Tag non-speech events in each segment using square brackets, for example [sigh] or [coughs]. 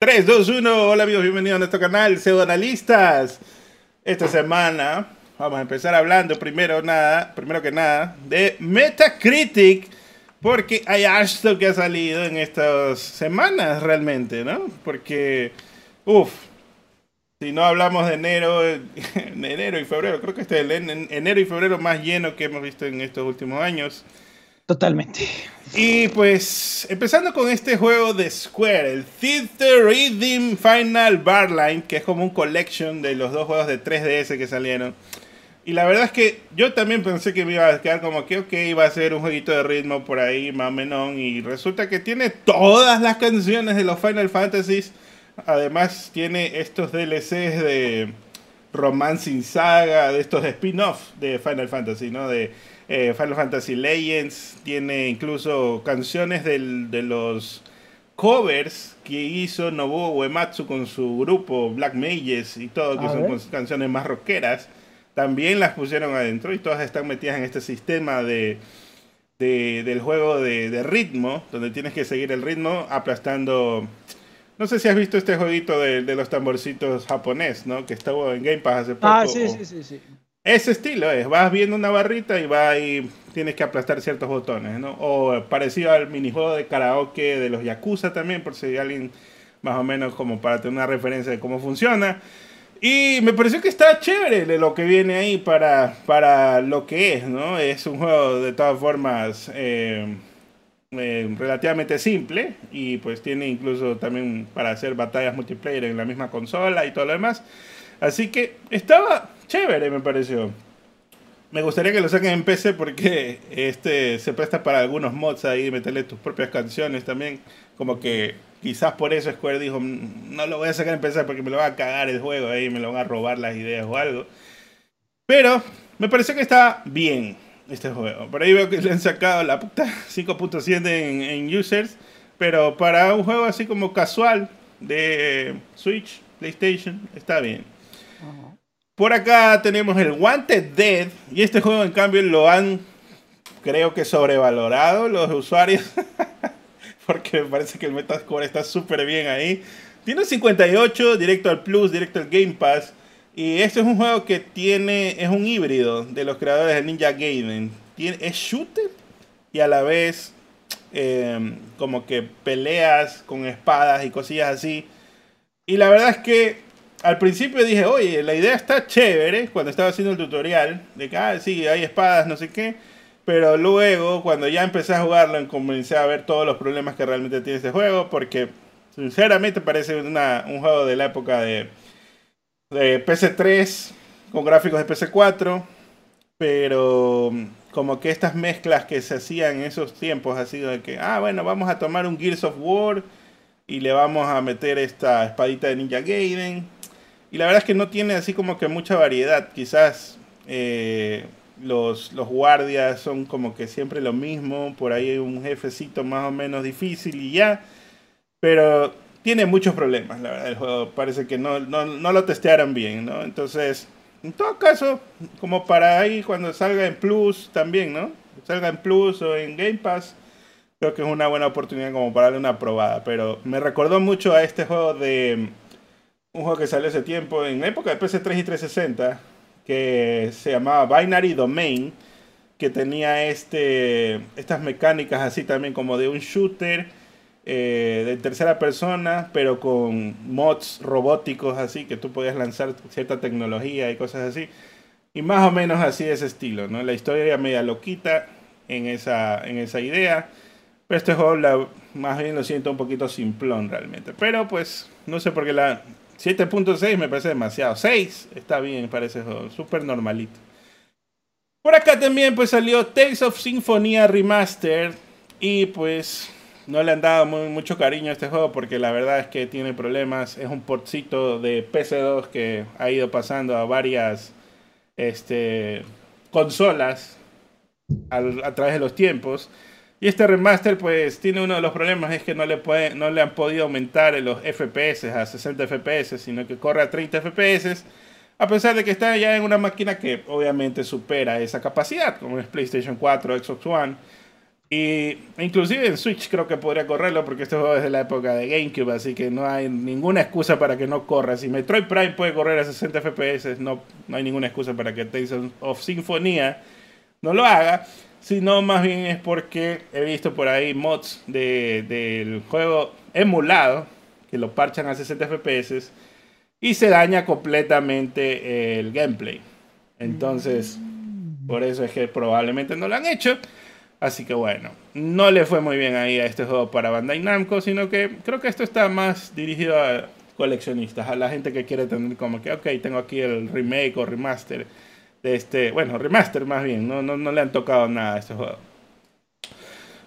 3, 2, 1, hola amigos, bienvenidos a nuestro canal Pseudoanalistas. Esta semana vamos a empezar hablando primero, nada, primero que nada de Metacritic, porque hay harto que ha salido en estas semanas realmente, ¿no? Porque, uff, si no hablamos de enero, [laughs] de enero y febrero, creo que este es el enero y febrero más lleno que hemos visto en estos últimos años. Totalmente. Y pues, empezando con este juego de Square, el Theater Rhythm Final Barline, que es como un collection de los dos juegos de 3DS que salieron. Y la verdad es que yo también pensé que me iba a quedar como que, ok, iba a ser un jueguito de ritmo por ahí, más o menos. Y resulta que tiene todas las canciones de los Final Fantasies. Además, tiene estos DLCs de Romancing Saga, de estos spin-off de Final Fantasy, ¿no? Eh, Final Fantasy Legends, tiene incluso canciones del, de los covers que hizo Nobuo Uematsu con su grupo Black Mages y todo, que son canciones más rockeras, también las pusieron adentro y todas están metidas en este sistema de, del juego de, ritmo, donde tienes que seguir el ritmo aplastando... No sé si has visto este jueguito de, los tamborcitos japonés, ¿no? Que estaba en Game Pass hace poco. Ah, sí, sí, sí, sí. Ese estilo es, vas viendo una barrita y va y tienes que aplastar ciertos botones, ¿no? O parecido al minijuego de karaoke de los Yakuza también, por si alguien más o menos como para tener una referencia de cómo funciona. Y me pareció que está chévere lo que viene ahí para, para lo que es, ¿no? Es un juego de todas formas eh, eh, relativamente simple y pues tiene incluso también para hacer batallas multiplayer en la misma consola y todo lo demás. Así que estaba chévere, me pareció. Me gustaría que lo saquen en PC porque este se presta para algunos mods ahí, meterle tus propias canciones también. Como que quizás por eso Square dijo, mm, no lo voy a sacar en PC porque me lo va a cagar el juego ahí, me lo van a robar las ideas o algo. Pero me pareció que está bien este juego. Por ahí veo que le han sacado la puta 5.7 en, en users. Pero para un juego así como casual de Switch, PlayStation, está bien. Por acá tenemos el Wanted Dead. Y este juego, en cambio, lo han, creo que, sobrevalorado los usuarios. [laughs] Porque me parece que el Metascore está súper bien ahí. Tiene un 58, directo al Plus, directo al Game Pass. Y este es un juego que tiene, es un híbrido de los creadores de Ninja Gaiden. Tiene, es shooter y a la vez em, como que peleas con espadas y cosillas así. Y la verdad es que al principio dije, oye, la idea está chévere cuando estaba haciendo el tutorial, de que, ah, sí, hay espadas, no sé qué. Pero luego, cuando ya empecé a jugarlo, comencé a ver todos los problemas que realmente tiene este juego, porque sinceramente parece una, un juego de la época de, de PC3 con gráficos de PC4, pero como que estas mezclas que se hacían en esos tiempos ha sido de que, ah, bueno, vamos a tomar un Gears of War y le vamos a meter esta espadita de Ninja Gaiden y la verdad es que no tiene así como que mucha variedad. Quizás eh, los, los guardias son como que siempre lo mismo. Por ahí hay un jefecito más o menos difícil y ya. Pero tiene muchos problemas, la verdad, el juego. Parece que no, no, no lo testearon bien, ¿no? Entonces, en todo caso, como para ahí cuando salga en Plus también, ¿no? Salga en Plus o en Game Pass, creo que es una buena oportunidad como para darle una probada. Pero me recordó mucho a este juego de un juego que salió hace tiempo, en la época de PS3 y 360, que se llamaba Binary Domain, que tenía este, estas mecánicas así también como de un shooter eh, de tercera persona, pero con mods robóticos así, que tú podías lanzar cierta tecnología y cosas así. Y más o menos así de ese estilo, ¿no? La historia era media loquita en esa, en esa idea. Pero este juego la, más bien lo siento un poquito simplón realmente. Pero pues no sé por qué la, 7.6 me parece demasiado. 6 está bien, me parece súper normalito. Por acá también pues salió Tales of Symphonia Remastered. Y pues no le han dado mucho cariño a este juego porque la verdad es que tiene problemas. Es un portcito de PC2 que ha ido pasando a varias este, consolas a través de los tiempos. Y este remaster, pues, tiene uno de los problemas, es que no le, puede, no le han podido aumentar los FPS a 60 FPS, sino que corre a 30 FPS, a pesar de que está ya en una máquina que obviamente supera esa capacidad, como es PlayStation 4, Xbox One. Y inclusive en Switch creo que podría correrlo porque este juego es de la época de GameCube, así que no hay ninguna excusa para que no corra. Si Metroid Prime puede correr a 60 FPS, no, no hay ninguna excusa para que Tales of Symphonia no lo haga. Sino más bien es porque he visto por ahí mods del juego emulado que lo parchan a 60 FPS y se daña completamente el gameplay. Entonces, por eso es que probablemente no lo han hecho. Así que bueno, no le fue muy bien ahí a este juego para Bandai Namco, sino que creo que esto está más dirigido a coleccionistas, a la gente que quiere tener como que, ok, tengo aquí el remake o remaster este, bueno, remaster más bien, no, no, no le han tocado nada a este juego.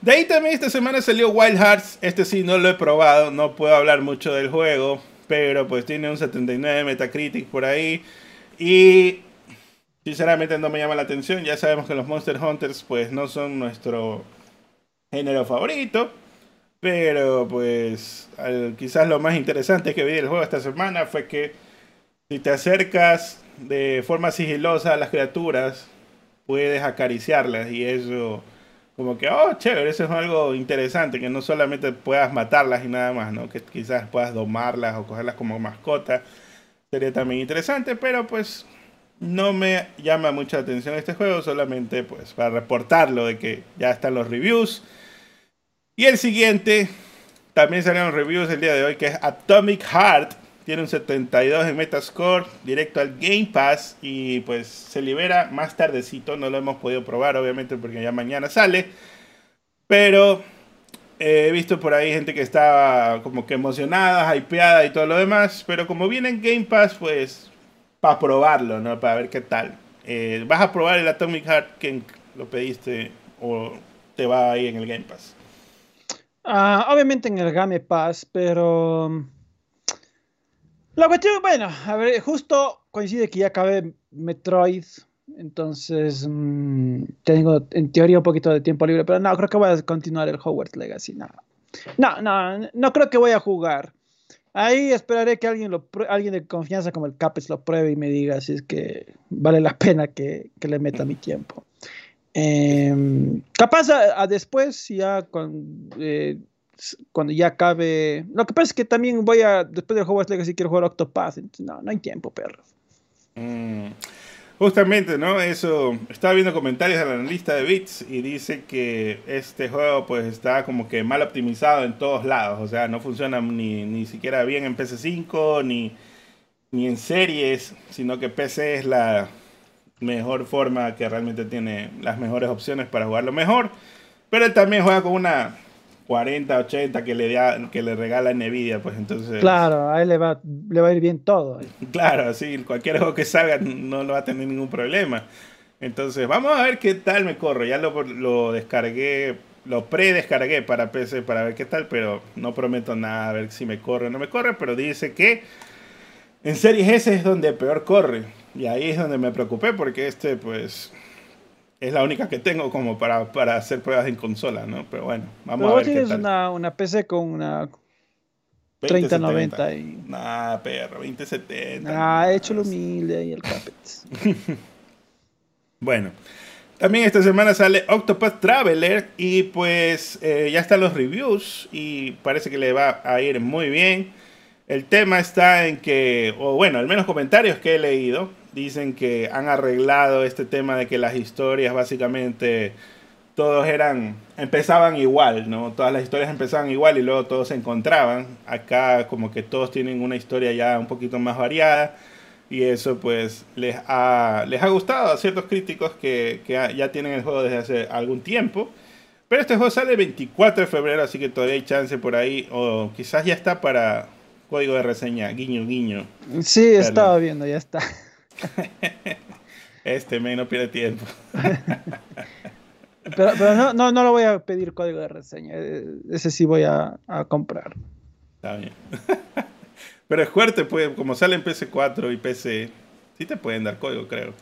De ahí también esta semana salió Wild Hearts, este sí no lo he probado, no puedo hablar mucho del juego, pero pues tiene un 79 Metacritic por ahí y Sinceramente no me llama la atención. Ya sabemos que los Monster Hunters pues no son nuestro género favorito. Pero pues quizás lo más interesante que vi del juego esta semana fue que si te acercas de forma sigilosa a las criaturas, puedes acariciarlas y eso como que, oh, chévere, eso es algo interesante, que no solamente puedas matarlas y nada más, ¿no? Que quizás puedas domarlas o cogerlas como mascota. Sería también interesante, pero pues no me llama mucha atención este juego, solamente pues para reportarlo de que ya están los reviews. Y el siguiente, también salieron reviews el día de hoy, que es Atomic Heart. Tiene un 72 en Metascore, directo al Game Pass y pues se libera más tardecito. No lo hemos podido probar, obviamente, porque ya mañana sale. Pero eh, he visto por ahí gente que está como que emocionada, hypeada y todo lo demás. Pero como viene en Game Pass, pues para probarlo, ¿no? Para ver qué tal. Eh, ¿Vas a probar el Atomic Heart que lo pediste o te va ahí en el Game Pass? Ah, obviamente en el Game Pass, pero... La cuestión, bueno, a ver, justo coincide que ya acabé Metroid, entonces mm, tengo en teoría un poquito de tiempo libre, pero no, creo que voy a continuar el Hogwarts Legacy, no. No, no, no creo que voy a jugar. Ahí esperaré que alguien, lo, alguien de confianza como el Capes lo pruebe y me diga si es que vale la pena que, le meta mi tiempo. Em, capaz a, después, ya eh, cuando ya acabe. Lo que pasa es que también voy a. Después del juego Legacy quiero jugar Octopath. no, no hay tiempo, perro. Mm. Justamente, ¿no? Eso, estaba viendo comentarios de la analista de Bits y dice que este juego pues está como que mal optimizado en todos lados, o sea, no funciona ni, ni siquiera bien en PC5 ni, ni en series, sino que PC es la mejor forma que realmente tiene las mejores opciones para jugarlo mejor, pero él también juega con una 40, 80 que le, da, que le regala Nvidia, pues entonces... Claro, a él le va, le va a ir bien todo. [laughs] Claro, sí, cualquier juego que salga no lo va a tener ningún problema. Entonces, vamos a ver qué tal me corre. Ya lo, lo descargué, lo pre-descargué para PC para ver qué tal, pero no prometo nada, a ver si me corre o no me corre, pero dice que en Series S es donde peor corre. Y ahí es donde me preocupé porque este, pues, es la única que tengo como para, para hacer pruebas en consola, ¿no? Pero bueno, vamos a ver. tienes Una, una PC con una 3090 y. Nah, perro, 2070. Ah, hecho lo humilde y el carpet. [laughs] bueno. También esta semana sale Octopath Traveler y pues eh, ya están los reviews y parece que le va a ir muy bien. El tema está en que, o bueno, al menos comentarios que he leído, dicen que han arreglado este tema de que las historias básicamente todos eran empezaban igual, ¿no? Todas las historias empezaban igual y luego todos se encontraban. Acá como que todos tienen una historia ya un poquito más variada y eso pues les ha, les ha gustado a ciertos críticos que, que ya tienen el juego desde hace algún tiempo. Pero este juego sale el 24 de febrero, así que todavía hay chance por ahí o quizás ya está para código de reseña, guiño, guiño. Sí, estaba viendo, ya está. [laughs] Este me no pierde tiempo. [laughs] pero, no, no, no lo voy a pedir código de reseña. Eh, ese sí voy a, comprar. Está bien. [laughs] Pero es fuerte, pues, como sale en PC4 y PC, sí te pueden dar código, creo.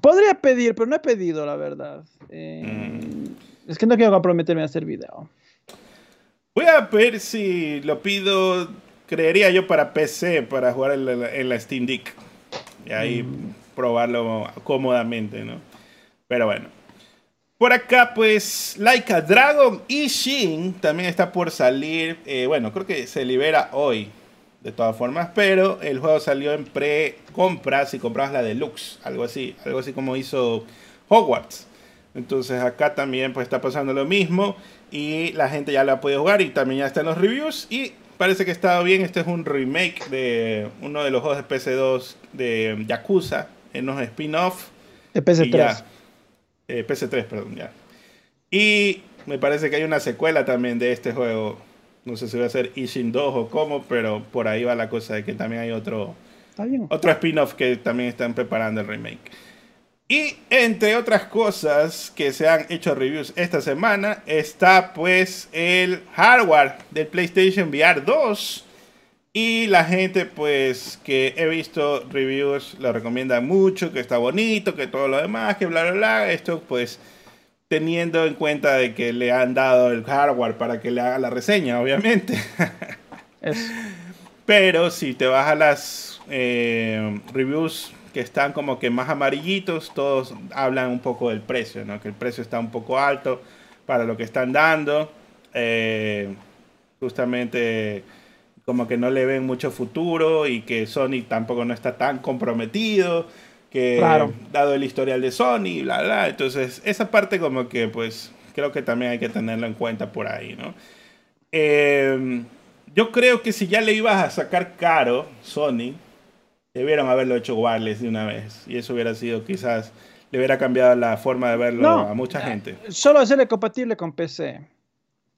Podría pedir, pero no he pedido, la verdad. Eh, mm. Es que no quiero comprometerme a hacer video. Voy a ver si lo pido, creería yo, para PC, para jugar en la, en la Steam Deck y ahí probarlo cómodamente, ¿no? Pero bueno. Por acá, pues, Laika Dragon y Shin también está por salir. Eh, bueno, creo que se libera hoy, de todas formas, pero el juego salió en pre-compra si comprabas la deluxe, algo así, algo así como hizo Hogwarts. Entonces acá también pues está pasando lo mismo y la gente ya la puede jugar y también ya están los reviews y parece que está bien. Este es un remake de uno de los juegos de PC2 de Yakuza, en unos spin-off. De PC3. Eh, PC3, perdón, ya. Y me parece que hay una secuela también de este juego. No sé si va a ser Ishin 2 o cómo, pero por ahí va la cosa de que también hay otro, otro spin-off que también están preparando el remake. Y entre otras cosas que se han hecho reviews esta semana, está pues el hardware del PlayStation VR 2. Y la gente pues que he visto reviews lo recomienda mucho, que está bonito, que todo lo demás, que bla bla bla. Esto pues teniendo en cuenta de que le han dado el hardware para que le haga la reseña, obviamente. [laughs] Pero si te vas a las eh, reviews que están como que más amarillitos, todos hablan un poco del precio, ¿no? Que el precio está un poco alto para lo que están dando. Eh, justamente como que no le ven mucho futuro y que Sony tampoco no está tan comprometido, que dado el historial de Sony, bla, bla. Entonces, esa parte como que pues creo que también hay que tenerlo en cuenta por ahí, ¿no? Eh, yo creo que si ya le ibas a sacar caro Sony, Debieron haberlo hecho wireless de una vez. Y eso hubiera sido quizás, le hubiera cambiado la forma de verlo a mucha gente. Solo hacerle compatible con PC.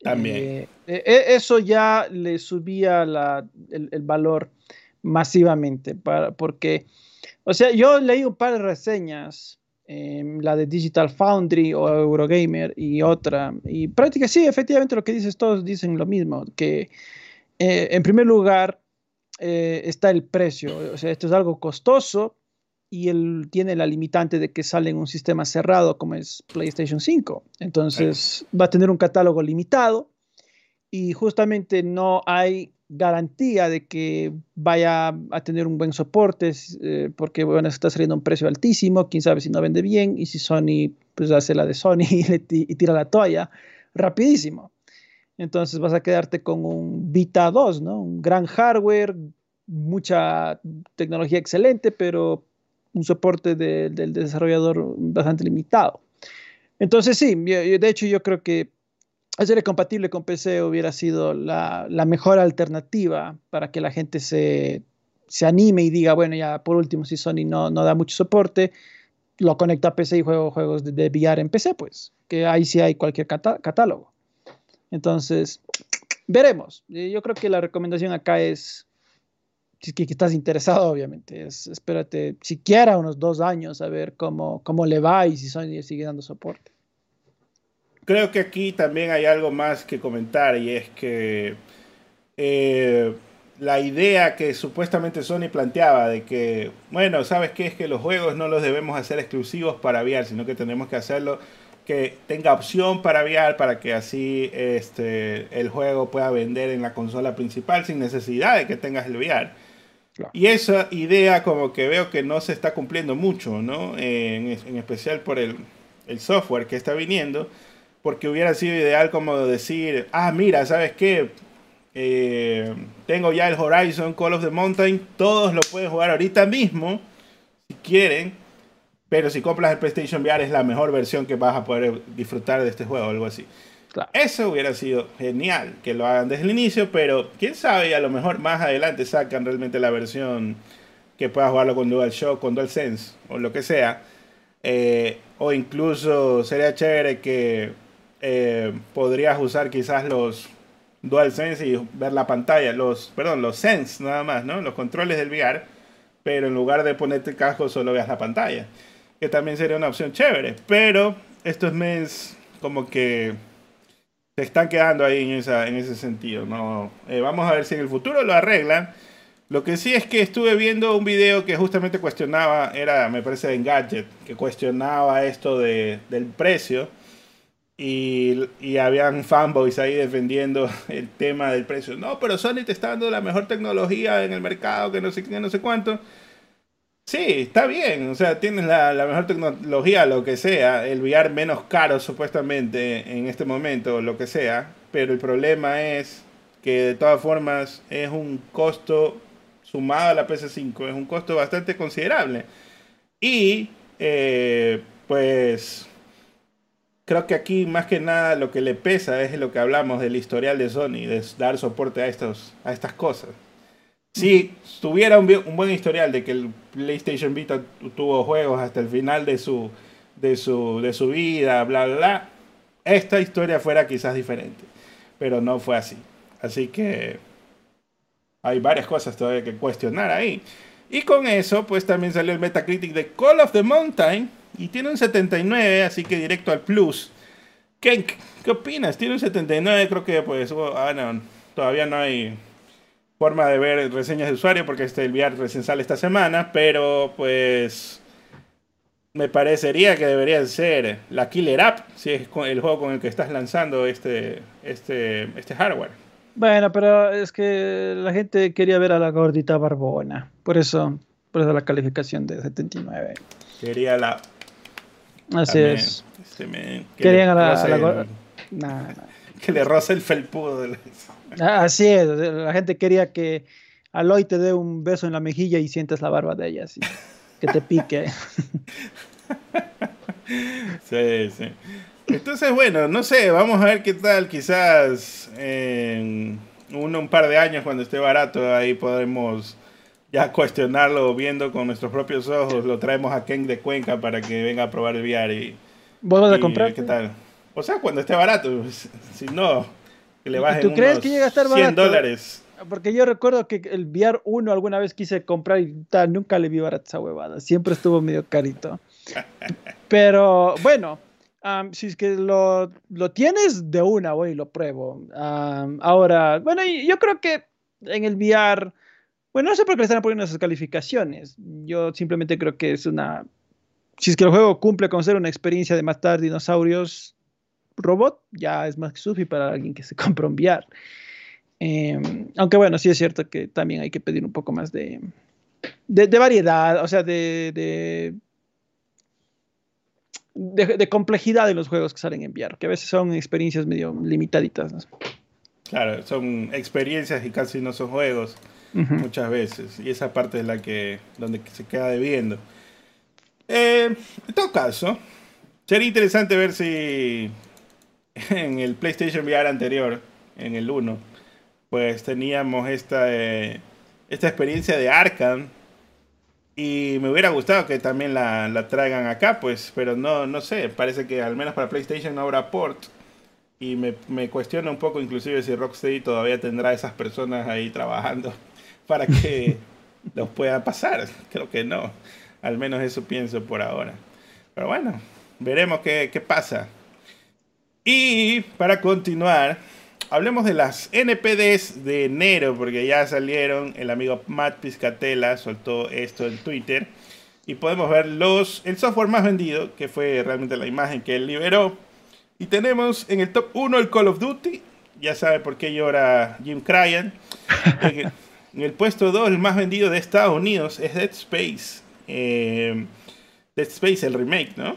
También. Eh, eh, eh, eso ya le subía el, valor masivamente. Para, porque, o sea, yo leí un par de reseñas, la de Digital Foundry o Eurogamer y otra. Y prácticamente sí, efectivamente lo que dices, todos dicen lo mismo. Que en primer lugar, eh, está el precio. O sea, esto es algo costoso y él tiene la limitante de que sale en un sistema cerrado como es PlayStation 5. Entonces va a tener un catálogo limitado y justamente no hay garantía de que vaya a tener un buen soporte eh, porque bueno, está saliendo a un precio altísimo, quién sabe si no vende bien y si Sony pues hace la de Sony [laughs] y, tira la toalla rapidísimo. Entonces vas a quedarte con un Vita 2, ¿no? Un gran hardware, mucha tecnología excelente, pero un soporte del desarrollador bastante limitado. Entonces sí, de hecho yo creo que hacer compatible con PC hubiera sido la, mejor alternativa para que la gente se, anime y diga, bueno, ya por último, si Sony no, no da mucho soporte, lo conecta a PC y juego juegos de, de VR en PC, pues, que ahí sí hay cualquier catálogo. Entonces, veremos. Eh, yo creo que la recomendación acá es, si que, estás interesado, obviamente, es espérate siquiera unos dos años a ver cómo, cómo le va y si Sony sigue dando soporte. Creo que aquí también hay algo más que comentar y es que eh, la idea que supuestamente Sony planteaba de que, bueno, ¿sabes qué? Es que los juegos no los debemos hacer exclusivos para VR, sino que tenemos que hacerlo que tenga opción para VR para que así este, el juego pueda vender en la consola principal sin necesidad de que tengas el VR. Y esa idea como que veo que no se está cumpliendo mucho, ¿no? en, especial por el, software que está viniendo, porque hubiera sido ideal como decir, ah, mira, ¿sabes qué? Eh, tengo ya el Horizon Call of the Mountain, todos lo pueden jugar ahorita mismo, si quieren, pero si compras el PlayStation VR es la mejor versión que vas a poder disfrutar de este juego o algo así. Eso hubiera sido genial que lo hagan desde el inicio, pero quién sabe, a lo mejor más adelante sacan realmente la versión que puedas jugarlo con DualShock, con DualSense o lo que sea. Eh, o incluso sería chévere que eh, podrías usar quizás los DualSense y ver la pantalla, los, perdón, los Sense nada más, ¿no? Los controles del VR, pero en lugar de ponerte el casco solo veas la pantalla que también sería una opción chévere. Pero estos meses como que se están quedando ahí en, esa, en ese sentido. ¿no? Eh, vamos a ver si en el futuro lo arreglan. Lo que sí es que estuve viendo un video que justamente cuestionaba, era, me parece, de Engadget, que cuestionaba esto de, del precio. Y, y, habían fanboys ahí defendiendo [laughs] el tema del precio. No, pero Sony te está dando la mejor tecnología en el mercado, que no sé qué, no sé cuánto. Sí, está bien, o sea, tienes la, mejor tecnología, lo que sea, el VR menos caro supuestamente en este momento, lo que sea, pero el problema es que de todas formas es un costo sumado a la PS5, es un costo bastante considerable. Y eh, pues creo que aquí más que nada lo que le pesa es lo que hablamos del historial de Sony, de dar soporte a, estos, a estas cosas. Si tuviera un, buen historial de que el PlayStation Vita tuvo juegos hasta el final de su, de su, de su vida, bla, bla, bla, esta historia fuera quizás diferente. Pero no fue así. Así que hay varias cosas todavía que cuestionar ahí. Y con eso, pues también salió el Metacritic de Call of the Mountain. Y tiene un 79, así que directo al plus. ¿Qué, qué opinas? Tiene un 79, creo que pues, ah, no, todavía no hay forma de ver reseñas de usuario porque este el VR recién sale esta semana, pero pues me parecería que debería ser la killer app si es el juego con el que estás lanzando este, este, este hardware. Bueno, pero es que la gente quería ver a la gordita barbona, por eso, por eso la calificación de 79. Quería la... Así es. Este Querían a la, gordita... Que le roce el felpudo. De Ah, así es, la gente quería que Aloy te dé un beso en la mejilla y sientes la barba de ella, así, que te pique. [laughs] sí, sí. Entonces, bueno, no sé, vamos a ver qué tal, quizás en un par de años cuando esté barato, ahí podemos ya cuestionarlo viendo con nuestros propios ojos, lo traemos a Ken de Cuenca para que venga a probar el VR y... ¿Vos vas a comprar? ¿Qué tal? O sea, cuando esté barato, [laughs] si no ¿Tú crees que llega a estar barato? 100 dólares. Porque yo recuerdo que el VR 1 alguna vez quise comprar y tal, nunca le vi barato esa huevada. Siempre estuvo medio carito. [laughs] Pero bueno, si es que lo, lo, tienes de una, voy y lo pruebo. ahora, bueno, yo creo que en el VR, bueno, no sé por qué le están poniendo esas calificaciones. Yo simplemente creo que es una. Si es que el juego cumple con ser una experiencia de matar dinosaurios, robot ya es más que sufi para alguien que se compra un VR. Em, aunque bueno, sí es cierto que también hay que pedir un poco más de, de, variedad, o sea, de, de, complejidad en los juegos que salen en VR, que a veces son experiencias medio limitaditas. Claro, son experiencias y casi no son juegos muchas veces. Y esa parte es la que donde se queda debiendo. Eh, en todo caso, sería interesante ver si [laughs] en el PlayStation VR anterior, en el 1, pues teníamos esta, eh, esta experiencia de Arkham. Y me hubiera gustado que también la, la, traigan acá, pues, pero no, no sé, parece que al menos para PlayStation no habrá port. Y me, me cuestiona un poco inclusive si Rocksteady todavía tendrá esas personas ahí trabajando [laughs] para que [laughs] los pueda pasar. Creo que no. Al menos eso pienso por ahora. Pero bueno, veremos qué, qué pasa. Y para continuar, hablemos de las NPDs de enero, porque ya salieron. El amigo Matt Piscatella soltó esto en Twitter. Y podemos ver los, el software más vendido, que fue realmente la imagen que él liberó. Y tenemos en el top 1 el Call of Duty. Ya sabe por qué llora Jim Cryan. En el, puesto 2, el más vendido de Estados Unidos, es Dead Space. Eh, Dead Space, el remake, ¿no?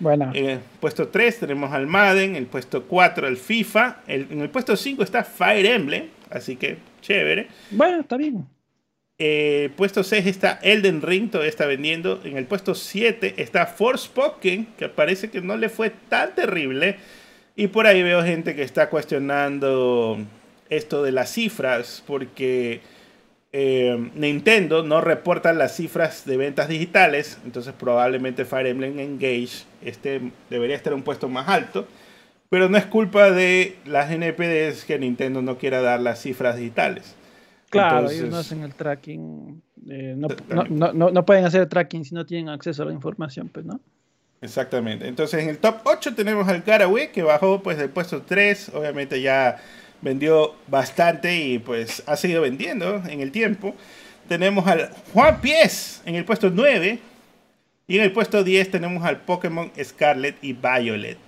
Bueno. En el puesto 3 tenemos al Madden, en el puesto 4 el FIFA, en el puesto 5 está Fire Emblem, así que chévere. Bueno, está bien. Eh, puesto 6 está Elden Ring, todavía está vendiendo. En el puesto 7 está Forspoken, que parece que no le fue tan terrible. Y por ahí veo gente que está cuestionando esto de las cifras, porque eh, Nintendo no reporta las cifras de ventas digitales, entonces probablemente Fire Emblem Engage este, debería estar un puesto más alto, pero no es culpa de las NPDs que Nintendo no quiera dar las cifras digitales. Claro, ellos no hacen el tracking, eh, no, no, no, pueden hacer el tracking si no tienen acceso a la información, pues, ¿no? Exactamente. Entonces en el top 8 tenemos al Caraway que bajó pues del puesto 3, obviamente ya vendió bastante y pues ha seguido vendiendo en el tiempo. Tenemos al Juan Pies en el puesto 9 y en el puesto 10 tenemos al Pokémon Scarlet y Violet.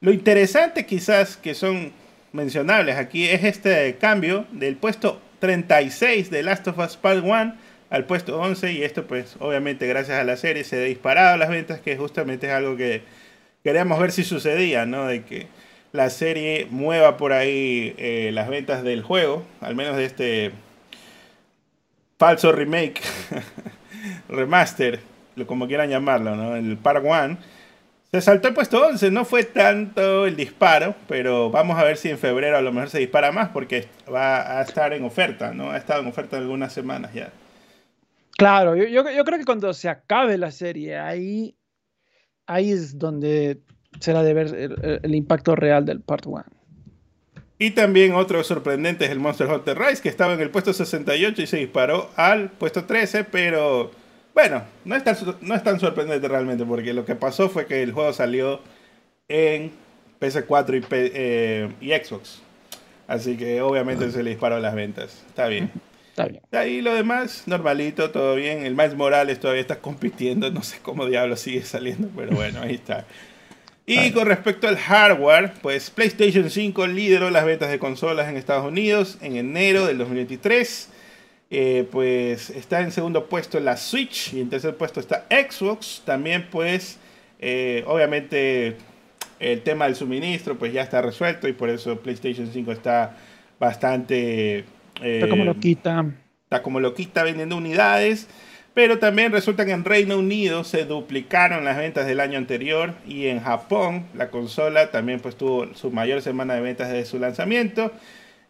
Lo interesante quizás que son mencionables aquí es este cambio del puesto 36 de Last of Us Part 1 al puesto 11 y esto pues obviamente gracias a la serie se ha disparado las ventas que justamente es algo que queríamos ver si sucedía, ¿no? De que la serie mueva por ahí eh, las ventas del juego, al menos de este falso remake, [laughs] remaster, como quieran llamarlo, ¿no? El Part 1. Se saltó el puesto 11, no fue tanto el disparo, pero vamos a ver si en febrero a lo mejor se dispara más porque va a estar en oferta, ¿no? Ha estado en oferta algunas semanas ya. Claro, yo, yo, creo que cuando se acabe la serie, ahí, ahí es donde será de ver el, impacto real del Part 1. Y también otro sorprendente es el Monster Hunter Rise, que estaba en el puesto 68 y se disparó al puesto 13, pero bueno, no es tan, no es tan sorprendente realmente, porque lo que pasó fue que el juego salió en PS4 y, eh, y Xbox. Así que obviamente se le disparó las ventas. Está bien. Está bien. Ahí lo demás, normalito, todo bien. El Miles Morales todavía está compitiendo. No sé cómo diablo sigue saliendo, pero bueno, ahí está. Y con respecto al hardware, pues PlayStation 5 lideró las ventas de consolas en Estados Unidos en enero del 2023. Eh, pues está en segundo puesto la Switch y en tercer puesto está Xbox. También pues eh, obviamente el tema del suministro pues ya está resuelto y por eso PlayStation 5 está bastante... está como eh, loquita. Está como loquita vendiendo unidades. Pero también resulta que en Reino Unido se duplicaron las ventas del año anterior y en Japón la consola también pues tuvo su mayor semana de ventas desde su lanzamiento.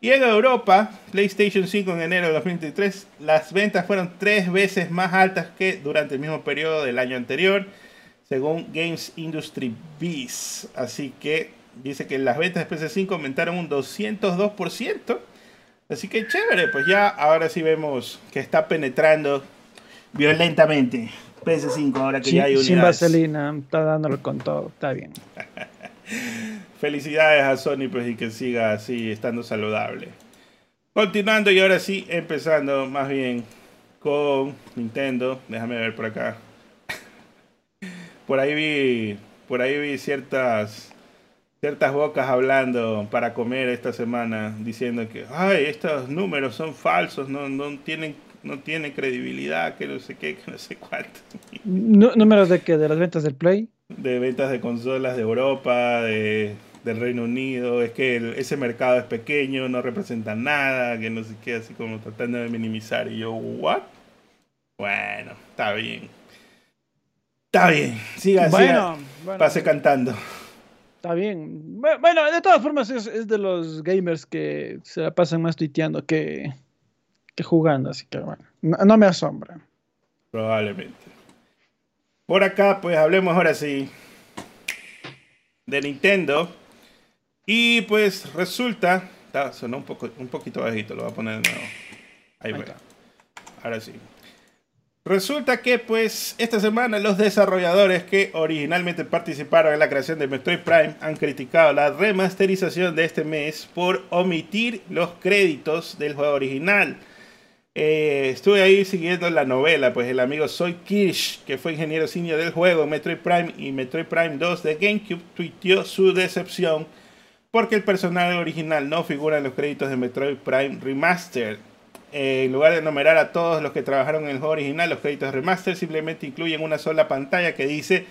Y en Europa, PlayStation 5 en enero de 2023, las ventas fueron tres veces más altas que durante el mismo periodo del año anterior, según Games Industry Biz. Así que dice que las ventas de PS5 aumentaron un 202%. Así que chévere, pues ya ahora sí vemos que está penetrando violentamente. PS5, ahora que ya hay unidades. Sin vaselina, está dándolo con todo, está bien. [laughs] Felicidades a Sony, pues, y que siga así, estando saludable. Continuando y ahora sí, empezando más bien con Nintendo. Déjame ver por acá. [laughs] Por ahí vi, por ahí vi ciertas, ciertas bocas hablando para comer esta semana, diciendo que, ay, estos números son falsos, no, no tienen no tiene credibilidad, que no sé qué, que no sé cuánto. ¿Números de qué? ¿De las ventas del Play? De ventas de consolas de Europa, de, del Reino Unido. Es que ese mercado es pequeño, no representa nada, que no sé qué, así como tratando de minimizar. Y yo, ¿what? Bueno, está bien. Está bien, siga, bueno, pase cantando. Está bien. Bueno, de todas formas es, es de los gamers que se la pasan más tuiteando que, jugando, así que bueno, no, me asombra. Probablemente. Por acá, pues hablemos ahora sí de Nintendo. Y pues resulta, sonó un, poco, un poquito bajito, lo voy a poner de nuevo. Ahí, Ahí Ahora sí. Resulta que pues esta semana los desarrolladores que originalmente participaron en la creación de Metroid Prime han criticado la remasterización de este mes por omitir los créditos del juego original. Eh, estuve ahí siguiendo la novela, pues el amigo Soy Kirsch, que fue ingeniero senior del juego Metroid Prime y Metroid Prime 2 de GameCube, tuiteó su decepción porque el personal original no figura en los créditos de Metroid Prime Remaster. Eh, en lugar de enumerar a todos los que trabajaron en el juego original, los créditos Remaster simplemente incluyen una sola pantalla que dice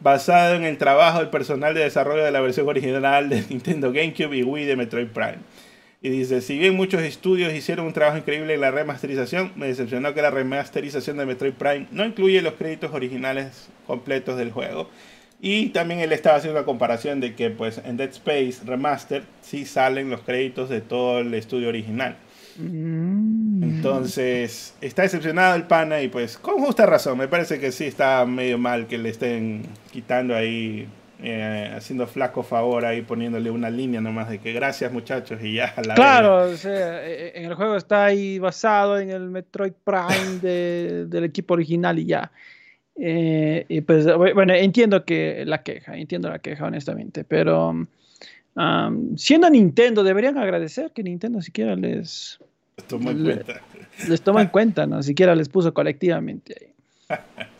basado en el trabajo del personal de desarrollo de la versión original de [laughs] Nintendo GameCube y Wii de Metroid Prime. Y dice, si bien muchos estudios hicieron un trabajo increíble en la remasterización, me decepcionó que la remasterización de Metroid Prime no incluye los créditos originales completos del juego. Y también él estaba haciendo una comparación de que pues en Dead Space Remaster sí salen los créditos de todo el estudio original. Mm. Entonces, está decepcionado el pana y pues con justa razón, me parece que sí está medio mal que le estén quitando ahí eh, haciendo flaco favor ahí poniéndole una línea nomás de que gracias muchachos y ya la claro o sea, e, e, en el juego está ahí basado en el Metroid Prime del equipo original y ya. Eh, y pues bueno entiendo que la queja entiendo la queja honestamente pero siendo Nintendo deberían agradecer que Nintendo siquiera les toma en cuenta. les toma en [laughs] cuenta no siquiera les puso colectivamente ahí [laughs]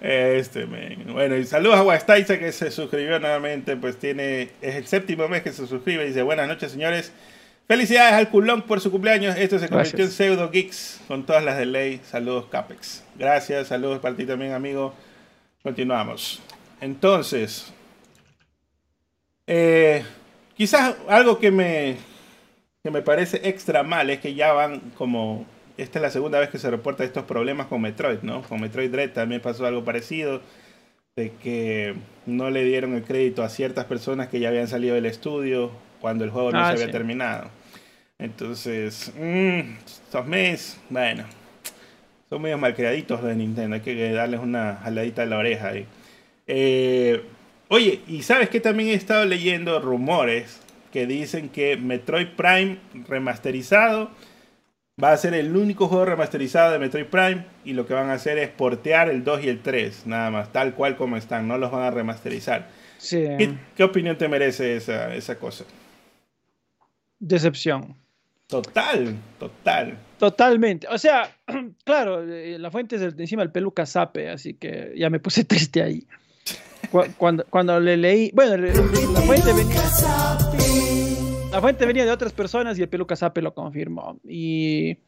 Este, Bueno, y saludos a Guastaiza que se suscribió nuevamente, pues tiene, es el séptimo mes que se suscribe dice, buenas noches señores, Felicidades al culón por su cumpleaños. Esto se convirtió en Pseudo Geeks con todas las de ley. Saludos, Capex. Gracias, saludos para ti también, amigo. Continuamos. Entonces, eh, quizás algo que me, que me parece extra mal es que ya van como. Esta es la segunda vez que se reporta estos problemas con Metroid, ¿no? Con Metroid Dread también pasó algo parecido. De que no le dieron el crédito a ciertas personas que ya habían salido del estudio cuando el juego no ah, se había terminado. Entonces, mmm, estos meses, bueno, son medio malcriaditos de Nintendo. Hay que darles una jaladita de la oreja ahí. Eh, oye, y sabes que también he estado leyendo rumores que dicen que Metroid Prime remasterizado va a ser el único juego remasterizado de Metroid Prime y lo que van a hacer es portear el 2 y el 3, nada más, tal cual como están, no los van a remasterizar. ¿Qué, opinión te merece esa, esa cosa? Decepción. Total, total. Totalmente. O sea, [clears throat] claro, eh, la fuente es encima del peluca sape, así que ya me puse [laughs] triste ahí. Cuando, cuando le leí, bueno, la fuente venía, la fuente venía de otras personas y el peluca sape lo confirmó. Y,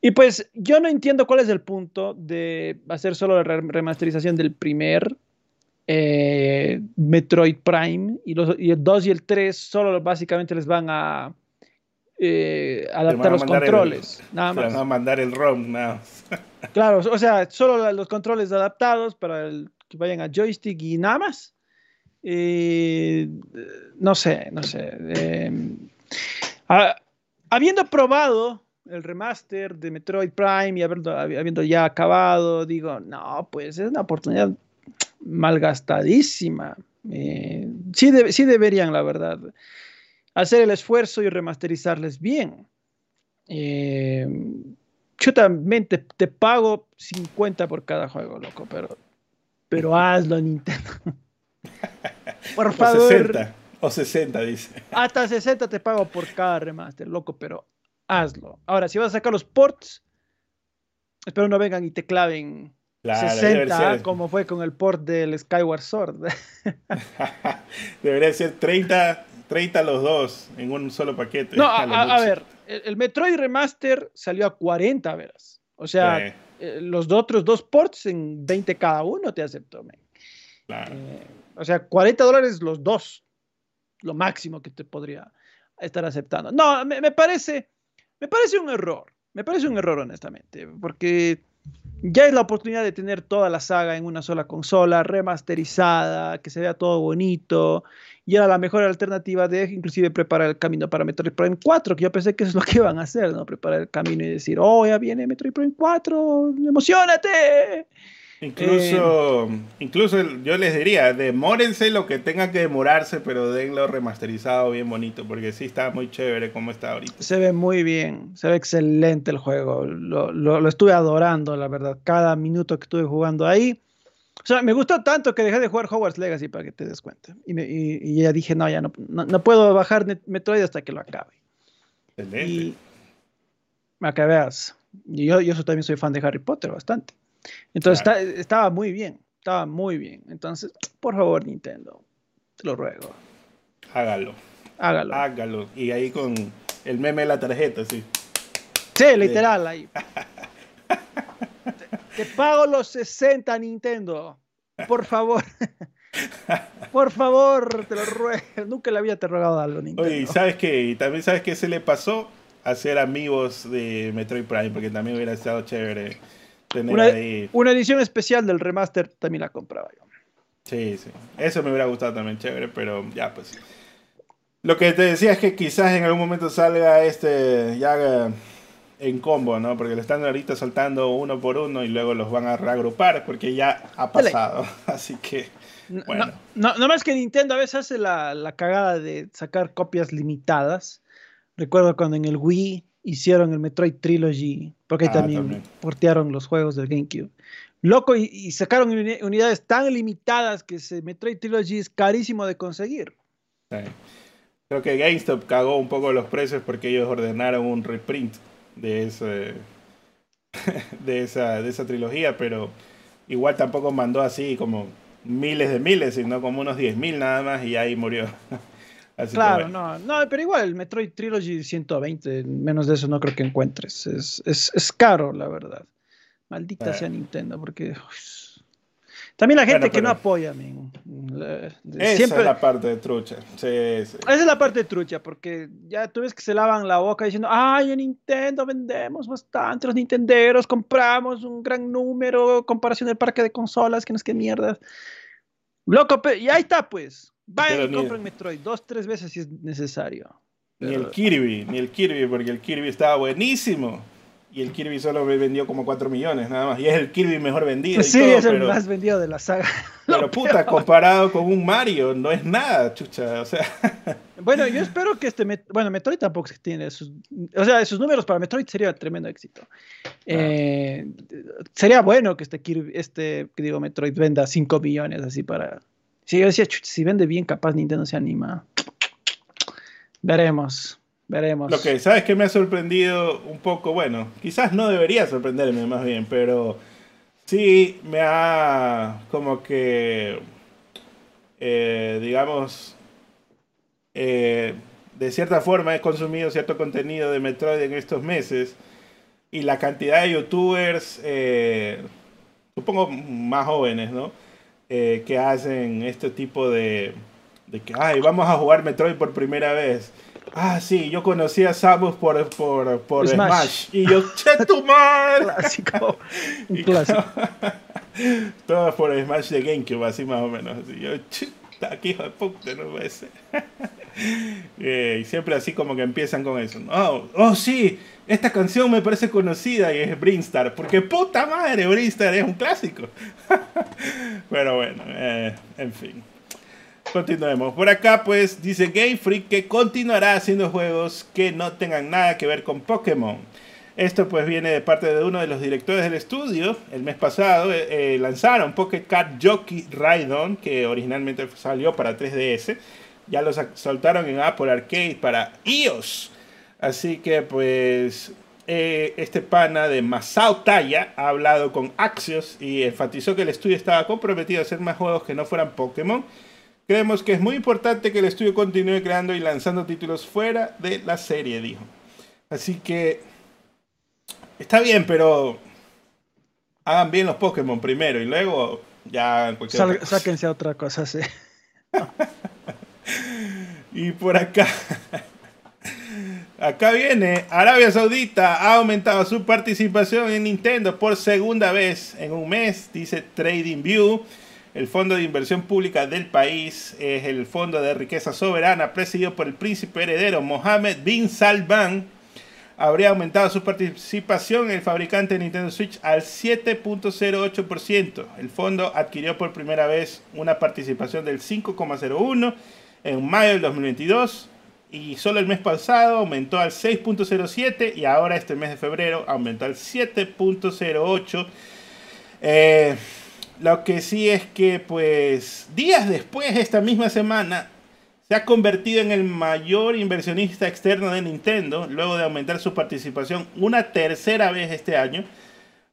y pues yo no entiendo cuál es el punto de hacer solo la remasterización del primer eh, Metroid Prime y, los, y el 2 y el 3 solo básicamente les van a eh, adaptar los controles. nada más. a mandar el ROM, nada claro, o sea, solo los controles adaptados para que vayan a joystick y nada más. Eh, no sé, no sé. Eh, habiendo probado el remaster de Metroid Prime y habiendo, ya acabado, digo, no, pues es una oportunidad malgastadísima. sí, sí deberían, la verdad hacer el esfuerzo y remasterizarles bien. Eh, yo también te, pago 50 por cada juego, loco, pero, pero hazlo, Nintendo. [laughs] por favor. O 60, o 60, dice. Hasta 60 te pago por cada remaster, loco, pero hazlo. Ahora, si vas a sacar los ports, espero no vengan y te claven 60, como fue con el port del Skyward Sword. [laughs] debería ser 30 30 los dos en un solo paquete. No, [laughs] a, ver, el, Metroid Remaster salió a 40 veras. O sea, eh, los otros dos ports en 20 cada uno te aceptó. Claro. Eh, o sea, 40 dólares los dos. Lo máximo que te podría estar aceptando. No, me, parece, me parece un error. Me parece un error, honestamente. Porque ya es la oportunidad de tener toda la saga en una sola consola, remasterizada, que se vea todo bonito, y era la mejor alternativa de inclusive preparar el camino para Metroid Prime 4, que yo pensé que eso es lo que iban a hacer, ¿no? Preparar el camino y decir, oh, ya viene Metroid Prime 4, emocionate. Incluso, eh, incluso yo les diría, demórense lo que tenga que demorarse, pero denlo remasterizado bien bonito, porque sí está muy chévere como está ahorita. Se ve muy bien, se ve excelente el juego, lo, lo, estuve adorando, la verdad, cada minuto que estuve jugando ahí. O sea, me gustó tanto que dejé de jugar Hogwarts Legacy para que te des cuenta. Y, y, ya dije, no, ya no, no, puedo bajar Metroid hasta que lo acabe. Excelente. Y, a que veas, yo, yo también soy fan de Harry Potter bastante. Entonces estaba muy bien, estaba muy bien. Entonces, por favor, Nintendo, te lo ruego. Hágalo. Hágalo. Hágalo. Y ahí con el meme de la tarjeta, sí. Sí, literal, ahí. [laughs] te, pago los 60, Nintendo. Por favor. [laughs] Por favor, te lo ruego. Nunca le había te rogado algo, Nintendo. Oye, ¿sabes qué? Y también sabes qué se le pasó a ser amigos de Metroid Prime, porque también hubiera estado chévere una, edición especial del remaster también la compraba yo. Sí, sí. Eso me hubiera gustado también, chévere, pero ya pues. Lo que te decía es que quizás en algún momento salga este ya en combo, ¿no? Porque le están ahorita soltando uno por uno y luego los van a reagrupar porque ya ha pasado. [laughs] Así que, bueno. No, no, más que Nintendo a veces hace la, la cagada de sacar copias limitadas. Recuerdo cuando en el Wii hicieron el Metroid Trilogy, porque ah, también, portearon los juegos del GameCube. Loco, y, sacaron unidades tan limitadas que ese Metroid Trilogy es carísimo de conseguir. Creo que GameStop cagó un poco los precios porque ellos ordenaron un reprint de ese [laughs] de esa, de esa trilogía, pero igual tampoco mandó así como miles de miles, sino como unos 10.000 nada más y ahí murió. [laughs] claro, no, no, pero igual el Metroid Trilogy 120, menos de eso no creo que encuentres. Es, es, es caro, la verdad. Maldita sea Nintendo, porque también la gente que no apoya, man. Esa es la parte de trucha. Sí, sí. Esa es la parte de trucha, porque ya tú ves que se lavan la boca diciendo, ay, en Nintendo vendemos bastante, los nintenderos compramos un gran número, comparación del parque de consolas, que no es que mierda. Loco, y ahí está, pues. Vayan y compren Metroid dos, tres veces si es necesario. Ni el Kirby, ni el Kirby, porque el Kirby estaba buenísimo y el Kirby solo vendió como 4 millones nada más. Y es el Kirby mejor vendido. sí, es el más vendido de la saga. [laughs] Pero puta, comparado con un Mario, no es nada, chucha. O sea. [laughs] Bueno, yo espero que este. Bueno, Metroid tampoco tiene sus. O sea, sus números para Metroid sería tremendo éxito. Eh, sería bueno que este Kirby, este, digo, Metroid venda 5 millones así para. Si yo decía, si vende bien, capaz Nintendo se anima. Veremos. Veremos. Lo que, ¿sabes que me ha sorprendido un poco? Bueno, quizás no debería sorprenderme más bien, pero sí me ha como que, eh, digamos, eh, de cierta forma he consumido cierto contenido de Metroid en estos meses y la cantidad de youtubers, eh, supongo más jóvenes, ¿no? Que hacen este tipo de, de que, ay, vamos a jugar Metroid por primera vez. Ah, sí, yo conocí a Samus por, por, por Smash. Y yo, che tu madre. Clásico. [laughs] Un clásico. [laughs] Todo por Smash de GameCube, así más o menos. Y yo, aquí hijo de puta, no puede ser. [laughs] [laughs] Eh, y siempre así como que empiezan con eso. Oh, oh, sí, esta canción me parece conocida y es Brinstar. Porque puta madre, Brinstar es un clásico. [laughs] Pero bueno, eh, en fin. Continuemos. Por acá, pues, dice Game Freak que continuará haciendo juegos que no tengan nada que ver con Pokémon. Esto pues viene de parte de uno de los directores del estudio. El mes pasado eh, lanzaron Pocket Card Jockey Ride que originalmente salió para 3DS. Ya lo soltaron en Apple Arcade para iOS. Así que pues eh, este pana de Masao Taya ha hablado con Axios y enfatizó que el estudio estaba comprometido a hacer más juegos que no fueran Pokémon Creemos que es muy importante que el estudio continúe creando y lanzando títulos fuera de la serie, dijo. Así que está bien, pero hagan bien los Pokémon primero y luego ya Sáquense a otra cosa, sí. [laughs] y por acá. [laughs] Acá viene, Arabia Saudita ha aumentado su participación en Nintendo por segunda vez en un mes, dice Trading View. El fondo de inversión pública del país es el Fondo de Riqueza Soberana, presidido por el príncipe heredero Mohammed bin Salman. Habría aumentado su participación en el fabricante de Nintendo Switch al 7.08%. El fondo adquirió por primera vez una participación del 5.01% en mayo del 2022 y solo el mes pasado aumentó al 6.07 y ahora este mes de febrero aumentó al 7.08. Eh, lo que sí es que, pues, días después, esta misma semana, se ha convertido en el mayor inversionista externo de Nintendo, luego de aumentar su participación una tercera vez este año,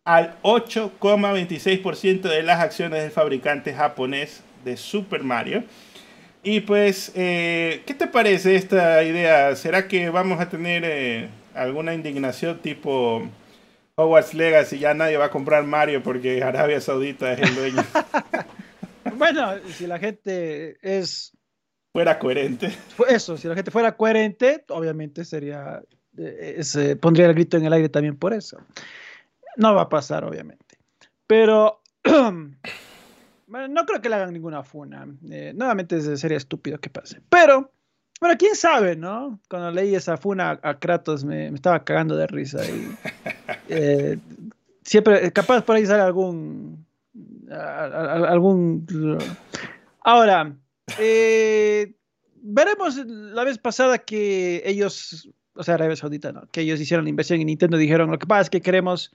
al 8,26% de las acciones del fabricante japonés de Super Mario. Y pues, eh, ¿qué te parece esta idea? ¿Será que vamos a tener eh, alguna indignación tipo Hogwarts Legacy, ya nadie va a comprar Mario porque Arabia Saudita es el dueño. [laughs] bueno, si la gente es... Fuera coherente. Eso, si la gente fuera coherente, obviamente sería... Eh, se pondría el grito en el aire también por eso. No va a pasar, obviamente. Pero... [clears throat] bueno, no creo que le hagan ninguna funa. Eh, nuevamente sería estúpido que pase. Pero... Bueno, quién sabe, ¿no? Cuando leí esa funa a Kratos me, me estaba cagando de risa. Y, [laughs] eh, siempre, capaz por ahí sale algún. algún. Ahora, eh, veremos la vez pasada que ellos, o sea, Arabia Saudita, ¿no? Que ellos hicieron la inversión en Nintendo, dijeron: Lo que pasa es que queremos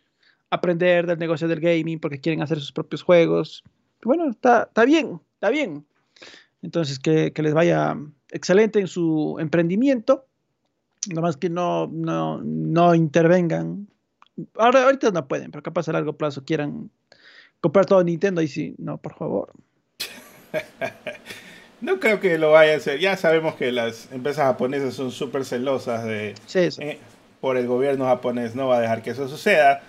aprender del negocio del gaming porque quieren hacer sus propios juegos. Bueno, está, está bien, está bien. Entonces, que, que les vaya excelente en su emprendimiento. Nomás que no, no, no intervengan Ahora, ahorita no pueden, pero capaz a largo plazo quieran comprar todo Nintendo y si no, por favor. [laughs] No creo que lo vaya a hacer. Ya sabemos que las empresas japonesas son súper celosas de, eh, por el gobierno japonés. No va a dejar que eso suceda.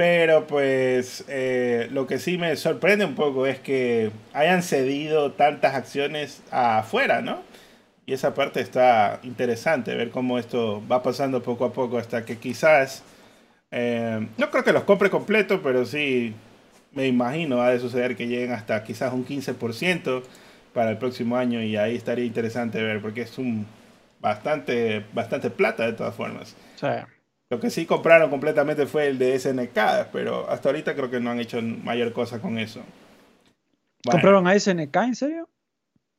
Pero pues eh, lo que sí me sorprende un poco es que hayan cedido tantas acciones afuera, ¿no? Y esa parte está interesante, ver cómo esto va pasando poco a poco hasta que quizás, eh, no creo que los compre completo, pero sí me imagino va a suceder que lleguen hasta quizás un 15% para el próximo año y ahí estaría interesante ver porque es un bastante, bastante plata de todas formas. Lo que sí compraron completamente fue el de SNK, pero hasta ahorita creo que no han hecho mayor cosa con eso. ¿Compraron a SNK en serio?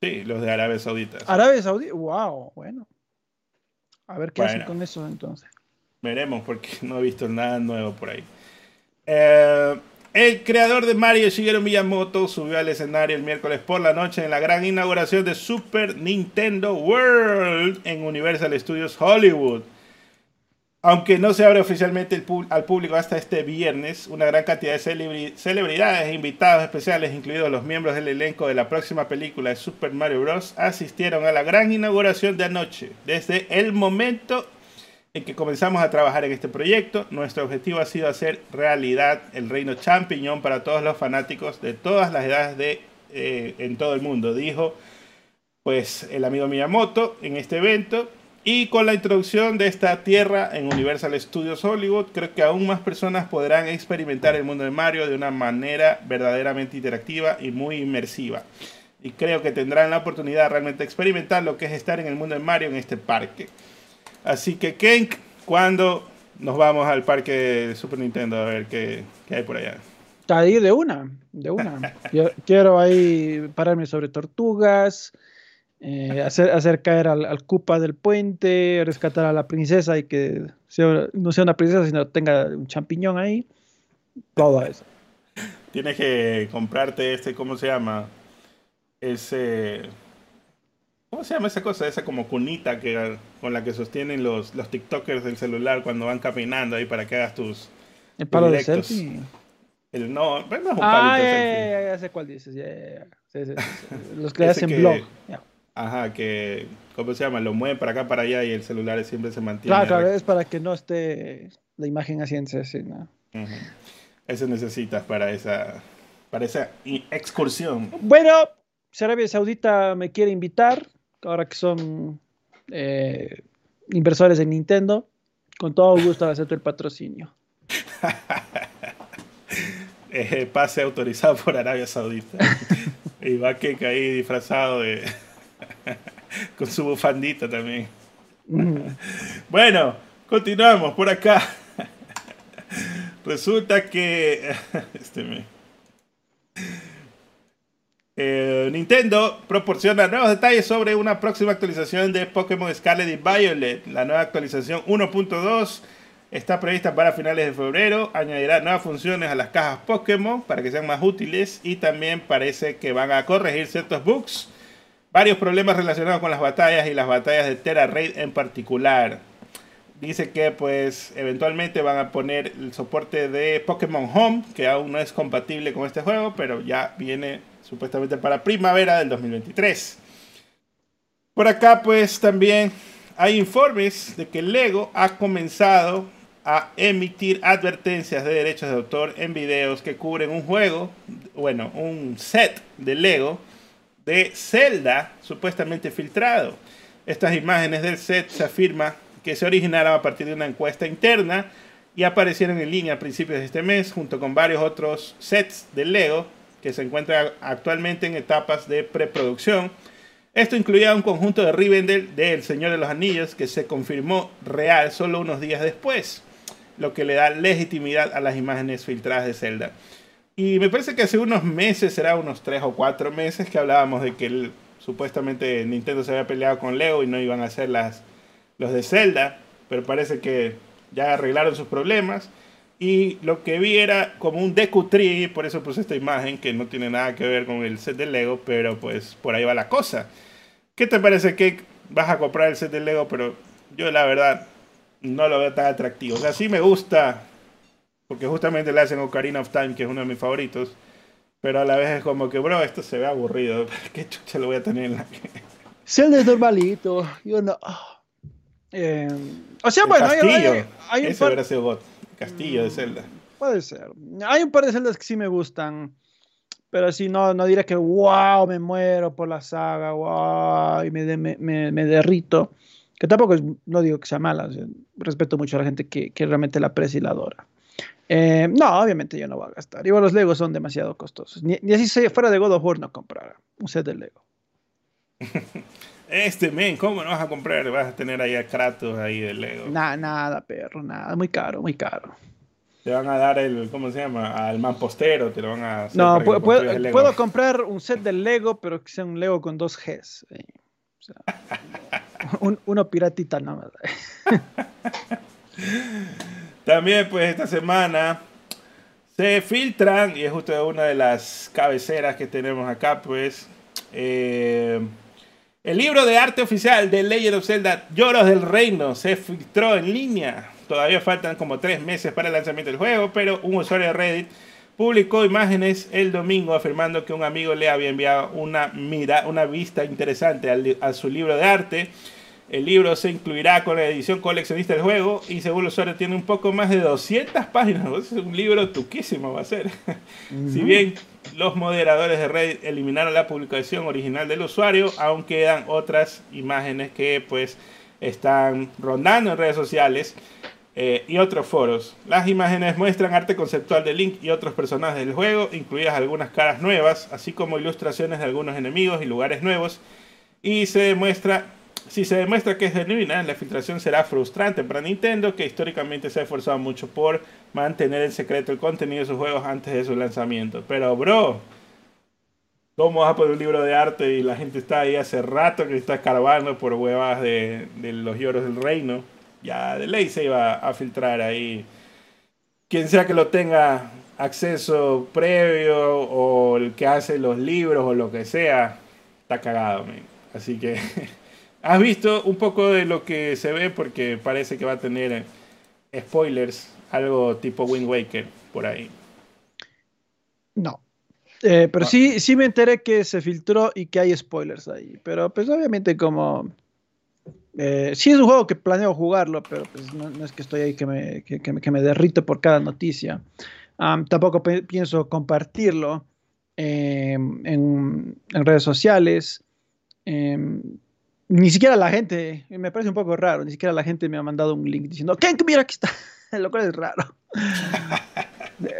Sí, los de Arabia Saudita. Arabia Saudita, wow, bueno. A ver qué hacen con eso entonces. Veremos, porque [laughs] no he visto nada nuevo por ahí. Eh, el creador de Mario, Shigeru Miyamoto, subió al escenario el miércoles por la noche en la gran inauguración de Super Nintendo World en Universal Studios Hollywood. Aunque no se abre oficialmente al público hasta este viernes, una gran cantidad de celebridades e invitados especiales, incluidos los miembros del elenco de la próxima película de Super Mario Bros., asistieron a la gran inauguración de anoche. Desde el momento en que comenzamos a trabajar en este proyecto, nuestro objetivo ha sido hacer realidad el reino champiñón para todos los fanáticos de todas las edades de, eh, en todo el mundo, dijo pues el amigo Miyamoto en este evento. Y con la introducción de esta tierra en Universal Studios Hollywood, creo que aún más personas podrán experimentar el mundo de Mario de una manera verdaderamente interactiva y muy inmersiva. Y creo que tendrán la oportunidad de realmente experimentar lo que es estar en el mundo de Mario en este parque. Así que, Kenk, ¿cuándo nos vamos al parque de Super Nintendo a ver qué, hay por allá? Ahí de una, de una. [laughs] quiero ahí pararme sobre tortugas, eh, hacer, hacer caer al, al Koopa del puente, rescatar a la princesa y que no sea una princesa, sino tenga un champiñón ahí. Todo eso. Tienes que comprarte este, ¿cómo se llama? Ese ¿Cómo se llama esa cosa? Esa como cunita que, con la que sostienen los, los TikTokers del celular cuando van caminando ahí para que hagas tus. El palo de selfie. El, no, no es un ah, ya, ya, ya, sé cuál dices. Los que hacen blog. Ajá, que, ¿cómo se llama? Lo mueven para acá, para allá y el celular siempre se mantiene. Claro, claro, es para que no esté la imagen así en ese, ¿no? Eso necesitas para esa, para esa excursión. Bueno, si Arabia Saudita me quiere invitar, ahora que son eh, inversores en Nintendo, con todo gusto acepto el patrocinio. [laughs] eh, pase autorizado por Arabia Saudita. [laughs] y va que ahí disfrazado de. [laughs] con su bufandita también. [laughs] bueno, continuamos por acá. [laughs] Resulta que. Este me... Eh, Nintendo proporciona nuevos detalles sobre una próxima actualización de Pokémon Scarlet y Violet. La nueva actualización 1.2 está prevista para finales de febrero. Añadirá nuevas funciones a las cajas Pokémon para que sean más útiles y también parece que van a corregir ciertos bugs. Varios problemas relacionados con las batallas y las batallas de Terra Raid en particular. Dice que pues eventualmente van a poner el soporte de Pokémon Home, que aún no es compatible con este juego, pero ya viene supuestamente para primavera del 2023. Por acá pues también hay informes de que Lego ha comenzado a emitir advertencias de derechos de autor en videos que cubren un juego, bueno, un set de Lego de Zelda supuestamente filtrado. Estas imágenes del set se afirma que se originaron a partir de una encuesta interna y aparecieron en línea a principios de este mes junto con varios otros sets de Lego que se encuentra actualmente en etapas de preproducción. Esto incluía un conjunto de Rivendell de El Señor de los Anillos que se confirmó real solo unos días después, lo que le da legitimidad a las imágenes filtradas de Zelda. Y me parece que hace unos meses, será unos 3 o 4 meses, que hablábamos de que supuestamente Nintendo se había peleado con Lego y no iban a hacer las, los de Zelda, pero parece que ya arreglaron sus problemas. Y lo que vi era como un deku tree, por eso puse esta imagen que no tiene nada que ver con el set de Lego, pero pues por ahí va la cosa. ¿Qué te parece que vas a comprar el set de Lego? Pero yo la verdad no lo veo tan atractivo. O sea, sí me gusta, porque justamente le hacen Ocarina of Time, que es uno de mis favoritos. Pero a la vez es como que, bro, esto se ve aburrido. [laughs] ¿Qué chucha lo voy a tener en la Zelda es normalito. Yo no. Eh, o sea, bueno, castillo. hay, hay, hay un Ese par... sido God. Castillo de Zelda. Puede ser. Hay un par de celdas que sí me gustan. Pero sí, no, no diré que wow, me muero por la saga, wow, y me, de- me, me- me derrito. Que tampoco es, no digo que sea mala, o sea, respeto mucho a la gente que, que realmente la aprecia y la adora. Eh, no, obviamente yo no voy a gastar. Igual los Legos son demasiado costosos. Ni, ni así se fuera de God of War no comprara un set de Lego. [laughs] Este, men, ¿cómo no vas a comprar? Vas a tener ahí a Kratos ahí de Lego. Nada, nada, perro, nada. Muy caro, muy caro. Te van a dar el, ¿cómo se llama? Al mampostero, te lo van a hacer No, puedo, comprar un set de Lego, pero que sea un Lego con dos Gs. O sea, [laughs] un- uno piratita nomás. [laughs] También, pues, esta semana se filtran, y es justo una de las cabeceras que tenemos acá, pues, eh, el libro de arte oficial de Legend of Zelda Lloros del Reino se filtró en línea. Todavía faltan como tres meses para el lanzamiento del juego, pero un usuario de Reddit publicó imágenes el domingo afirmando que un amigo le había enviado una, mira, una vista interesante a su libro de arte. El libro se incluirá con la edición coleccionista del juego y según el usuario tiene un poco más de 200 páginas. [laughs] Es un libro tuquísimo va a ser. Si bien los moderadores de Reddit eliminaron la publicación original del usuario, aún quedan otras imágenes que pues están rondando en redes sociales eh, y otros foros. Las imágenes muestran arte conceptual de Link y otros personajes del juego, incluidas algunas caras nuevas, así como ilustraciones de algunos enemigos y lugares nuevos. Y se demuestra, si se demuestra que es genuina, la filtración será frustrante para Nintendo, que históricamente se ha esforzado mucho por mantener en secreto el contenido de sus juegos antes de su lanzamiento. Pero, bro, ¿cómo vas a poner un libro de arte y la gente está ahí hace rato que está escarbando por huevas de, de los lloros del reino? Ya de ley se iba a filtrar ahí. Quien sea que lo tenga acceso previo o el que hace los libros o lo que sea, está cagado, man. Así que [laughs] has visto un poco de lo que se ve porque parece que va a tener eh, spoilers, algo tipo Wind Waker por ahí. No. Eh, pero Ah. sí, sí me enteré que se filtró y que hay spoilers ahí. Pero pues obviamente como... eh, sí es un juego que planeo jugarlo, pero pues no, no es que estoy ahí que me, que, que que me derrito por cada noticia. Am, tampoco pienso compartirlo eh, en, en redes sociales. Em, ni siquiera la gente, me parece un poco raro, ni siquiera la gente me ha mandado un link diciendo, ¿qué? Mira, aquí está. [laughs] Lo cual es raro. [laughs]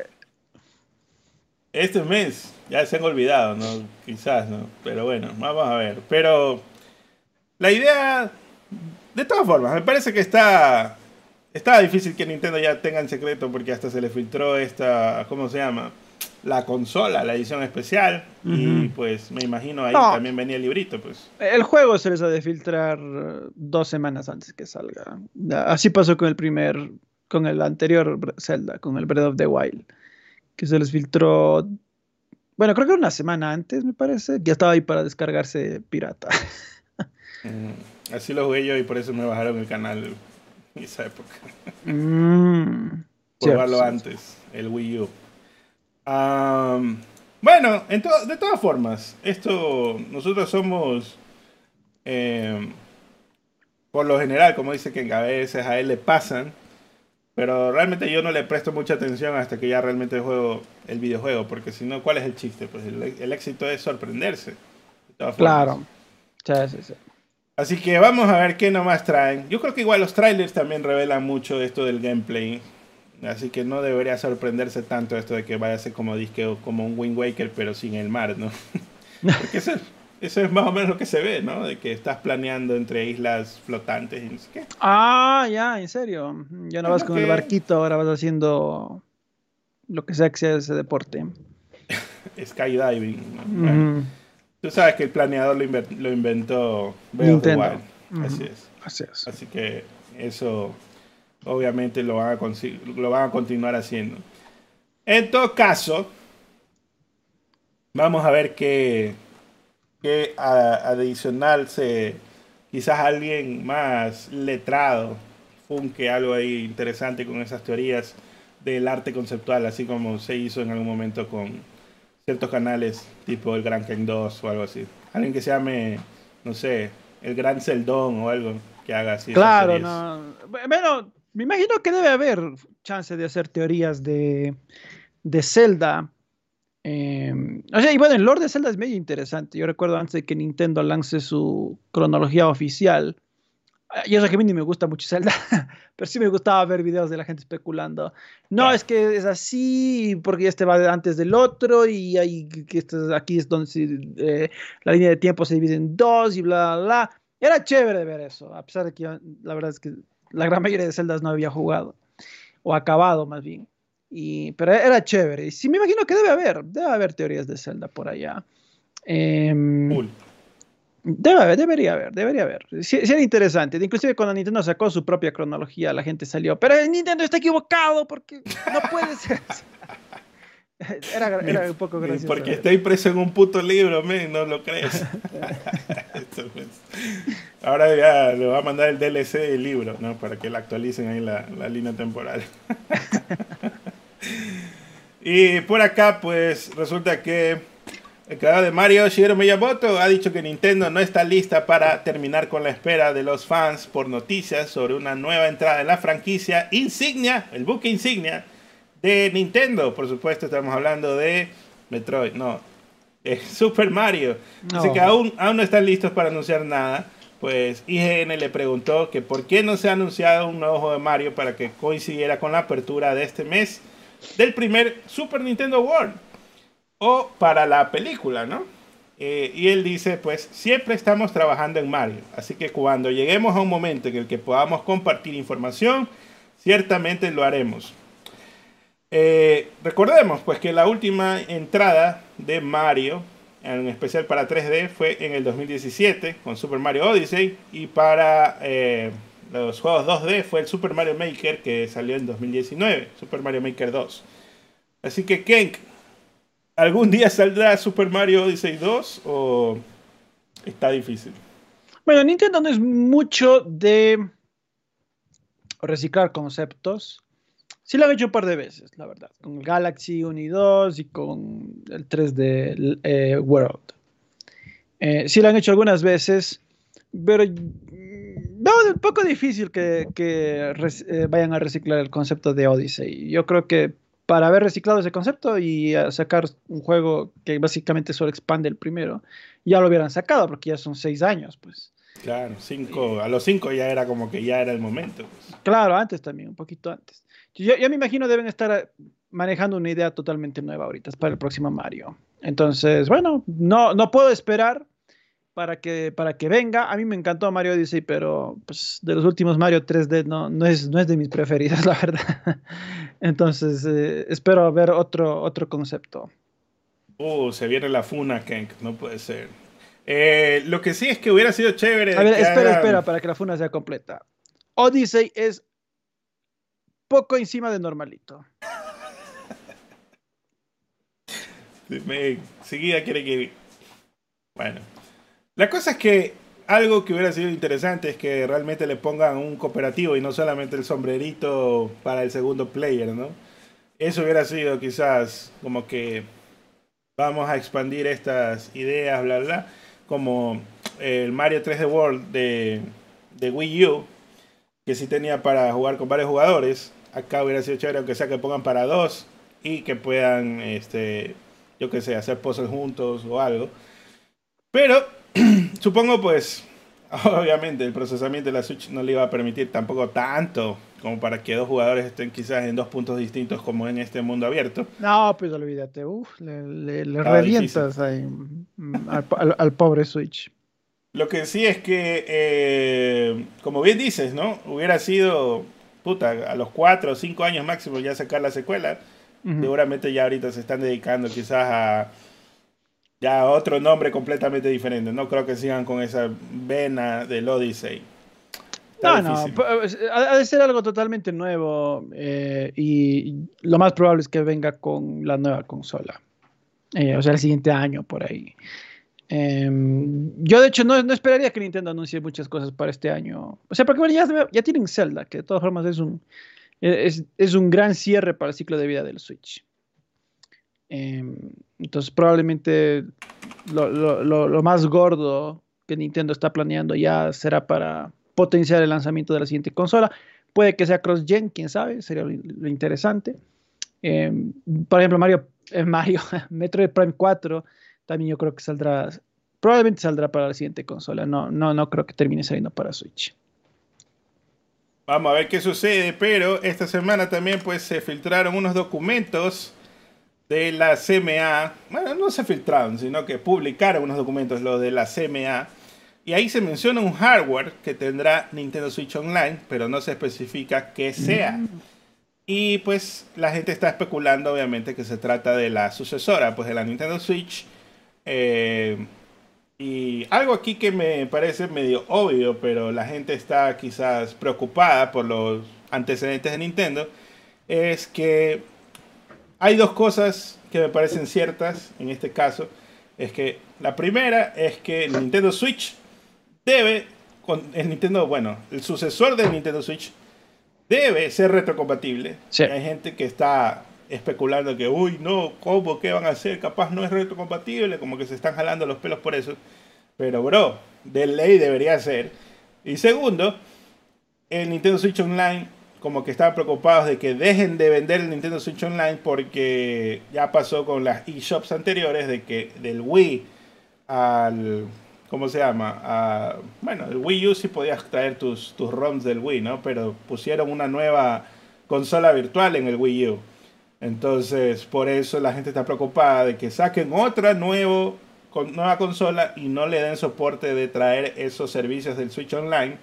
Este mes ya se han olvidado, ¿no? Quizás, ¿no? Pero bueno, vamos a ver. Pero la idea, de todas formas, me parece que está, está difícil que Nintendo ya tenga en secreto porque hasta se le filtró esta, ¿cómo se llama? La consola, la edición especial. Y Ujú. pues me imagino ahí No. también venía el librito, pues. El juego se les ha de filtrar dos semanas antes que salga. Así pasó con el primer, con el anterior Zelda, con el Breath of the Wild, que se les filtró, bueno, creo que una semana antes, me parece, ya estaba ahí para descargarse pirata. [laughs] Mm, Así lo jugué yo y por eso me bajaron el canal en esa época. Mm, [laughs] cierto, verlo cierto. antes, el Wii U. Am, bueno, en to- de todas formas, esto, nosotros somos, em, por lo general, como dice que a veces a él le pasan, pero realmente yo no le presto mucha atención hasta que ya realmente juego el videojuego, porque si no, ¿cuál es el chiste? Pues el, el éxito es sorprenderse. Claro. Sí, sí, sí. Así que vamos a ver qué nomás traen. Yo creo que igual los trailers también revelan mucho esto del gameplay. Así que no debería sorprenderse tanto esto de que vaya a ser como disque o como un Wind Waker, pero sin el mar, ¿no? [laughs] Porque eso, eso es más o menos lo que se ve, ¿no? De que estás planeando entre islas flotantes y no sé qué. Ah, ya, en serio. Ya no Es vas con el barquito, ahora vas haciendo lo que sea que sea ese deporte. [laughs] Skydiving. ¿no? Bueno, Ujú. tú sabes que el planeador lo, inver- lo inventó Nintendo. Así es. Así es. Así que eso obviamente lo van a, lo van a continuar haciendo. En todo caso, vamos a ver qué, qué adicional se... Quizás alguien más letrado funque algo ahí interesante con esas teorías del arte conceptual, así como se hizo en algún momento con ciertos canales, tipo el Gran Ken 2 o algo así. Alguien que se llame, no sé, el Gran Celdón o algo que haga así. Claro, no. Bueno, me imagino que debe haber chance de hacer teorías de, de Zelda. Em, o sea, y bueno, el lore de Zelda es medio interesante. Yo recuerdo antes de que Nintendo lance su cronología oficial, y eso que a mí ni me gusta mucho Zelda, [laughs] pero sí me gustaba ver videos de la gente especulando. No, es que es así, porque este va antes del otro, y hay, que este, aquí es donde eh, la línea de tiempo se divide en dos, y bla, bla, bla. Era chévere ver eso, a pesar de que la verdad es que la gran mayoría de Zeldas no había jugado, o acabado más bien. Y, pero era chévere. Y sí me imagino que debe haber, debe haber teorías de Zelda por allá. Eh, Debe haber, debería haber, debería haber. Sería interesante. Inclusive cuando Nintendo sacó su propia cronología, la gente salió, pero Nintendo está equivocado porque no puede ser. [laughs] Era, era, un poco gracioso. Porque estoy preso en un puto libro, no lo crees. [laughs] Ahora ya le va a mandar el DLC del libro, ¿no? Para que le actualicen ahí la, la línea temporal. [laughs] y por acá, pues resulta que el creador de Mario, Shigeru Miyamoto, ha dicho que Nintendo no está lista para terminar con la espera de los fans por noticias sobre una nueva entrada en la franquicia insignia, el buque insignia de Nintendo. Por supuesto, estamos hablando de Metroid, no, de Super Mario. Así que aún, aún no están listos para anunciar nada. Pues IGN le preguntó que por qué no se ha anunciado un nuevo juego de Mario para que coincidiera con la apertura de este mes del primer Super Nintendo World o para la película, ¿no? Eh, y él dice, pues siempre estamos trabajando en Mario, así que cuando lleguemos a un momento en el que podamos compartir información, ciertamente lo haremos. Eh, recordemos pues que la última entrada de Mario, en especial para 3D, fue en el 2017 con Super Mario Odyssey y para eh, los juegos 2D fue el Super Mario Maker que salió en 2019, Super Mario Maker 2. Así que Kenk, ¿Algún día saldrá Super Mario Odyssey 2 o está difícil? Bueno, Nintendo no es mucho de reciclar conceptos. Sí lo han hecho un par de veces, la verdad. Con el Galaxy 1 y 2 y con el 3D eh, World. Eh, sí lo han hecho algunas veces, pero no, es un poco difícil que, eh, vayan a reciclar el concepto de Odyssey. Yo creo que para haber reciclado ese concepto y sacar un juego que básicamente solo expande el primero, ya lo hubieran sacado porque ya son seis años, pues. Claro, cinco, a los cinco ya era como que ya era el momento. Pues. Claro, antes también, un poquito antes. Yo, me imagino deben estar manejando una idea totalmente nueva ahorita para el próximo Mario. Entonces, bueno, no, no puedo esperar para que, para que venga. A mí me encantó Mario Odyssey, pero pues de los últimos Mario 3D no, no, es, no es de mis [laughs] preferidos, la verdad. Entonces, eh, espero ver otro, otro concepto. Uh, se viene la funa, Kenk, no puede ser. Eh, lo que sí es que hubiera sido chévere. A ver, espera, espera, para que la funa sea completa. Odyssey es poco encima de normalito. seguida quiere que. Bueno. La cosa es que algo que hubiera sido interesante es que realmente le pongan un cooperativo y no solamente el sombrerito para el segundo player, ¿no? Eso hubiera sido quizás como que vamos a expandir estas ideas, bla, bla, como el Mario 3D World de, de Wii U, que sí tenía para jugar con varios jugadores. Acá hubiera sido chévere aunque sea que pongan para dos y que puedan, este, yo qué sé, hacer poses juntos o algo. Pero [clears throat] supongo pues, [laughs] obviamente el procesamiento de la Switch no le iba a permitir tampoco tanto como para que dos jugadores estén quizás en dos puntos distintos como en este mundo abierto. No, pues olvídate, Uf, le, revientas ahí, mm, al, pobre Switch. Lo que sí es que, eh, como bien dices, ¿no? Hubiera sido, puta, a los cuatro o cinco años máximo ya sacar la secuela. Seguramente ya ahorita se están dedicando quizás a ya otro nombre completamente diferente. No creo que sigan con esa vena del Odyssey. no, no, ha de ser algo totalmente nuevo eh, y lo más probable es que venga con la nueva consola. Eh, o sea, el siguiente año por ahí. Em, yo de hecho no, esperaría que Nintendo anuncie muchas cosas para este año. O sea, porque ya, tienen Zelda, que de todas formas es un, es, un gran cierre para el ciclo de vida del Switch. Em, entonces probablemente lo, más gordo que Nintendo está planeando ya será para potenciar el lanzamiento de la siguiente consola. Puede que sea cross-gen, quién sabe, sería lo, interesante. Em, por ejemplo, Mario, eh, Mario [laughs] Metroid Prime 4 también yo creo que saldrá, probablemente saldrá para la siguiente consola. No, no, no creo que termine saliendo para Switch. Vamos a ver qué sucede, pero esta semana también pues se filtraron unos documentos de la CMA. Bueno, no se filtraron, sino que publicaron unos documentos, lo de la CMA. Y ahí se menciona un hardware que tendrá Nintendo Switch Online, pero no se especifica qué sea. Mm. Y pues la gente está especulando, obviamente, que se trata de la sucesora, pues de la Nintendo Switch. Eh, y algo aquí que me parece medio obvio, pero la gente está quizás preocupada por los antecedentes de Nintendo, es que hay dos cosas que me parecen ciertas en este caso. Es que la primera es que el Nintendo Switch debe, con el Nintendo, bueno, el sucesor del Nintendo Switch debe ser retrocompatible. Hay gente que está especulando que, uy, no, ¿cómo? ¿Qué van a hacer? Capaz no es retrocompatible, como que se están jalando los pelos por eso. Pero, bro, de ley debería ser. Y segundo, el Nintendo Switch Online, como que estaban preocupados de que dejen de vender el Nintendo Switch Online porque ya pasó con las eShops anteriores de que del Wii al. ¿Cómo se llama? bueno, el Wii U sí podías traer tus, tus ROMs del Wii, ¿no? Pero pusieron una nueva consola virtual en el Wii U. Entonces, por eso la gente está preocupada de que saquen otra nuevo, con, nueva consola y no le den soporte de traer esos servicios del Switch Online,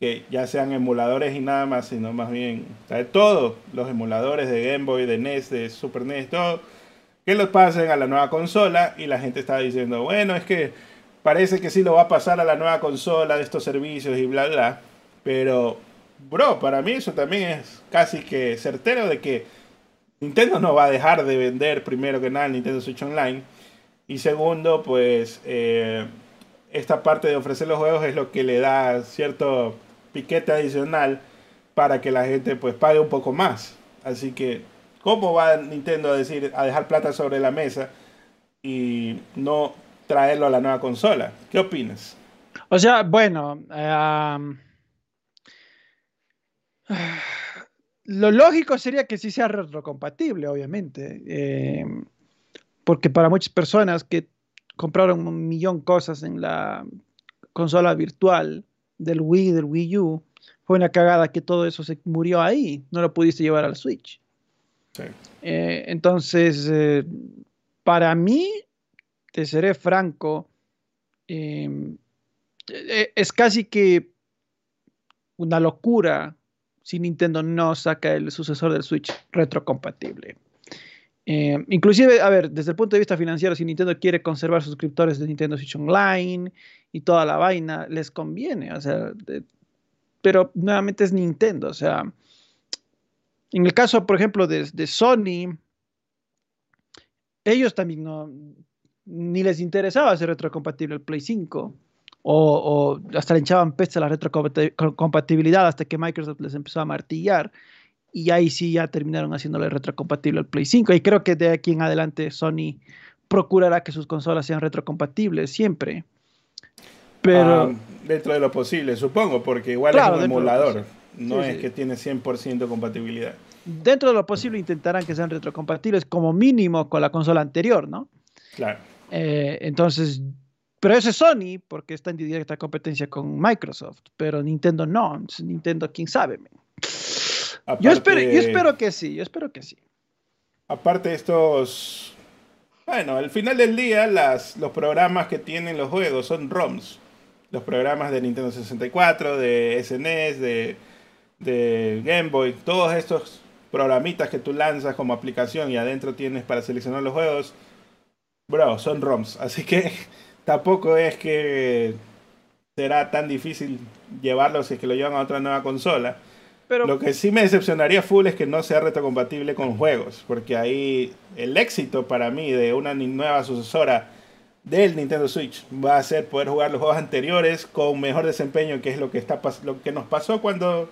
que ya sean emuladores y nada más, sino más bien traer todos los emuladores de Game Boy, de NES, de Super NES, todo, que los pasen a la nueva consola y la gente está diciendo, bueno, es que parece que sí lo va a pasar a la nueva consola de estos servicios y bla, bla, pero, bro, para mí eso también es casi que certero de que Nintendo no va a dejar de vender primero que nada Nintendo Switch Online. Y segundo, pues eh, esta parte de ofrecer los juegos es lo que le da cierto piquete adicional para que la gente pues pague un poco más. Así que, ¿cómo va Nintendo a decir a dejar plata sobre la mesa y no traerlo a la nueva consola? ¿Qué opinas? O sea, bueno, eh, lo lógico sería que sí sea retrocompatible, obviamente. Eh, porque para muchas personas que compraron un millón de cosas en la consola virtual del Wii, del Wii U, fue una cagada que todo eso se murió ahí. No lo pudiste llevar al Switch. Eh, entonces, eh, para mí, te seré franco, es casi que una locura si Nintendo no saca el sucesor del Switch retrocompatible. Eh, inclusive, a ver, desde el punto de vista financiero, si Nintendo quiere conservar suscriptores de Nintendo Switch Online y toda la vaina, les conviene, o sea, pero nuevamente es Nintendo, o sea, en el caso, por ejemplo, de, de Sony, ellos también no, ni les interesaba hacer retrocompatible el Play 5 o, hasta le echaban peste a la retrocompatibilidad hasta que Microsoft les empezó a martillar y ahí sí ya terminaron haciéndole retrocompatible al Play 5 y creo que de aquí en adelante Sony procurará que sus consolas sean retrocompatibles siempre. Pero ah, dentro de lo posible, supongo, porque igual es un emulador, no es que tiene 100% compatibilidad. Dentro de lo posible intentarán que sean retrocompatibles como mínimo con la consola anterior, ¿no? Claro. Eh, entonces pero eso es Sony porque está en directa competencia con Microsoft, pero Nintendo no. Nintendo, quién sabe. yo, espero, yo espero que sí, yo espero que sí. Aparte de estos... Bueno, al final del día las, los programas que tienen los juegos son ROMs. Los programas de Nintendo 64, de SNES, de, de Game Boy, todos estos programitas que tú lanzas como aplicación y adentro tienes para seleccionar los juegos, bro, son ROMs. Así que tampoco es que será tan difícil llevarlo si es que lo llevan a otra nueva consola. Pero, lo que sí me decepcionaría full es que no sea retrocompatible con juegos, porque ahí el éxito para mí de una nueva sucesora del Nintendo Switch va a ser poder jugar los juegos anteriores con mejor desempeño, que es lo que está lo que nos pasó cuando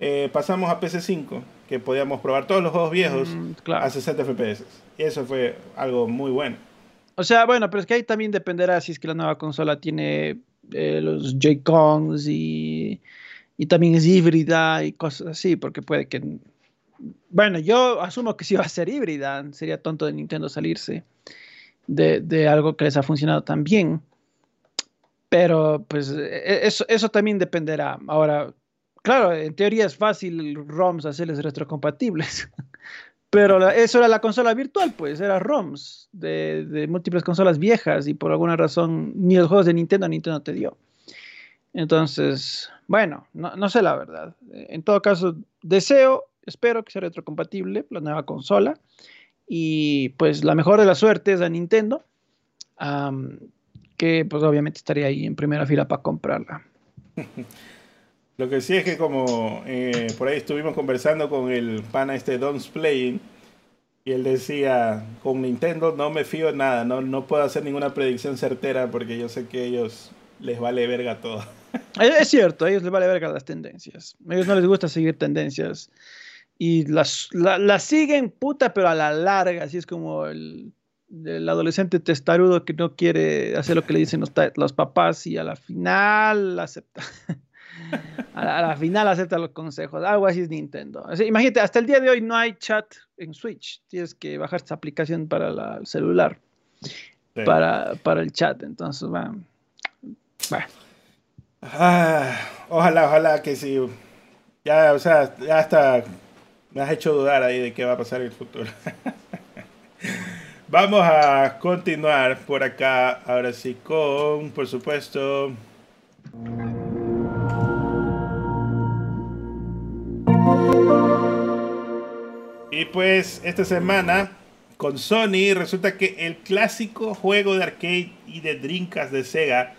eh, pasamos a PC5, que podíamos probar todos los juegos viejos mm, a 60 FPS. Y eso fue algo muy bueno. O sea, bueno, pero es que ahí también dependerá si es que la nueva consola tiene eh, los Joy-Cons y, y también es híbrida y cosas así, porque puede que... Bueno, yo asumo que sí va a ser híbrida, sería tonto de Nintendo salirse de, de algo que les ha funcionado tan bien. Pero pues e, eso, eso también dependerá. Ahora, claro, en teoría es fácil ROMs hacerles retrocompatibles. [laughs] Pero eso era la consola virtual, pues, era ROMs de, múltiples consolas viejas y por alguna razón ni los juegos de Nintendo Nintendo te dio. Entonces, bueno, no, sé la verdad. En todo caso, deseo, espero que sea retrocompatible la nueva consola. Y pues la mejor de la suerte es a Nintendo, que pues obviamente estaría ahí en primera fila para comprarla. [laughs] Lo que sí es que como eh, por ahí estuvimos conversando con el pana este Don's Playing y él decía, con Nintendo no me fío nada, no, no puedo hacer ninguna predicción certera porque yo sé que ellos les vale verga todo. [laughs] Es cierto, a ellos les vale verga las tendencias. A ellos no les gusta seguir tendencias. Y las, las siguen puta, pero a la larga, así es como el, el adolescente testarudo que no quiere hacer lo que le dicen los, los papás y a la final acepta. [laughs] a, la, final acepta los consejos. Algo así es Nintendo. imagínate, hasta el día de hoy no hay chat en Switch. Tienes que bajar esta aplicación para el celular. Para, para, el chat. Entonces, bueno. Ah, ojalá, ojalá que sí. Ya, o sea, ya hasta me has hecho dudar ahí de qué va a pasar en el futuro. [laughs] Vamos a continuar por acá, ahora sí, con, por supuesto... Y pues esta semana con Sony resulta que el clásico juego de arcade y de drinkas de Sega,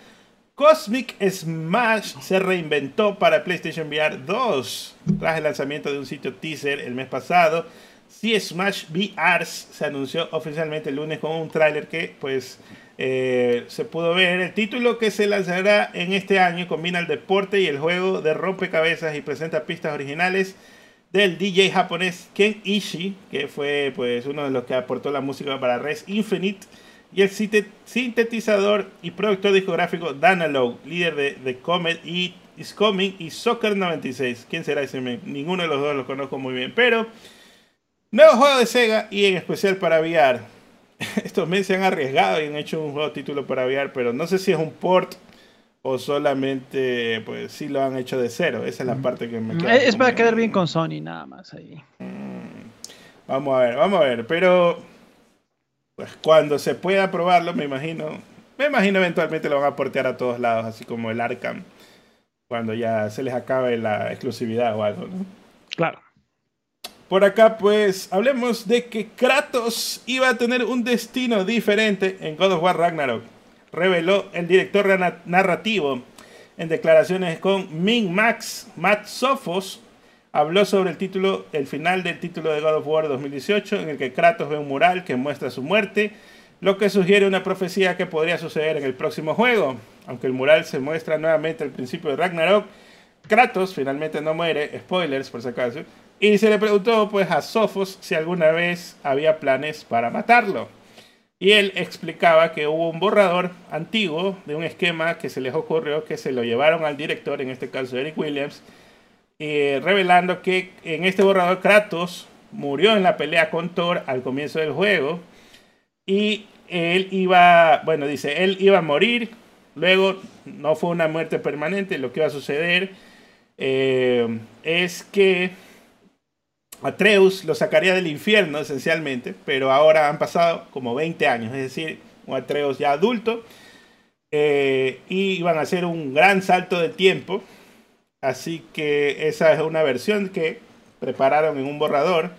Cosmic Smash, se reinventó para PlayStation VR 2 tras el lanzamiento de un sitio teaser el mes pasado. Si Smash VR se anunció oficialmente el lunes con un tráiler que pues eh, se pudo ver. El título que se lanzará en este año combina el deporte y el juego de rompecabezas y presenta pistas originales del DJ japonés Ken Ishii, que fue pues uno de los que aportó la música para Res Infinite, y el sintetizador y productor discográfico Danalogue, líder de The Comet y Is Coming y Soccer 96. ¿Quién será ese? Ninguno de los dos lo conozco muy bien, pero nuevo juego de Sega y en especial para VR. [laughs] Estos men se han arriesgado y han hecho un juego título para VR, pero no sé si es un port o solamente pues sí lo han hecho de cero. Esa es la parte que me queda. Es para quedar bien con Sony nada más ahí. Mm. Vamos a ver, vamos a ver, pero pues cuando se pueda probarlo, me imagino, me imagino eventualmente lo van a portear a todos lados, así como el Arkham, cuando ya se les acabe la exclusividad o algo, ¿no? Claro. Por acá, pues, hablemos de que Kratos iba a tener un destino diferente en God of War Ragnarok reveló el director narrativo en declaraciones con Ming Max. Matt Sophos habló sobre el título, el final del título de God of War 2018, en el que Kratos ve un mural que muestra su muerte, lo que sugiere una profecía que podría suceder en el próximo juego. Aunque el mural se muestra nuevamente al principio de Ragnarok, Kratos finalmente no muere, spoilers por si acaso, y se le preguntó pues a Sophos si alguna vez había planes para matarlo. Y él explicaba que hubo un borrador antiguo de un esquema que se les ocurrió que se lo llevaron al director, en este caso Eric Williams, eh, revelando que en este borrador Kratos murió en la pelea con Thor al comienzo del juego. Y él iba, bueno, dice, él iba a morir, luego no fue una muerte permanente, lo que iba a suceder eh, es que Atreus lo sacaría del infierno esencialmente, pero ahora han pasado como 20 años, es decir, un Atreus ya adulto, eh, y iban a hacer un gran salto de tiempo, así que esa es una versión que prepararon en un borrador,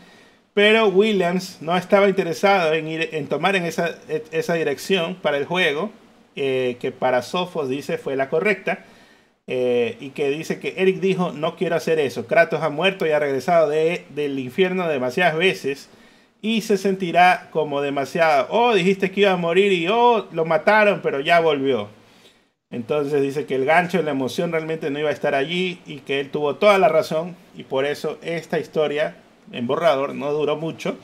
pero Williams no estaba interesado en, ir, en tomar en esa, esa dirección para el juego, eh, que para Sophos dice fue la correcta, eh, y que dice que Eric dijo, no quiero hacer eso. Kratos ha muerto y ha regresado de, del infierno demasiadas veces y se sentirá como demasiado, oh, dijiste que iba a morir y oh, lo mataron, pero ya volvió. Entonces dice que el gancho y la emoción realmente no iba a estar allí y que él tuvo toda la razón y por eso esta historia en borrador no duró mucho.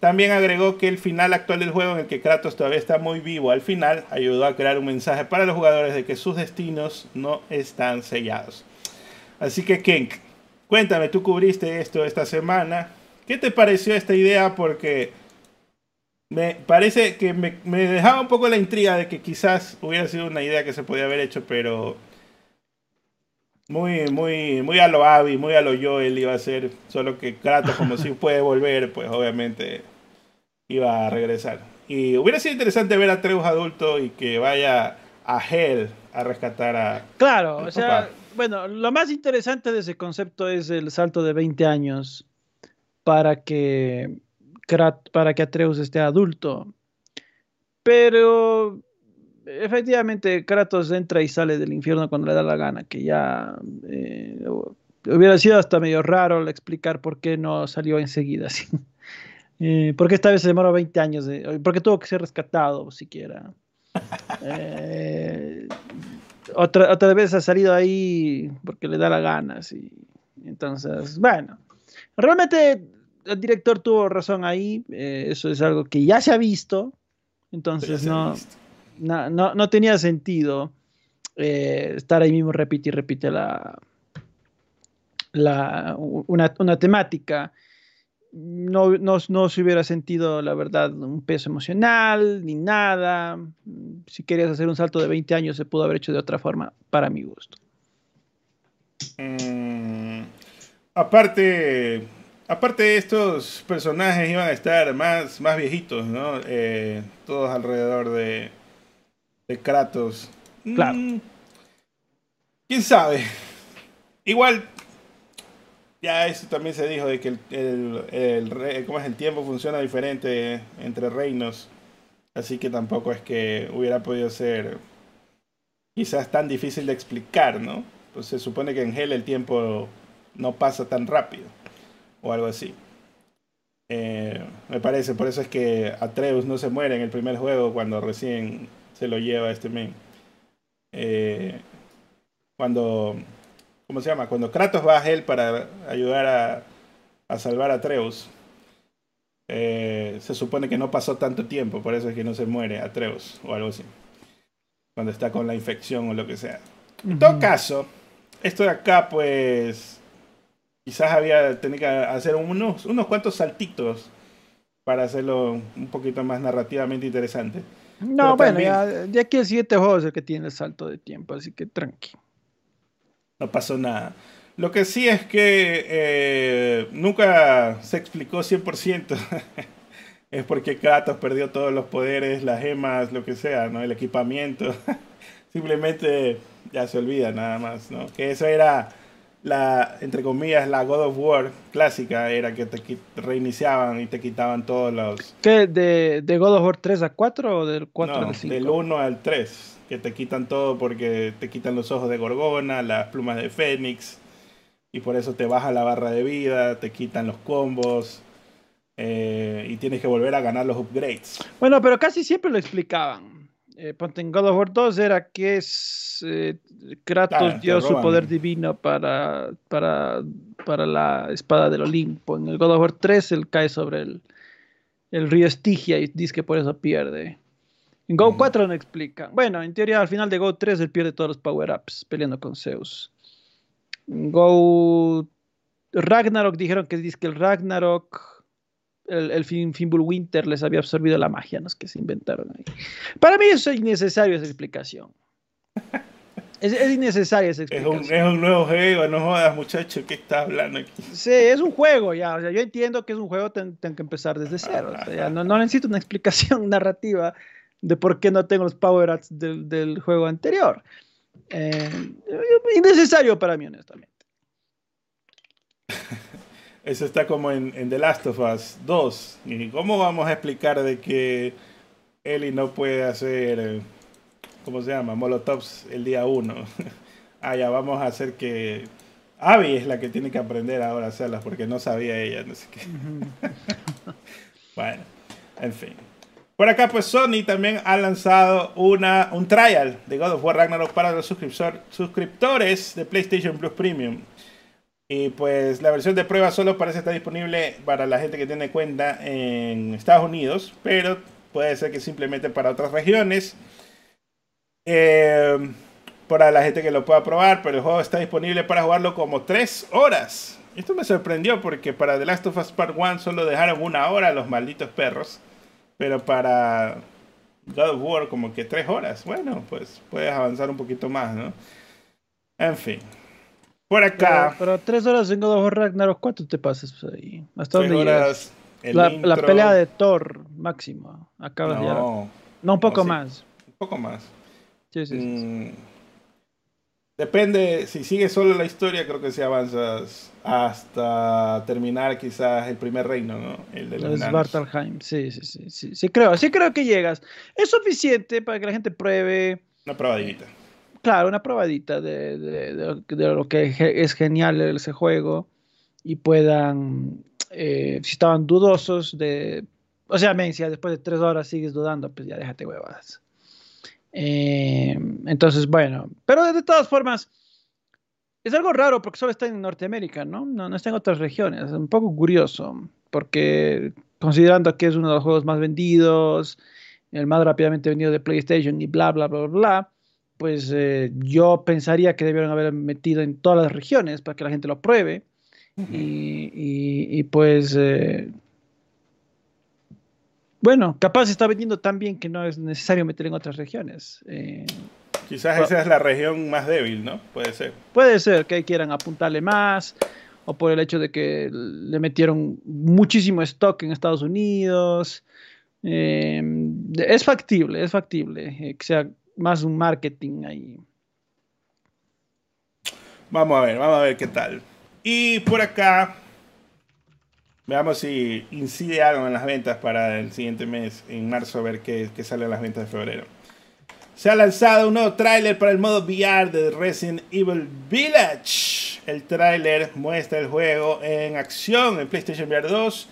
También agregó que el final actual del juego en el que Kratos todavía está muy vivo al final ayudó a crear un mensaje para los jugadores de que sus destinos no están sellados. Así que Kenk, cuéntame, tú cubriste esto esta semana. ¿Qué te pareció esta idea? Porque me parece que me, dejaba un poco la intriga de que quizás hubiera sido una idea que se podía haber hecho, pero muy, muy, muy a lo Abby, muy a lo Joel iba a ser, solo que Kratos como si [laughs] puede volver, pues obviamente iba a regresar. Y hubiera sido interesante ver a Treus adulto y que vaya a Hell a rescatar a... Claro, o sea, bueno, lo más interesante de ese concepto es el salto de 20 años para que para que Atreus esté adulto. Pero efectivamente Kratos entra y sale del infierno cuando le da la gana, que ya eh, hubiera sido hasta medio raro explicar por qué no salió enseguida. [laughs] Eh, porque esta vez se demoró 20 años, porque tuvo que ser rescatado siquiera. Eh, otra, otra vez ha salido ahí porque le da la gana. Entonces, bueno, realmente el director tuvo razón ahí, eso es algo que ya se ha visto, entonces no, no, tenía sentido eh, estar ahí mismo, repite y repite la, la, una, temática. No, no, se hubiera sentido, la verdad, un peso emocional ni nada. Si querías hacer un salto de 20 años, se pudo haber hecho de otra forma, para mi gusto. Mm, aparte, Aparte, estos personajes iban a estar más, más viejitos, ¿no? Eh, todos alrededor de, de Kratos. Claro. Mm, ¿Quién sabe? Igual, ya eso también se dijo de que el, el, el, ¿cómo es? el tiempo funciona diferente entre reinos. Así que tampoco es que hubiera podido ser quizás tan difícil de explicar, ¿no? Pues se supone que en Hell el tiempo no pasa tan rápido o algo así. Eh, me parece, por eso es que Atreus no se muere en el primer juego cuando recién se lo lleva este men. Eh, cuando, ¿cómo se llama? Cuando Kratos va a Hell para ayudar a, a salvar a Atreus, eh, se supone que no pasó tanto tiempo, por eso es que no se muere Atreus o algo así. Cuando está con la infección o lo que sea. En todo caso, esto de acá, pues quizás había tenido que hacer unos, unos cuantos saltitos para hacerlo un poquito más narrativamente interesante. No, bueno, ya, aquí el siguiente juego es el que tiene salto de tiempo, así que tranqui. No pasó nada. Lo que sí es que eh, nunca se explicó 100%. [laughs] es porque Kratos perdió todos los poderes, las gemas, lo que sea, ¿no? El equipamiento. [laughs] Simplemente ya se olvida nada más, ¿no? Que eso era la, entre comillas, la God of War clásica era que te reiniciaban y te quitaban todos los... ¿Qué? ¿De, de God of War 3 a 4 o del 4 al 5? del 1 al 3, que te quitan todo porque te quitan los ojos de Gorgona, las plumas de Fénix, y por eso te baja la barra de vida, te quitan los combos, eh, y tienes que volver a ganar los upgrades. Bueno, pero casi siempre lo explicaban eh, en God of War 2 era que es, eh, Kratos dio su poder divino para, para, para, la espada del Olimpo. En el God of War 3 él cae sobre el, el río Estigia y dice que por eso pierde. En Go 4 no explica. Bueno, en teoría al final de Go 3 él pierde todos los power-ups peleando con Zeus. En Go Ragnarok dijeron que dice que el Ragnarok el, el Winter les había absorbido la magia, ¿no? Es que se inventaron ahí. Para mí eso es innecesario esa explicación. [laughs] Es, es innecesaria esa explicación. Es un, nuevo juego, no jodas, muchacho, ¿qué estás hablando aquí? Sí, es un juego ya. O sea, yo entiendo que es un juego, tengo que empezar desde cero. O sea, no, no, necesito una explicación [laughs] narrativa de por qué no tengo los power-ups del, del, juego anterior. Eh, innecesario para mí, honestamente. [laughs] Eso está como en, The Last of Us 2. ¿Y cómo vamos a explicar de que Ellie no puede hacer, ¿cómo se llama? Molotovs el día 1. [laughs] ah, ya vamos a hacer que Abby es la que tiene que aprender ahora a hacerlas porque no sabía ella, no sé qué. [laughs] bueno, en fin. Por acá, pues Sony también ha lanzado una, un trial de God of War Ragnarok para los suscriptores de PlayStation Plus Premium. Y pues la versión de prueba solo parece estar disponible para la gente que tiene cuenta en Estados Unidos, pero puede ser que simplemente para otras regiones. Eh, para la gente que lo pueda probar, pero el juego está disponible para jugarlo como 3 horas. Esto me sorprendió porque para The Last of Us Part 1 solo dejaron una hora los malditos perros. Pero para God of War como que tres horas. Bueno, pues puedes avanzar un poquito más, ¿no? En fin. Por acá. Pero, tres horas en God of War Ragnarok, ¿cuánto te pasas pues, ahí? ¿Hasta dónde horas, la, la, pelea de Thor máxima. Acaba no, No, un poco más. Un poco más. Sí, sí, sí. Mm, Depende, si sigues solo la historia, creo que si avanzas hasta terminar quizás el primer reino, ¿no? El de los Svartalheim, sí, sí, sí, sí, sí, creo, sí creo que llegas. Es suficiente para que la gente pruebe. Una probadita. Claro, una probadita de, de, lo que es genial ese juego y puedan, eh, si estaban dudosos de, o sea, men, si después de tres horas sigues dudando, pues ya déjate huevadas. Eh, entonces, bueno, pero de todas formas, es algo raro porque solo está en Norteamérica, ¿no? ¿no? No, está en otras regiones. Es un poco curioso, porque considerando que es uno de los juegos más vendidos, el más rápidamente vendido de PlayStation y bla, bla, bla, bla, pues eh, yo pensaría que debieron haber metido en todas las regiones para que la gente lo pruebe. y, pues eh, bueno, capaz está vendiendo tan bien que no es necesario meter en otras regiones. Eh, Quizás esa es la región más débil, ¿no? Puede ser. Puede ser que quieran apuntarle más, o por el hecho de que le metieron muchísimo stock en Estados Unidos. Eh, es factible, es factible eh, que sea más un marketing ahí. Vamos a ver, vamos a ver qué tal. Y por acá Veamos si incide algo en las ventas para el siguiente mes, en marzo, a ver qué, sale en las ventas de febrero. Se ha lanzado un nuevo tráiler para el modo VR de Resident Evil Village. El tráiler muestra el juego en acción en PlayStation VR 2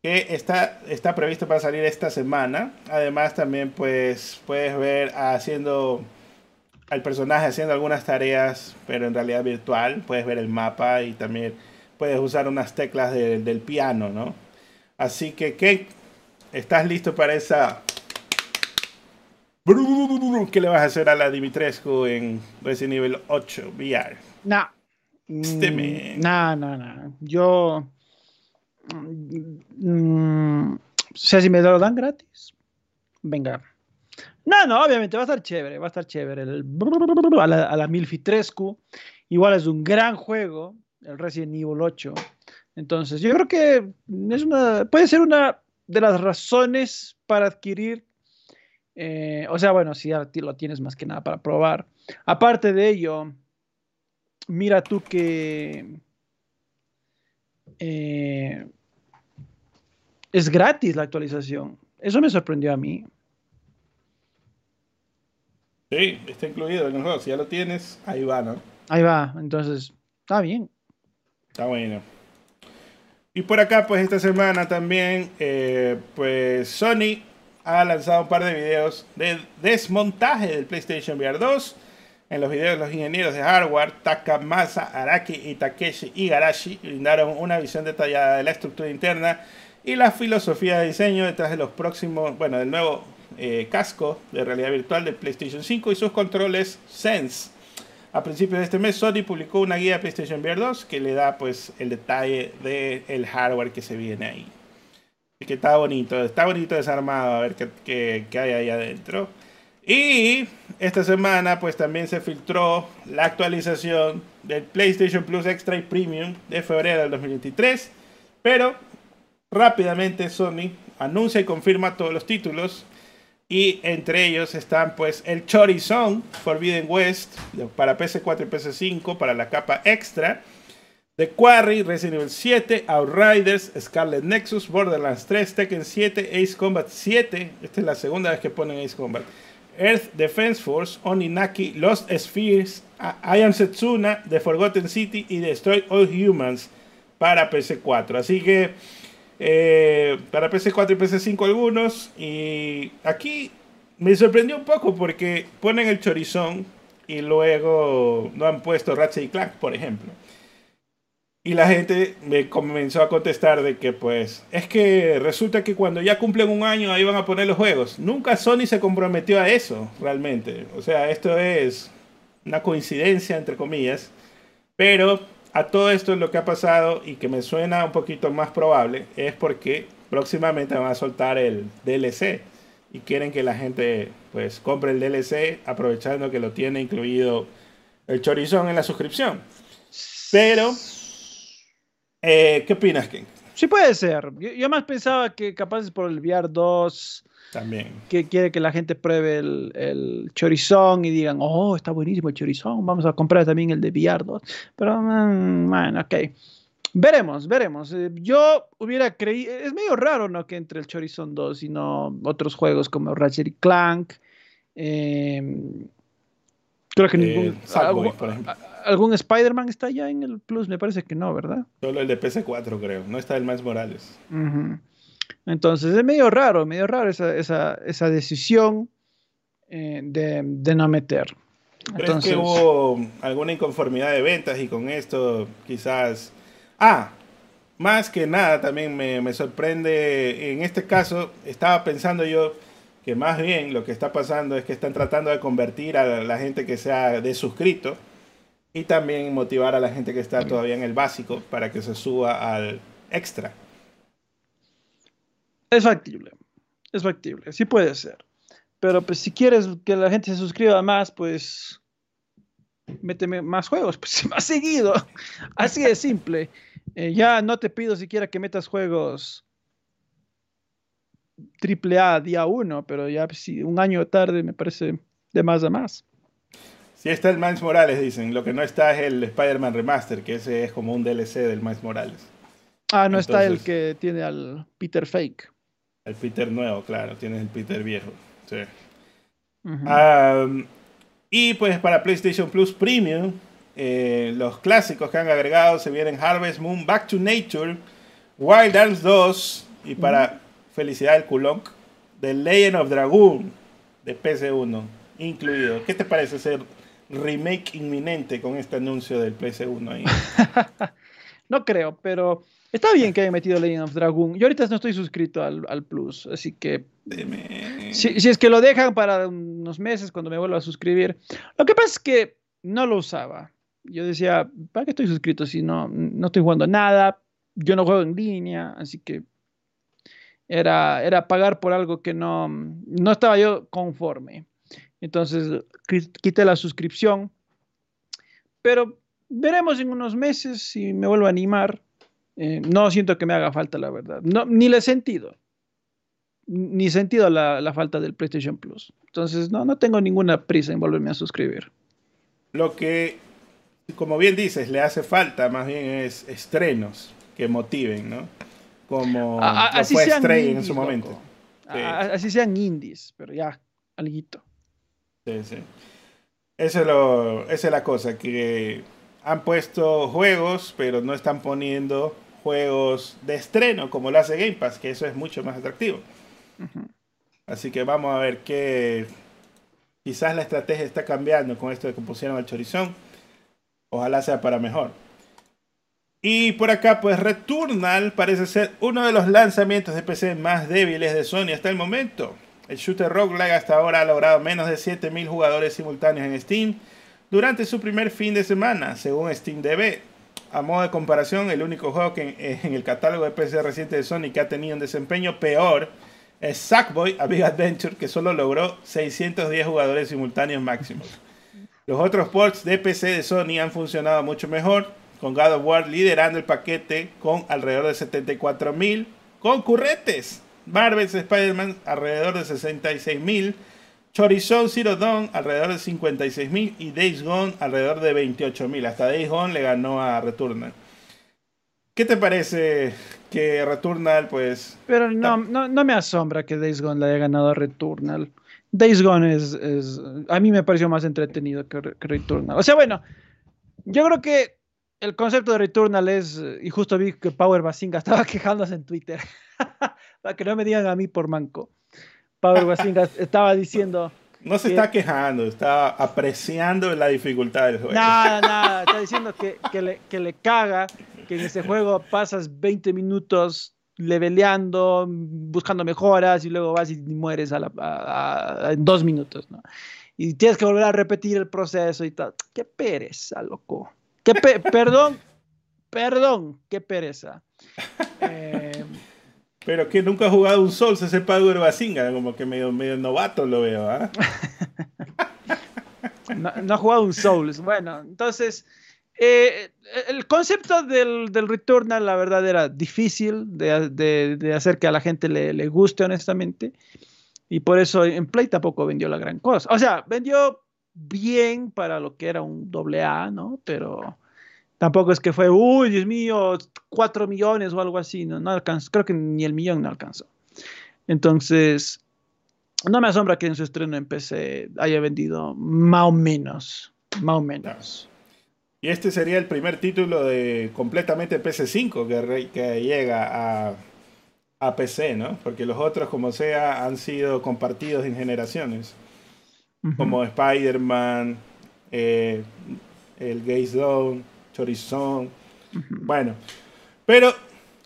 que está, está previsto para salir esta semana. Además también pues puedes ver haciendo al personaje haciendo algunas tareas, pero en realidad virtual. Puedes ver el mapa y también puedes usar unas teclas del piano, ¿no? Así que, ¿qué? ¿Estás listo para esa... [laughs] ¿Qué le vas a hacer a la Dimitrescu en Resident Evil 8 VR? No. Mm, no, no, no. Yo... Mm, sea, si me lo dan gratis, venga. No, no, obviamente va a estar chévere, va a estar chévere. El, a la, a la Milfitrescu, igual es un gran juego, el Resident Evil 8. Entonces, yo creo que es una, puede ser una de las razones para adquirir, eh, o sea, bueno, si ya lo tienes más que nada para probar. Aparte de ello, mira tú que eh, es gratis la actualización. Eso me sorprendió a mí. Sí, está incluido en el juego. Si ya lo tienes, ahí va, ¿no? Ahí va, entonces, está bien. Está bueno. Y por acá, pues esta semana también, eh, pues Sony ha lanzado un par de videos de desmontaje del PlayStation VR 2. En los videos, los ingenieros de hardware, Takamasa Araki y Takeshi Igarashi, brindaron una visión detallada de la estructura interna y la filosofía de diseño detrás de los próximos, bueno, del nuevo eh, casco de realidad virtual del PlayStation 5 y sus controles Sense. A principios de este mes, Sony publicó una guía de PlayStation VR 2 que le da pues el detalle del hardware que se viene ahí. Y que está bonito, está bonito desarmado, a ver qué, qué, hay ahí adentro. Y esta semana pues también se filtró la actualización del PlayStation Plus Extra y Premium de febrero del 2023. Pero rápidamente Sony anuncia y confirma todos los títulos y entre ellos están pues el Chorizon Forbidden West para PC4 y PC5 para la capa extra. The Quarry, Resident Evil 7, Outriders, Scarlet Nexus, Borderlands 3, Tekken 7, Ace Combat 7. Esta es la segunda vez que ponen Ace Combat. Earth Defense Force, Oninaki, Lost Spheres, I Am Setsuna, The Forgotten City y Destroy All Humans para PC4. Así que Eh, para PC4 y PC5 algunos. Y aquí me sorprendió un poco porque ponen el chorizón y luego no han puesto Ratchet y Clank, por ejemplo. Y la gente me comenzó a contestar de que pues es que resulta que cuando ya cumplen un año ahí van a poner los juegos. Nunca Sony se comprometió a eso, realmente. O sea, esto es una coincidencia, entre comillas. Pero a todo esto lo que ha pasado y que me suena un poquito más probable es porque próximamente van a soltar el DLC y quieren que la gente pues compre el DLC aprovechando que lo tiene incluido el chorizón en la suscripción. Pero, eh, ¿qué opinas, King? Sí puede ser. Yo, más pensaba que capaz por el VR 2 también. Que quiere que la gente pruebe el, el, chorizón y digan, oh, está buenísimo el chorizón, vamos a comprar también el de 2. Pero, mm, bueno, ok. Veremos, veremos. Eh, yo hubiera creído, es medio raro, ¿no? Que entre el Chorizon 2 y no otros juegos como Ratchet y Clank. Em, creo que eh, ningún. algún, ¿Algún Spider-Man está ya en el Plus? Me parece que no, ¿verdad? Solo el de PC4, creo. No está el Miles Morales. Entonces es medio raro, medio raro esa, esa, esa decisión eh, de, de, no meter. ¿Crees que hubo alguna inconformidad de ventas y con esto quizás Ah, más que nada también me, sorprende, en este caso estaba pensando yo que más bien lo que está pasando es que están tratando de convertir a la gente que sea de suscrito y también motivar a la gente que está todavía en el básico para que se suba al extra. Es factible, es factible, sí puede ser. Pero pues si quieres que la gente se suscriba más, pues méteme más juegos, [laughs] pues más seguido. [laughs] Así de simple. Eh, ya no te pido siquiera que metas juegos triple A día uno, pero ya si un año tarde me parece de más a más. Sí está el Miles Morales, dicen. Lo que no está es el Spider-Man Remaster, que ese es como un DLC del Miles Morales. Ah, no está el que tiene al Peter Fake. El Peter nuevo, claro. Tienes el Peter viejo. Sí. y pues para PlayStation Plus Premium eh, los clásicos que han agregado se vienen Harvest Moon, Back to Nature, Wild Arms 2 y para felicidad del Kulonk, The Legend of Dragoon de PC1 incluido. ¿Qué te parece ser remake inminente con este anuncio del PC1 ahí? [laughs] no creo, pero está bien que haya metido Legend of Dragoon. Yo ahorita no estoy suscrito al, al Plus, así que si, si, es que lo dejan para unos meses cuando me vuelva a suscribir. Lo que pasa es que no lo usaba yo decía, ¿para qué estoy suscrito si no, no estoy jugando nada? Yo no juego en línea, así que era, era pagar por algo que no, no estaba yo conforme. Entonces quité la suscripción, pero veremos en unos meses si me vuelvo a animar. Eh, no siento que me haga falta, la verdad. No, ni le he sentido. Ni sentido la, la falta del PlayStation Plus. Entonces, no, no tengo ninguna prisa en volverme a suscribir. Lo que como bien dices, le hace falta más bien es estrenos que motiven, ¿no? Como así fue Stray en su momento. así sean indies, pero ya, alguito. Sí, sí. Eso es lo, esa es la cosa, que han puesto juegos, pero no están poniendo juegos de estreno como lo hace Game Pass, que eso es mucho más atractivo. Así que vamos a ver qué... Quizás la estrategia está cambiando con esto de que pusieron el chorizón Ojalá sea para mejor. Y por acá, pues Returnal parece ser uno de los lanzamientos de PC más débiles de Sony hasta el momento. El shooter roguelike hasta ahora ha logrado menos de 7000 jugadores simultáneos en Steam durante su primer fin de semana, según SteamDB. A modo de comparación, el único juego que en el catálogo de PC reciente de Sony que ha tenido un desempeño peor es Sackboy A Big Adventure, que solo logró 610 jugadores simultáneos máximos. Los otros ports de PC de Sony han funcionado mucho mejor, con God of War liderando el paquete con alrededor de 74.000 concurrentes. Marvel's Spider-Man alrededor de 66.000. Chorizon Zero Dawn alrededor de 56.000 y Days Gone alrededor de 28.000. Hasta Days Gone le ganó a Returnal. ¿Qué te parece que Returnal pues... Pero no, no, no me asombra que Days Gone le haya ganado a Returnal. Days Gone es, a mí me pareció más entretenido que, Returnal. O sea, bueno, yo creo que el concepto de Returnal es, y justo vi que Power Basinga [laughs] estaba quejándose en Twitter, [laughs] para que no me digan a mí por manco. Power Basinga estaba diciendo... No se está quejando, está apreciando la dificultad del juego. Nada, nada, está diciendo que, que, le, que le caga que en ese juego pasas 20 minutos leveleando, buscando mejoras y luego vas y mueres a la, en dos minutos, ¿no? Y tienes que volver a repetir el proceso y tal. Qué pereza, loco. Qué perdón, perdón, qué pereza. Eh, Pero que nunca ha jugado un Souls ese Power Basinga, como que medio, medio novato lo veo, ¿ah? [laughs] no, no, ha jugado un Souls. Bueno, entonces eh, el concepto del, del, Returnal, la verdad, era difícil de, hacer que a la gente le, guste, honestamente. Y por eso en Play tampoco vendió la gran cosa. O sea, vendió bien para lo que era un doble A, ¿no? Pero tampoco es que fue, uy, Dios mío, 4 millones o algo así, ¿no? No alcanzó, creo que ni el millón no alcanzó. Entonces, no me asombra que en su estreno en PC haya vendido más o menos, más o menos. Y este sería el primer título de completamente PC5 que, que llega a, a, PC, ¿no? Porque los otros, como sea, han sido compartidos en generaciones. Como Spider-Man, eh, el Gaze Zone, Chorizón. Bueno, pero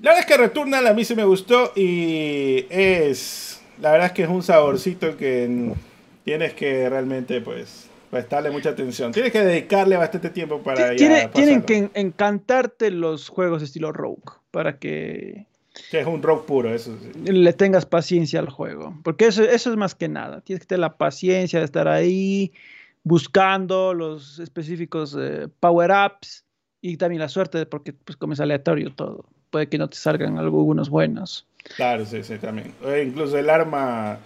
la verdad es que Returnal a mí sí me gustó y es. La verdad es que es un saborcito que tienes que realmente, pues, prestarle mucha atención. Tienes que dedicarle bastante tiempo para Tiene, Tienen que encantarte los juegos estilo Rogue para que... Que es un rogue puro, eso Le tengas paciencia al juego. Porque eso, eso es más que nada. Tienes que tener la paciencia de estar ahí buscando los específicos eh, power-ups y también la suerte, porque pues como es aleatorio todo. Puede que no te salgan algunos buenos. Claro, sí, sí, también. incluso el arma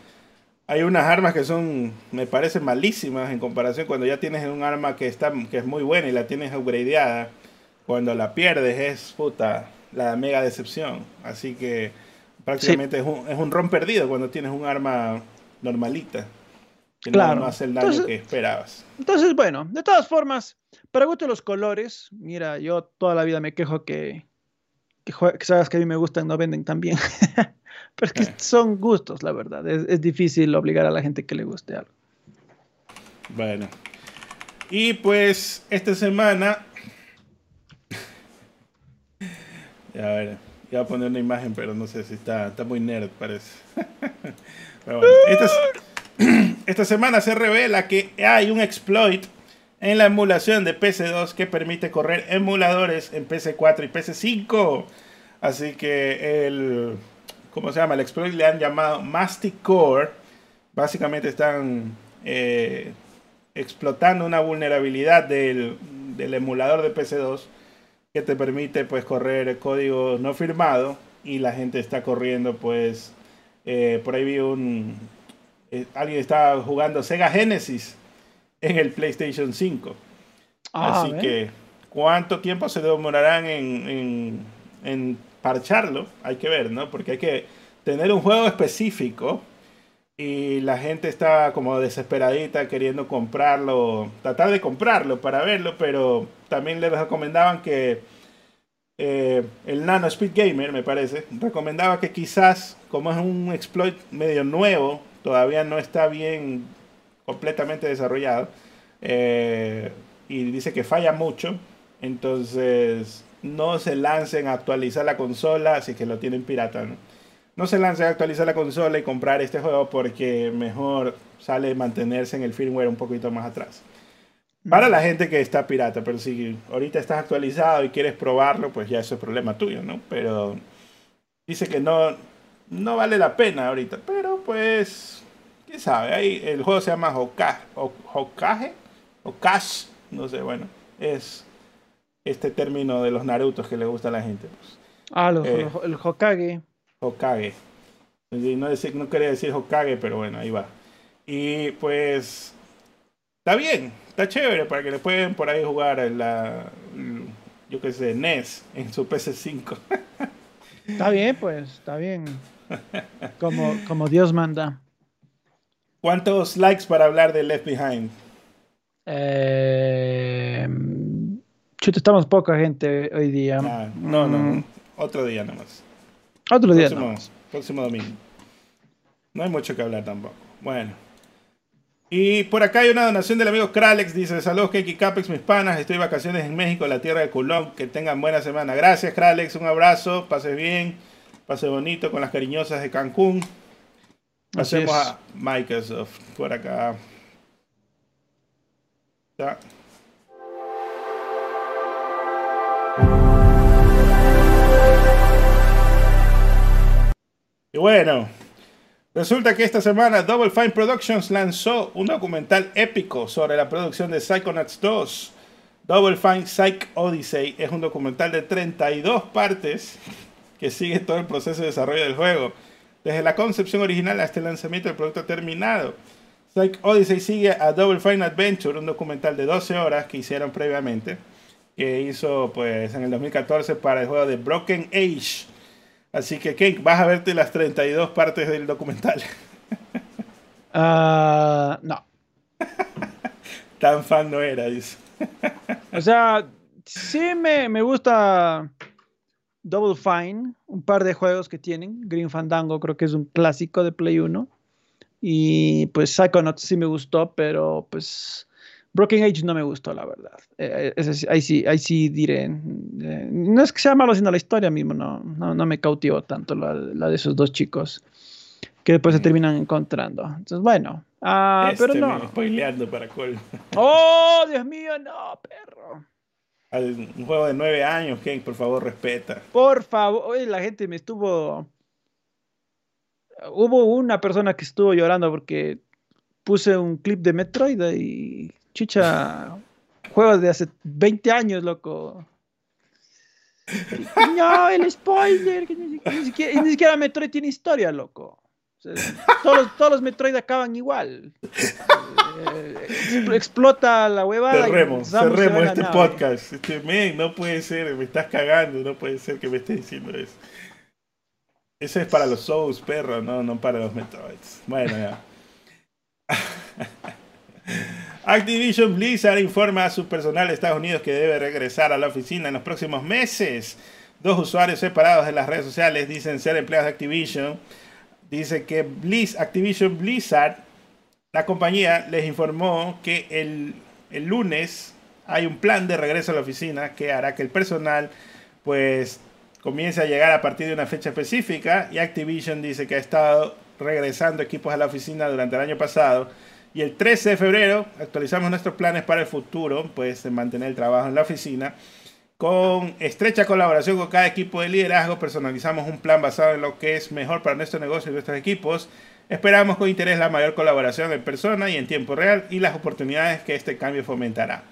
hay unas armas que son, me parecen malísimas en comparación cuando ya tienes un arma que, está, que es muy buena y la tienes upgradeada. Cuando la pierdes es puta, la mega decepción. Así que prácticamente es, un, es un ron perdido cuando tienes un arma normalita. Que claro. no, hace el daño que esperabas. Entonces, bueno, de todas formas, para gusto los colores, mira, yo toda la vida me quejo que, que, que sabes que a mí me gustan, no venden tan bien. [laughs] Pero es que son gustos, la verdad. Es, difícil obligar a la gente que le guste algo. Bueno. Y pues esta semana. ya, [laughs] a ver. Iba a poner una imagen, pero no sé si está, está muy nerd, parece. [laughs] pero bueno, esta, [clears throat] esta semana se revela que hay un exploit en la emulación de PC2 que permite correr emuladores en PC4 y PC5. Así que el ¿cómo se llama? El exploit le han llamado Mastic Core. Básicamente están eh, explotando una vulnerabilidad del, emulador de PC2 que te permite pues correr código no firmado y la gente está corriendo pues eh, por ahí vi un eh, alguien estaba jugando Sega Genesis en el PlayStation 5 ah, así que cuánto tiempo se demorarán en, en parcharlo, hay que ver, ¿no? Porque hay que tener un juego específico y la gente está como desesperadita queriendo comprarlo, tratar de comprarlo para verlo, pero también les recomendaban que eh, el Nano Speed Gamer, me parece, recomendaba que quizás, como es un exploit medio nuevo, todavía no está bien completamente desarrollado, eh, y dice que falla mucho, entonces no se lancen a actualizar la consola si que lo tienen pirata, ¿no? No se lancen a actualizar la consola y comprar este juego porque mejor sale mantenerse en el firmware un poquito más atrás. Para la gente que está pirata, pero si ahorita estás actualizado y quieres probarlo, pues ya eso es problema tuyo, ¿no? Pero dice que no, no vale la pena ahorita, pero pues, quién sabe, ahí el juego se llama Hokage, Hokage, no sé, bueno, es este término de los Narutos que le gusta a la gente. Pues. Ah, eh, el Hokage. Hokage. No, decir, no quería decir Hokage, pero bueno, ahí va. Y pues está bien, está chévere para que le pueden por ahí jugar la, yo qué sé, NES en su PC5. Está bien, pues, está bien. Como, como Dios manda. ¿Cuántos likes para hablar de Left Behind? Eh, Chuta, estamos poca gente hoy día. Ah, no, no, mm. otro día nomás. Otro día próximo, nomás. Próximo domingo. No hay mucho que hablar tampoco. Bueno. Y por acá hay una donación del amigo Kralex. Dice: Saludos, Keki Capex, mis panas. Estoy de vacaciones en México, la tierra de Culón. Que tengan buena semana. Gracias, Kralex. Un abrazo. Pase bien. Pase bonito con las cariñosas de Cancún. Pasemos a Microsoft por acá. Ya. Y bueno, resulta que esta semana Double Fine Productions lanzó un documental épico sobre la producción de Psychonauts 2. Double Fine Psych Odyssey es un documental de 32 partes que sigue todo el proceso de desarrollo del juego, desde la concepción original hasta el lanzamiento del producto terminado. Psych Odyssey sigue a Double Fine Adventure, un documental de 12 horas que hicieron previamente, que hizo pues en el 2014 para el juego de Broken Age Así que, Ken, vas a verte las 32 partes del documental. Uh, [laughs] no. [laughs] Tan fan no era, dice. o sea, sí me, me, gusta Double Fine, un par de juegos que tienen. Green Fandango creo que es un clásico de Play 1. Y pues Psychonauts sí me gustó, pero pues Broken Age no me gustó, la verdad. Eh, ahí, sí, ahí sí diré. Eh, no es que sea malo, sino la historia mismo no, no, me cautivó tanto la, de esos dos chicos que después se mm. terminan encontrando. Entonces, bueno. Ah, pero este no. spoileando para cuál. ¡Oh, Dios mío, no, perro! Un juego de nueve años, Ken, por favor, respeta. Por favor, oye, la gente me estuvo. Hubo una persona que estuvo llorando porque puse un clip de Metroid y Chucha, [laughs] juegos de hace 20 años, loco. No, el spoiler, ni, siquiera, Metroid tiene historia, loco. Todos, los, todos, los, Metroid acaban igual. Eh, explota la huevada. Cerremos, cerremos este podcast. Este, no puede ser, me estás cagando, no puede ser que me estés diciendo eso. Eso es para los Souls, perro, no, no para los Metroids. Bueno, ya. [laughs] Activision Blizzard informa a su personal de Estados Unidos que debe regresar a la oficina en los próximos meses. Dos usuarios separados de las redes sociales dicen ser empleados de Activision. Dice que Activision Blizzard, la compañía, les informó que el, el lunes hay un plan de regreso a la oficina que hará que el personal pues comience a llegar a partir de una fecha específica y Activision dice que ha estado regresando equipos a la oficina durante el año pasado y el 13 de febrero actualizamos nuestros planes para el futuro, pues de mantener el trabajo en la oficina. Con estrecha colaboración con cada equipo de liderazgo, personalizamos un plan basado en lo que es mejor para nuestro negocio y nuestros equipos. Esperamos con interés la mayor colaboración en persona y en tiempo real y las oportunidades que este cambio fomentará.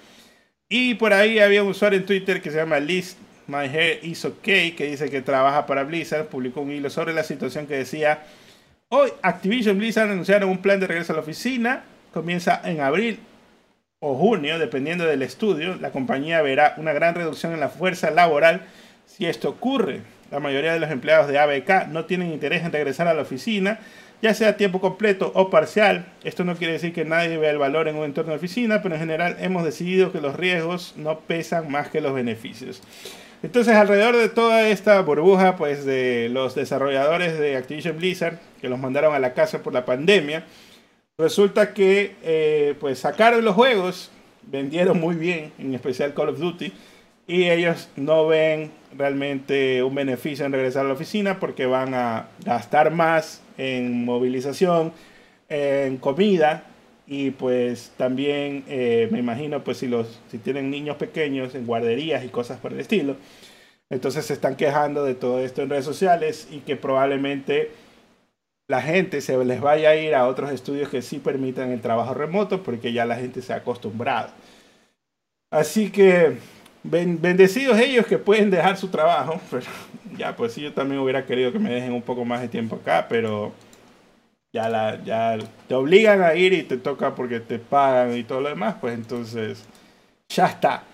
Y por ahí había un usuario en Twitter que se llama Liz My Hair Is que dice que trabaja para Blizzard, publicó un hilo sobre la situación que decía, hoy Activision Blizzard anunciaron un plan de regreso a la oficina comienza en abril o junio, dependiendo del estudio, la compañía verá una gran reducción en la fuerza laboral si esto ocurre. La mayoría de los empleados de ABK no tienen interés en regresar a la oficina, ya sea a tiempo completo o parcial. Esto no quiere decir que nadie vea el valor en un entorno de oficina, pero en general hemos decidido que los riesgos no pesan más que los beneficios. Entonces, alrededor de toda esta burbuja, pues de los desarrolladores de Activision Blizzard, que los mandaron a la casa por la pandemia, Resulta que eh, pues sacaron los juegos, vendieron muy bien, en especial Call of Duty, y ellos no ven realmente un beneficio en regresar a la oficina porque van a gastar más en movilización, en comida y pues también eh, me imagino pues si los si tienen niños pequeños en guarderías y cosas por el estilo entonces se están quejando de todo esto en redes sociales y que probablemente la gente se les vaya a ir a otros estudios que sí permitan el trabajo remoto porque ya la gente se ha acostumbrado. Así que bendecidos ellos que pueden dejar su trabajo, [laughs] pero ya pues sí yo también hubiera querido que me dejen un poco más de tiempo acá, pero ya la ya te obligan a ir y te toca porque te pagan y todo lo demás, pues entonces ya está.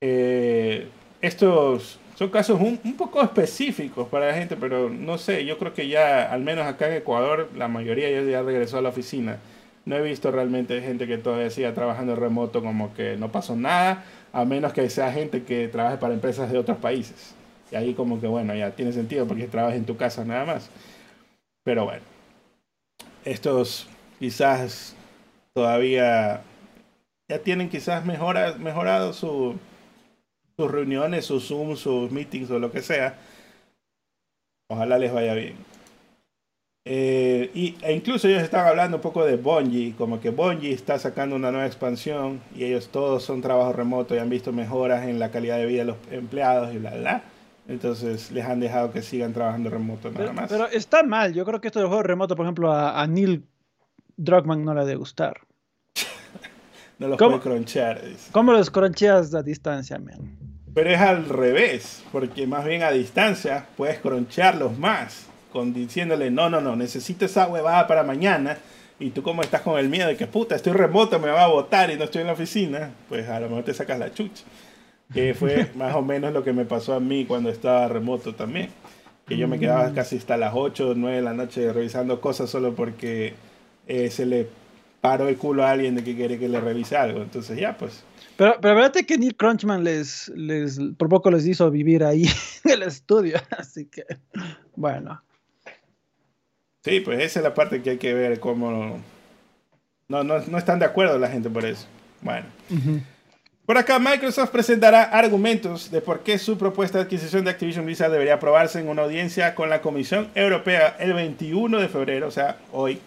Eh, estos son casos un, poco específicos para la gente, pero no sé, yo creo que ya, al menos acá en Ecuador, la mayoría ya, regresó a la oficina. no he visto realmente gente que todavía siga trabajando remoto como que no pasó nada, a menos que sea gente que trabaje para empresas de otros países. Y ahí como que bueno, ya tiene sentido porque trabajas en tu casa nada más. Pero bueno, estos quizás todavía ya tienen quizás mejora, mejorado su, sus reuniones, sus Zoom, sus meetings o lo que sea. Ojalá les vaya bien. Eh, y, e incluso ellos estaban hablando un poco de Bungie, como que Bungie está sacando una nueva expansión y ellos todos son trabajo remoto y han visto mejoras en la calidad de vida de los empleados y bla, bla. Entonces les han dejado que sigan trabajando remoto nada más. Pero está mal, yo creo que esto del juego remoto, por ejemplo, a, Neil Druckmann no le debe gustar. [laughs] no los puede cronchear. ¿Cómo los croncheas a distancia, man? Pero es al revés, porque más bien a distancia puedes croncharlos más diciéndole, no, no, no, necesito esa huevada para mañana. Y tú como estás con el miedo de que puta, estoy remoto, me va a votar y no estoy en la oficina, pues a lo mejor te sacas la chucha. Que fue [laughs] más o menos lo que me pasó a mí cuando estaba remoto también. Que yo me quedaba mm. casi hasta las 8 o 9 de la noche revisando cosas solo porque eh, se le paró el culo a alguien de que quiere que le revise algo. Entonces ya, pues. Pero, pero verdad que Neil Crunchman les, les, por poco les hizo vivir ahí [laughs] en el estudio. [laughs] Así que, bueno. Sí, pues esa es la parte que hay que ver cómo... No, no, no están de acuerdo la gente por eso. Bueno. Por acá, Microsoft presentará argumentos de por qué su propuesta de adquisición de Activision Blizzard debería aprobarse en una audiencia con la Comisión Europea el 21 de febrero, o sea, hoy.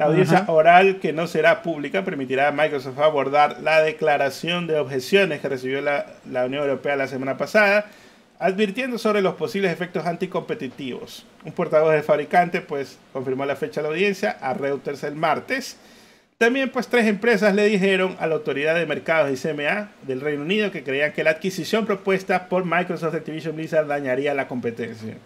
La audiencia oral, que no será pública, permitirá a Microsoft abordar la declaración de objeciones que recibió la, la Unión Europea la semana pasada advirtiendo sobre los posibles efectos anticompetitivos. Un portavoz del fabricante pues confirmó la fecha de la audiencia a Reuters el martes. También pues tres empresas le dijeron a la Autoridad de Mercados y CMA del Reino Unido que creían que la adquisición propuesta por Microsoft Activision Blizzard dañaría la competencia.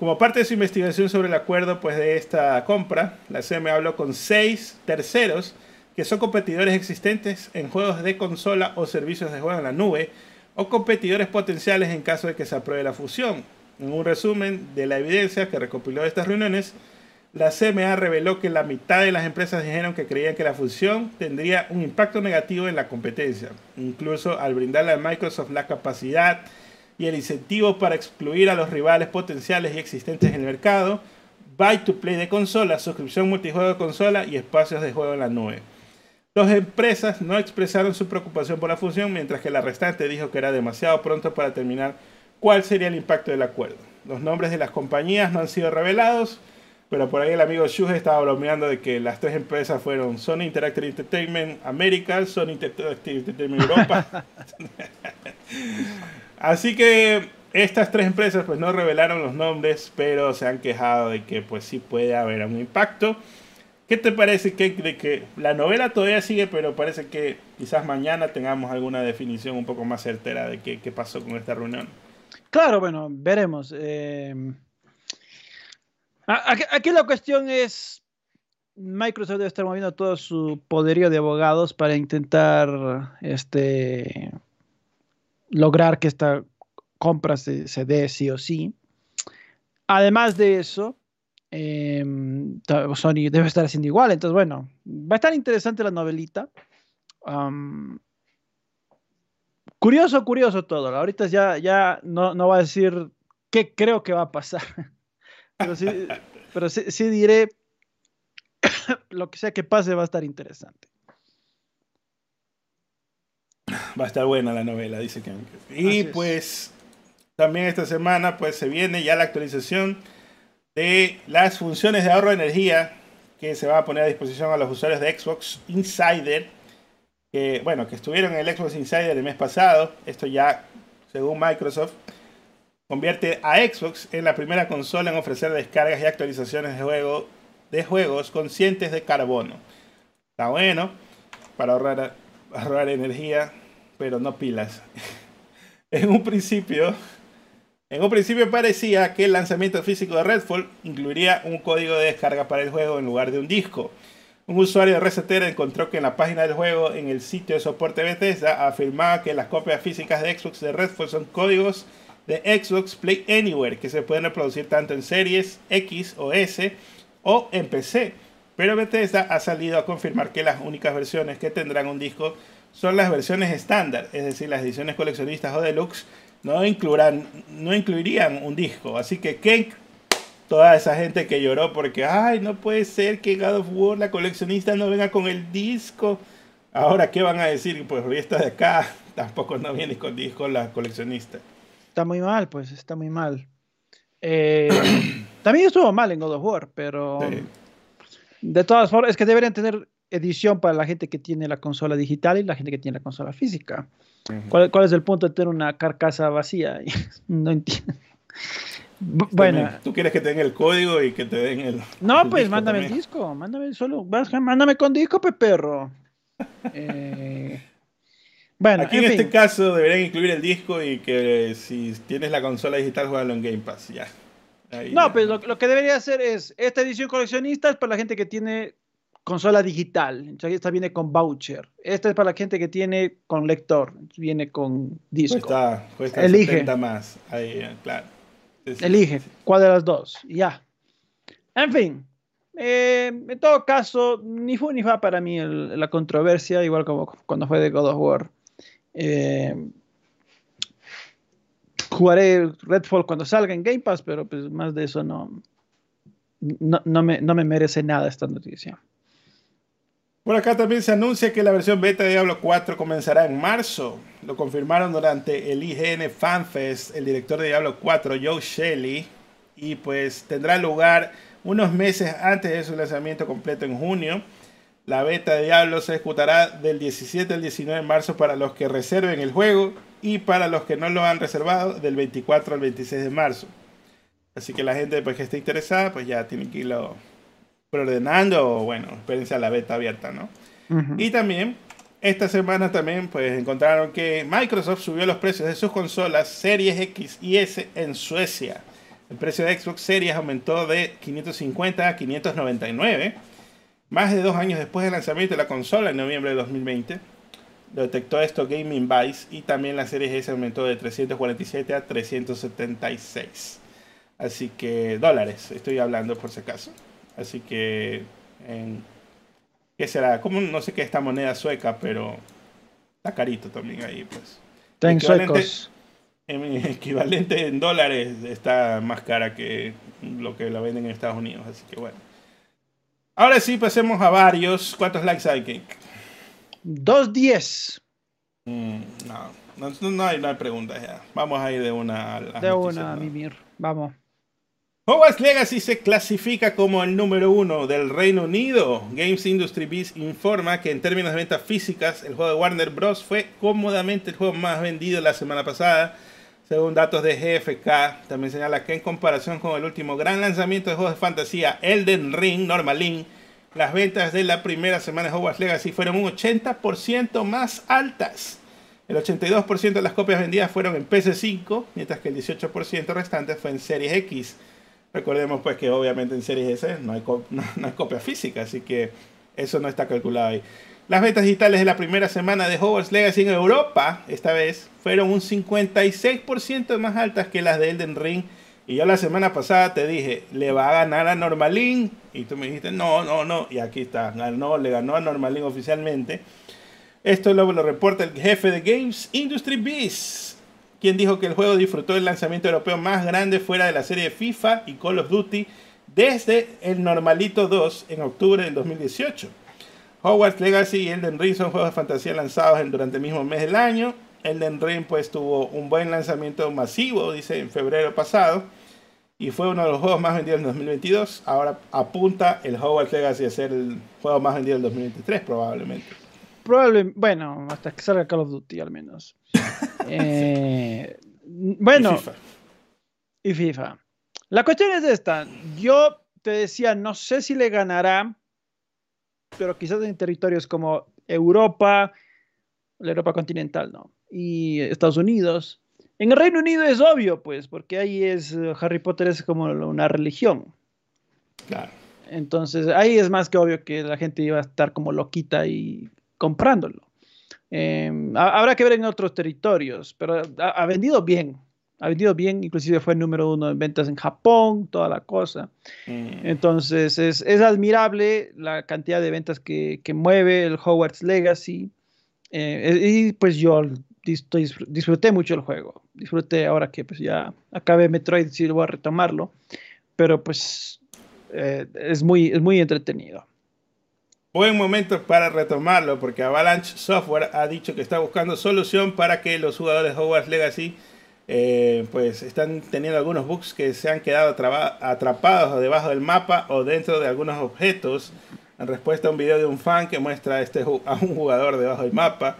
Como parte de su investigación sobre el acuerdo pues, de esta compra, la CMA habló con seis terceros que son competidores existentes en juegos de consola o servicios de juego en la nube o competidores potenciales en caso de que se apruebe la fusión. En un resumen de la evidencia que recopiló estas reuniones, la CMA reveló que la mitad de las empresas dijeron que creían que la fusión tendría un impacto negativo en la competencia, incluso al brindarle a Microsoft la capacidad y el incentivo para excluir a los rivales potenciales y existentes en el mercado, buy to play de consola, suscripción multijuego de consola y espacios de juego en la nube. Dos empresas no expresaron su preocupación por la fusión, mientras que la restante dijo que era demasiado pronto para determinar cuál sería el impacto del acuerdo. Los nombres de las compañías no han sido revelados, pero por ahí el amigo Shuge estaba bromeando de que las tres empresas fueron Sony Interactive Entertainment America, Sony Interactive Entertainment Europa. [laughs] Así que estas tres empresas pues no revelaron los nombres, pero se han quejado de que pues sí puede haber un impacto. ¿Qué te parece que, de que la novela todavía sigue, pero parece que quizás mañana tengamos alguna definición un poco más certera de qué, qué pasó con esta reunión? Claro, bueno, veremos. Eh, aquí, la cuestión es, Microsoft debe estar moviendo todo su poderío de abogados para intentar este, lograr que esta compra se, se dé sí o sí. Además de eso, eh, Sony debe estar haciendo igual. Entonces, bueno, va a estar interesante la novelita. curioso, curioso todo. Ahorita ya, ya no, no va a decir qué creo que va a pasar. [laughs] pero sí, pero sí, diré [coughs] lo que sea que pase va a estar interesante. Va a estar buena la novela, dice que. Y pues también esta semana pues se viene ya la actualización de las funciones de ahorro de energía que se va a poner a disposición a los usuarios de Xbox Insider, que, bueno, que estuvieron en el Xbox Insider el mes pasado. Esto ya, según Microsoft, convierte a Xbox en la primera consola en ofrecer descargas y actualizaciones de, juego, de juegos conscientes de carbono. Está bueno para ahorrar, energía, pero no pilas. [laughs] en un principio, en un principio parecía que el lanzamiento físico de Redfall incluiría un código de descarga para el juego en lugar de un disco. Un usuario de Resetera encontró que en la página del juego, en el sitio de soporte Bethesda, afirmaba que las copias físicas de Xbox de Redfall son códigos de Xbox Play Anywhere que se pueden reproducir tanto en series X o S o en PC, Pero Bethesda ha salido a confirmar que las únicas versiones que tendrán un disco son las versiones estándar, es decir, las ediciones coleccionistas o deluxe no, incluirán, no incluirían un disco. Así que, ¿qué toda esa gente que lloró porque, ay, no puede ser que God of War, la coleccionista, no venga con el disco. Ahora, ¿qué van a decir? Pues esta de acá [laughs] tampoco no viene con disco la coleccionista. Está muy mal, pues, está muy mal. Eh, [coughs] también estuvo mal en God of War, pero de todas formas, es que deberían tener edición para la gente que tiene la consola digital y la gente que tiene la consola física. ¿Cuál, ¿Cuál, es el punto de tener una carcasa vacía? [laughs] no entiendo. Bueno. Tú quieres que te den el código y que te den el. [laughs] No, pues mándame el disco. Mándame solo. Mándame con disco, pe perro. [laughs] Eh, bueno, aquí en, este caso deberían incluir el disco y que si tienes la consola digital, juegalo en Game Pass. Ya. no, pues lo, que debería hacer es: esta edición coleccionista es para la gente que tiene consola digital. esta viene con voucher. Esta es para la gente que tiene con lector. Viene con disco. Cuesta, cuesta Elige. más. Ahí, claro. Elige cuál de las dos. Ya. En fin. Eh, en todo caso, ni fue ni fa para mí la controversia, igual como cuando fue de God of War. Eh, jugaré Redfall cuando salga en Game Pass, pero pues más de eso no, no, me, no me merece nada esta noticia. Por acá también se anuncia que la versión beta de Diablo 4 comenzará en marzo. Lo confirmaron durante el IGN FanFest el director de Diablo 4, Joe Shelley. Y pues tendrá lugar unos meses antes de su lanzamiento completo en junio. La beta de Diablo se ejecutará del 17 al 19 de marzo para los que reserven el juego y para los que no lo han reservado del 24 al 26 de marzo. Así que la gente pues, que esté interesada pues ya tiene que irlo preordenando o bueno, espérense a la beta abierta, ¿no? Y también, esta semana también pues encontraron que Microsoft subió los precios de sus consolas Series X y S en Suecia. El precio de Xbox Series aumentó de 550 a 599, más de dos años después del lanzamiento de la consola en noviembre de 2020. Lo detectó esto Gaming Vice y también la Series S aumentó de 347 a 376. Así que dólares, estoy hablando por si acaso. Así que, en, ¿qué será? Como no sé qué es esta moneda sueca, pero está carito también ahí, pues. Suecos. En [laughs] equivalente en dólares está más cara que lo que la venden en Estados Unidos, así que bueno. Ahora sí, pasemos a varios. ¿Cuántos likes hay, Cake? 210. Mm, no, no, no, hay, no hay preguntas ya. Vamos a ir de una a De una, Mimir. Vamos. Hogwarts Legacy se clasifica como el número uno del Reino Unido. Games Industry Biz informa que en términos de ventas físicas, el juego de Warner Bros. fue cómodamente el juego más vendido la semana pasada. Según datos de GFK, también señala que en comparación con el último gran lanzamiento de juegos de fantasía, Elden Ring, Normalin, las ventas de la primera semana de Hogwarts Legacy fueron un 80% más altas. El 82% de las copias vendidas fueron en PC5, mientras que el 18% restante fue en Series X. Recordemos pues que obviamente en Series S no hay, [laughs] no, hay copia física, así que eso no está calculado ahí. Las ventas digitales de la primera semana de Hogwarts Legacy en Europa, esta vez, fueron un 56% más altas que las de Elden Ring. Y yo la semana pasada te dije, le va a ganar a Normalin. Y tú me dijiste, no, no, no. Y aquí está, ganó, le ganó a Normalin oficialmente. Esto luego lo reporta el jefe de Games Industry Biz, quien dijo que el juego disfrutó el lanzamiento europeo más grande fuera de la serie FIFA y Call of Duty desde el Normalito 2 en octubre del 2018. Hogwarts Legacy y Elden Ring son juegos de fantasía lanzados durante el mismo mes del año. Elden Ring pues tuvo un buen lanzamiento masivo, dice, en febrero pasado. Y fue uno de los juegos más vendidos en 2022. Ahora apunta el Hogwarts Legacy a ser el juego más vendido en 2023 probablemente. Probablemente, bueno, hasta que salga Call of Duty al menos. [laughs] Eh, bueno. Y FIFA. La cuestión es esta. Yo te decía, no sé si le ganará, pero quizás en territorios como Europa, la Europa continental, ¿no? Y Estados Unidos. En el Reino Unido es obvio, pues, porque ahí es Harry Potter es como una religión. Claro. Entonces, ahí es más que obvio que la gente iba a estar como loquita y comprándolo. Em, habrá que ver en otros territorios, pero ha, vendido bien. Ha vendido bien, inclusive fue el número uno en ventas en Japón, toda la cosa. Mm. Entonces es, es, admirable la cantidad de ventas que, que mueve el Hogwarts Legacy. Eh, y pues yo disfruté mucho el juego. Disfruté ahora que pues ya acabé Metroid, sí voy a retomarlo. Pero pues eh, es, muy, es muy entretenido. Buen momento para retomarlo porque Avalanche Software ha dicho que está buscando solución para que los jugadores de Hogwarts Legacy eh, pues están teniendo algunos bugs que se han quedado atrapados debajo del mapa o dentro de algunos objetos. En respuesta a un video de un fan que muestra a, este, a un jugador debajo del mapa,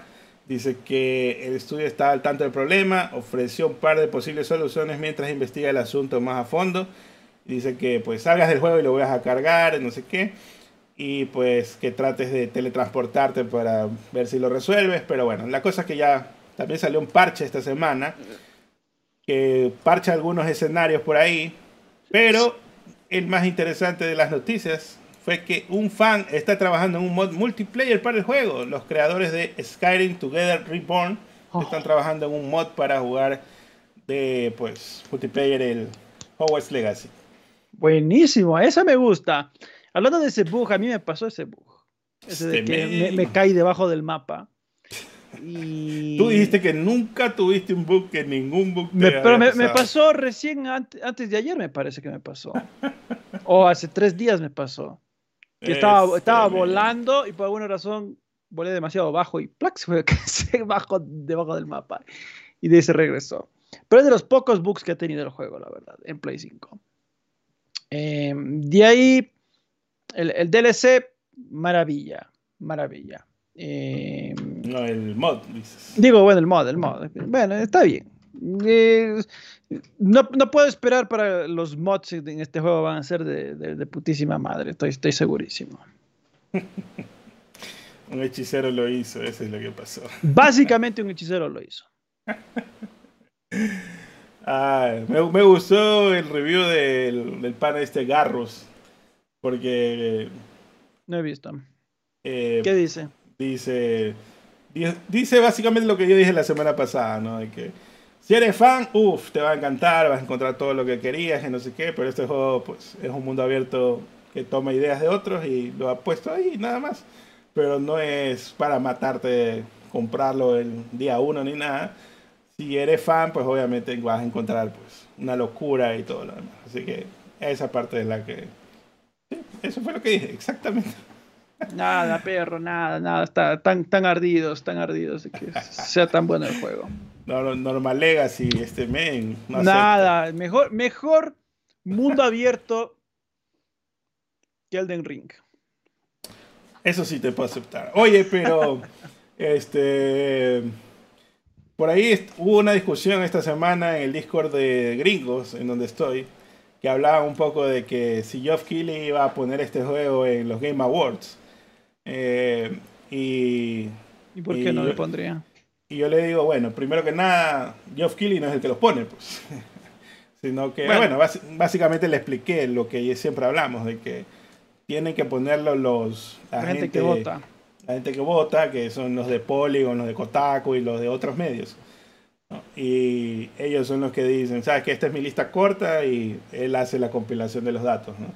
dice que el estudio está al tanto del problema, ofreció un par de posibles soluciones mientras investiga el asunto más a fondo. Dice que pues salgas del juego y lo vayas a cargar, no sé qué y pues que trates de teletransportarte para ver si lo resuelves. Pero bueno, la cosa es que ya también salió un parche esta semana que parcha algunos escenarios por ahí. Pero el más interesante de las noticias fue que un fan está trabajando en un mod multiplayer para el juego. Los creadores de Skyrim Together Reborn oh. están trabajando en un mod para jugar de pues multiplayer el Hogwarts Legacy. Buenísimo, esa me gusta. Hablando de ese bug, a mí me pasó ese bug. Ese de que me, caí debajo del mapa. Y... Tú dijiste que nunca tuviste un bug, que ningún bug te Pero me, pasó recién antes, de ayer, me parece que me pasó. [laughs] o hace tres días me pasó. Que estaba, estaba volando y por alguna razón volé demasiado bajo y ¡plax! fue [laughs] bajo debajo del mapa. Y de ahí se regresó. Pero es de los pocos bugs que ha tenido el juego, la verdad, en Play 5. Em, de ahí el, DLC, maravilla, maravilla. Eh, no, el mod, dices. Digo, bueno, el mod, el mod. Bueno, está bien. Eh, no, puedo esperar para los mods en este juego van a ser de, putísima madre, estoy, estoy segurísimo. [laughs] un hechicero lo hizo, eso es lo que pasó. [laughs] Básicamente un hechicero lo hizo. [laughs] me, gustó el review del, del pan este Garros. Porque. No he visto. Eh, ¿Qué dice? Dice. Dice básicamente lo que yo dije la semana pasada, ¿no? De que si eres fan, uff, te va a encantar, vas a encontrar todo lo que querías y no sé qué, pero este juego, pues, es un mundo abierto que toma ideas de otros y lo ha puesto ahí, nada más. Pero no es para matarte, comprarlo el día uno ni nada. Si eres fan, pues obviamente vas a encontrar, pues, una locura y todo lo demás. Así que esa parte es la que eso fue lo que dije, exactamente. Nada, perro, nada, nada. Está tan, tan ardidos, tan ardidos que sea tan bueno el juego. No, normal Legacy, este men. nada, mejor, mejor mundo abierto que Elden Ring. Eso sí te puedo aceptar. Oye, pero [laughs] este por ahí hubo una discusión esta semana en el Discord de Gringos, en donde estoy que hablaba un poco de que si Geoff Keighley iba a poner este juego en los Game Awards. Eh, y, ¿Y por qué no le pondría? Y yo le digo, bueno, primero que nada, Geoff Keighley no es el que los pone, pues. [laughs] Sino que, bueno, básicamente le expliqué lo que siempre hablamos, de que tienen que ponerlo los... La, gente, que vota. La gente que vota, que son los de Polygon, los de Kotaku y los de otros medios. Y ellos son los que dicen, sabes que esta es mi lista corta y él hace la compilación de los datos. ¿no?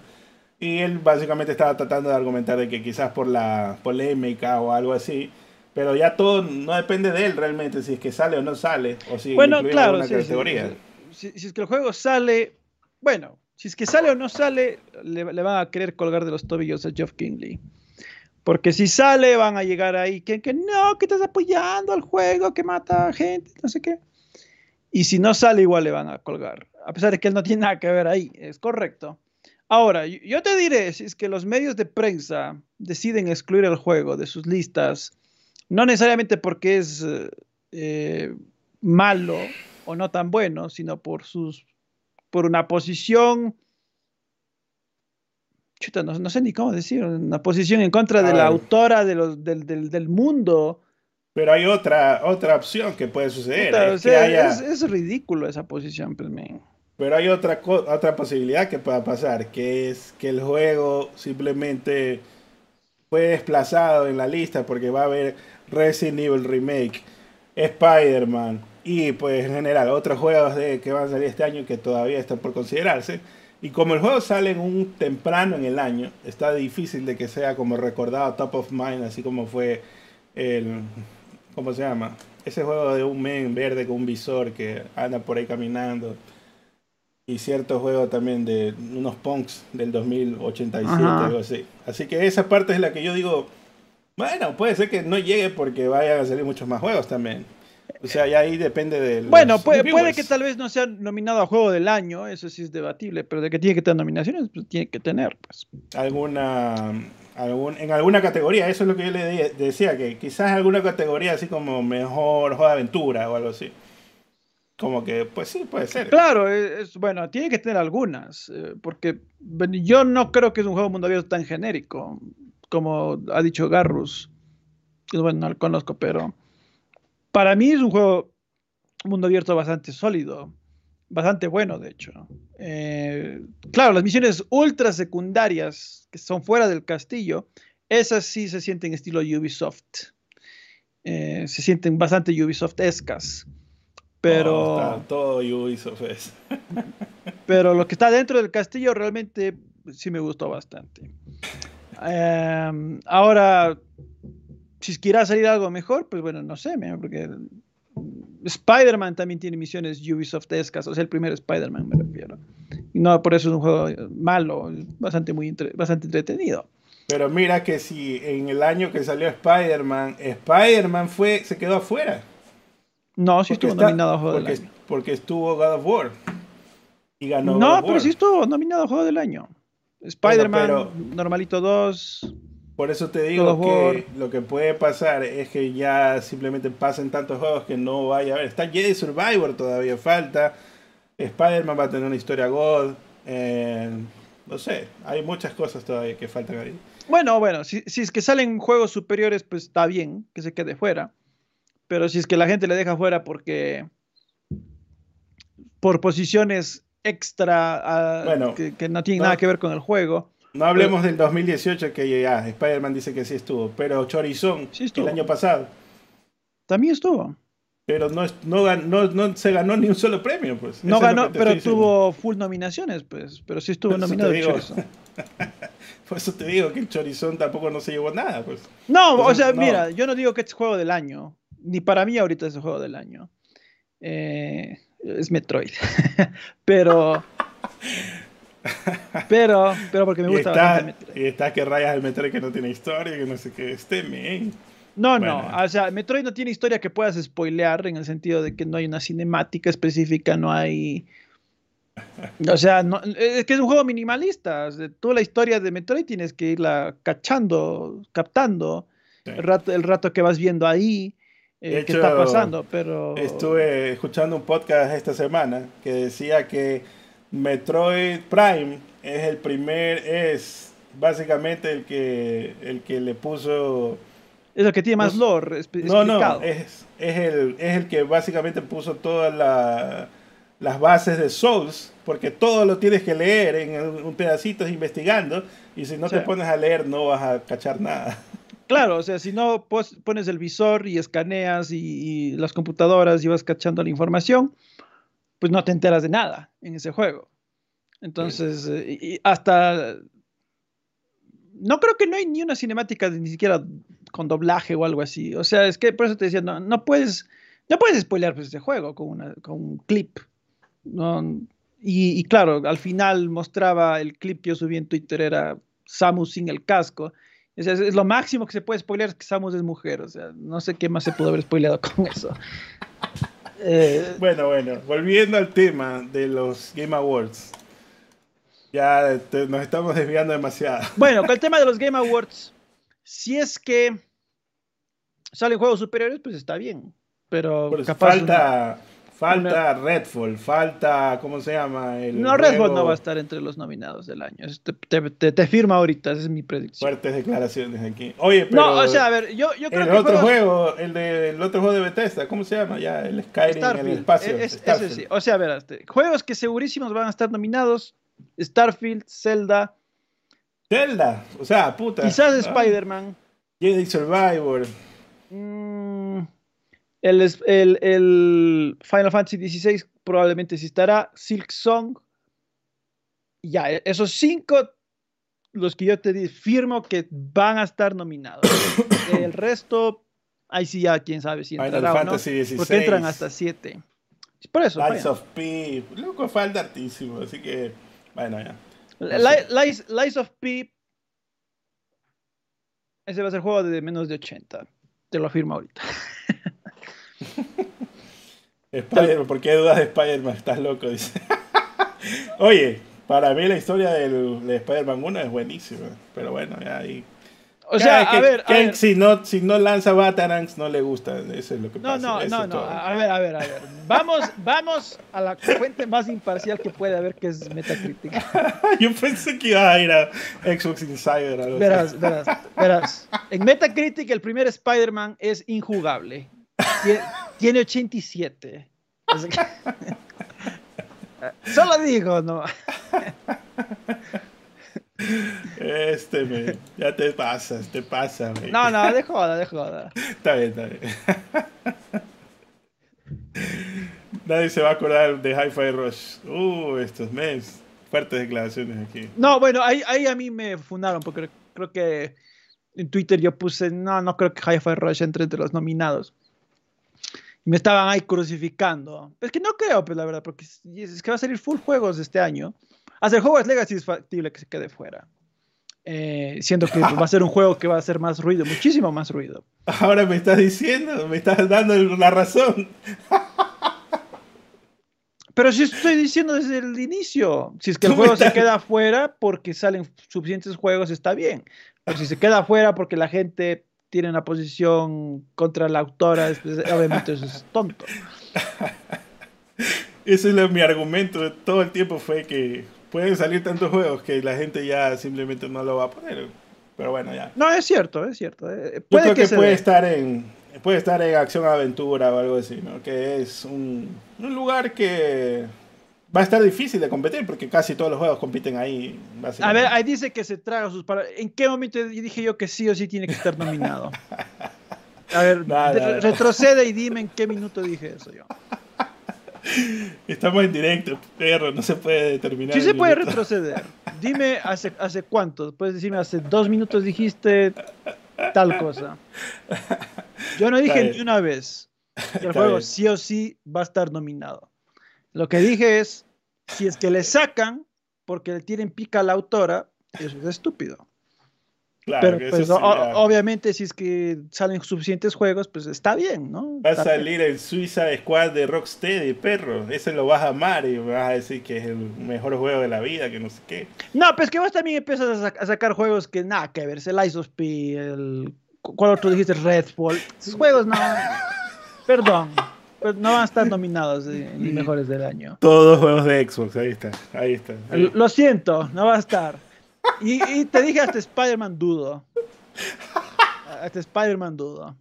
Y él básicamente estaba tratando de argumentar de que quizás por la polémica o algo así, pero ya todo no depende de él realmente, si es que sale o no sale, o si bueno, claro, sí, categoría. si, es que el juego sale, bueno, si es que sale o no sale, le, van a querer colgar de los tobillos a Geoff Kingley. Porque si sale, van a llegar ahí que, que no, que estás apoyando al juego, que mata a gente, no sé qué. Y si no sale, igual le van a colgar. A pesar de que él no tiene nada que ver ahí. Es correcto. Ahora, yo te diré, si es que los medios de prensa deciden excluir el juego de sus listas, no necesariamente porque es eh, malo o no tan bueno, sino por sus por una posición no, sé ni cómo decir, una posición en contra de la autora de los, del, del, mundo. Pero hay otra, otra opción que puede suceder. es, ridículo esa posición, pues, Pero hay otra, otra posibilidad que pueda pasar, que es que el juego simplemente fue desplazado en la lista porque va a haber Resident Evil Remake, Spider-Man, Y pues en general, otros juegos de, que van a salir este año que todavía están por considerarse. Y como el juego sale un temprano en el año, está difícil de que sea como recordado top of mind, así como fue el. ¿Cómo se llama? Ese juego de un men verde con un visor que anda por ahí caminando. Y cierto juego también de unos punks del 2087, algo así. Así que esa parte es la que yo digo. Bueno, puede ser que no llegue porque vayan a salir muchos más juegos también. O sea, ya ahí depende del. Bueno, puede, puede, que tal vez no sea nominado a juego del año, eso sí es debatible, pero de que tiene que tener nominaciones, pues tiene que tener, pues. Alguna. Algún, en alguna categoría, eso es lo que yo le decía, que quizás alguna categoría así como mejor juego de aventura o algo así. Como que, pues sí, puede ser. Claro, es, bueno, tiene que tener algunas, eh, porque yo no creo que es un juego mundo abierto tan genérico, como ha dicho Garrus. Bueno, no lo conozco, pero para mí es un juego mundo abierto bastante sólido, bastante bueno, de hecho. Eh, claro, las misiones ultra secundarias que son fuera del castillo, esas sí se sienten estilo Ubisoft. Eh, se sienten bastante Ubisoft-escas. Pero. Oh, todo Ubisoft es. [laughs] pero lo que está dentro del castillo realmente sí me gustó bastante. Eh, ahora, si quiera salir algo mejor, pues bueno, no sé, porque Spider-Man también tiene misiones Ubisoft-escas, o sea, el primer Spider-Man me refiero. Y no, por eso es un juego malo, bastante, muy bastante entretenido. Pero mira que si en el año que salió Spider-Man, Spider-Man fue, se quedó afuera. No, sí estuvo nominado a Juego porque, del Año. Porque estuvo God of War. Y ganó No, God pero sí estuvo nominado a Juego del Año. Spider-Man, Normalito 2. Por eso te digo que lo que puede pasar es que ya simplemente pasen tantos juegos que no vaya a haber. Está Jedi Survivor todavía falta. Spider-Man va a tener una historia God. Eh, no sé, hay muchas cosas todavía que faltan ahí. Bueno, bueno, si, si, es que salen juegos superiores, pues está bien que se quede fuera. Pero si es que la gente le deja fuera porque por posiciones extra uh, que, que, no tienen nada que ver con el juego, no hablemos del 2018 que ya Spider-Man dice que sí estuvo, pero Chorizón el año pasado. También estuvo. Pero no, no, no, se ganó ni un solo premio, pues. No ganó, pero tuvo full nominaciones, pues. Pero sí estuvo nominado Chorizón. [laughs] Por eso te digo que el Chorizón tampoco no se llevó nada, pues. No, o sea, mira, yo no digo que es juego del año. Ni para mí ahorita es el juego del año. Eh, es Metroid. [laughs] pero... Pero, pero porque me gusta y está, Y está que rayas el Metroid que no tiene historia, que no sé qué. Este men. No, no, o sea, Metroid no tiene historia que puedas spoilear en el sentido de que no hay una cinemática específica, no hay... O sea, no, es que es un juego minimalista. tú la historia de Metroid tienes que irla cachando, captando el, rato, el rato que vas viendo ahí. Eh, qué está pasando, pero... Estuve escuchando un podcast esta semana que decía que Metroid Prime es el primer, es básicamente el que, el que le puso... Es el que tiene más lore. No, no, es, es, el, es el que básicamente puso todas las bases de Souls, porque todo lo tienes que leer en un pedacito investigando, y si no te pones a leer no vas a cachar nada. Claro, o sea, si no pones el visor y escaneas y, y las computadoras y vas cachando la información, pues no te enteras de nada en ese juego. Entonces, eh, hasta... No creo que no hay ni una cinemática ni siquiera con doblaje o algo así. O sea, es que por eso te decía, no, no puedes, no puedes spoilear pues, ese juego con, una, con un clip. y, claro, al final mostraba el clip que yo subí en Twitter, era Samus sin el casco. Es, es, lo máximo que se puede spoilear es que Samus es mujer. O sea, no sé qué más se pudo haber spoileado con eso. Eh, bueno, bueno, volviendo al tema de los Game Awards. Ya nos estamos desviando demasiado. Bueno, con el [laughs] tema de los Game Awards, si es que salen juegos superiores, pues está bien. Pero falta, Falta Redfall, falta, ¿cómo se llama? El no, Redfall no va a estar entre los nominados del año. Te, te, firma ahorita, esa es mi predicción. Fuertes declaraciones aquí. Oye, pero. No, o sea, a ver, yo, yo creo el otro juego, el, de, el otro juego de Bethesda, ¿cómo se llama? Ya, el Skyrim en el espacio. Es, ese sí. O sea, a ver, este, juegos que segurísimos van a estar nominados: Starfield, Zelda. Zelda, o sea, puta. Quizás ah. Spider-Man. Jedi Survivor. Mmm El, el, el Final Fantasy XVI probablemente sí estará. Silk Song. Ya, e, esos cinco, los que yo te firmo que van a estar nominados. [coughs] el resto, ahí sí ya quién sabe si entrará Final Fantasy no, XVI. Porque entran hasta siete. Por eso. Lies of P. Loco, falta hartísimo. Así que, bueno, ya. Lies, Lies of P. Ese va a ser juego de menos de 80. Te lo afirmo ahorita. [laughs] [laughs] Spider ¿por qué dudas de Spider-Man? Estás loco, dice. [laughs] Oye, para mí la historia del, de Spider-Man 1 es buenísima. Pero bueno, ya ahí o sea, a, ver, Si, no, si no lanza Batarangs no le gusta. Eso es lo que no, No, no, no. A ver, a ver, a ver. Vamos, vamos a la fuente más imparcial que puede haber, que es Metacritic. [laughs] Yo pensé que iba a ir a Xbox Insider. Algo verás, verás, verás. En Metacritic el primer Spider-Man es injugable. Tiene 87. [laughs] Solo digo, no. Este, me, ya te pasas, te pasa, No, no, de joda, de joda. Está bien, está bien. Nadie se va a acordar de Hi-Fi Rush. Uh, estos meses. Fuertes declaraciones aquí. No, bueno, ahí, ahí a mí me fundaron porque creo que en Twitter yo puse, no, no creo que Hi-Fi Rush entre entre los nominados. Me estaban ahí crucificando. Es que no creo, pues la verdad, porque es que va a salir full juegos este año. Hacer Hogwarts Legacy es factible que se quede fuera. Eh, siento que va a ser un juego que va a hacer más ruido, muchísimo más ruido. [laughs] Ahora me estás diciendo, me estás dando la razón. Pero si estoy diciendo desde el inicio, si es que el juego se queda fuera porque salen suficientes juegos, está bien. Pero si se queda fuera porque la gente tiene una posición contra la autora, obviamente eso es tonto. [laughs] Ese es mi argumento todo el tiempo fue que pueden salir tantos juegos que la gente ya simplemente no lo va a poner. Pero bueno, ya. No, es cierto, es cierto. Eh, puede Yo creo que, puede estar en puede estar en acción aventura o algo así, ¿no? Que es un, un lugar que va a estar difícil de competir porque casi todos los juegos compiten ahí. A ver, ahí dice que se traga sus ¿En qué momento dije yo que sí o sí tiene que estar nominado? A ver, [laughs] retrocede y dime en qué minuto dije eso yo. [laughs] Estamos en directo, perro, no se puede determinar. Sí se puede retroceder. Dime hace, hace cuánto. Puedes decirme hace dos minutos dijiste tal cosa. Yo no dije ni una vez que [laughs] el juego sí o sí va a estar nominado. Lo que dije es, si es que le sacan porque le tienen pica a la autora, eso es estúpido. Pero pues, obviamente si es que salen suficientes juegos, pues está bien, ¿no? Va a salir el Suiza Squad de Rocksteady, perro. Ese lo vas a amar y vas a decir que es el mejor juego de la vida, que no sé qué. No, pues que vos también empiezas a, sacar juegos que nada que ver. El Ice of P, el... ¿Cuál otro dijiste? Redfall. Esos juegos no... [laughs] Perdón. Pues no van a estar [laughs] nominados ni mejores del año. Todos juegos de Xbox, ahí está, ahí está. Lo siento, no va a estar. Y, te dije hasta Spider-Man dudo. Hasta Spider-Man dudo.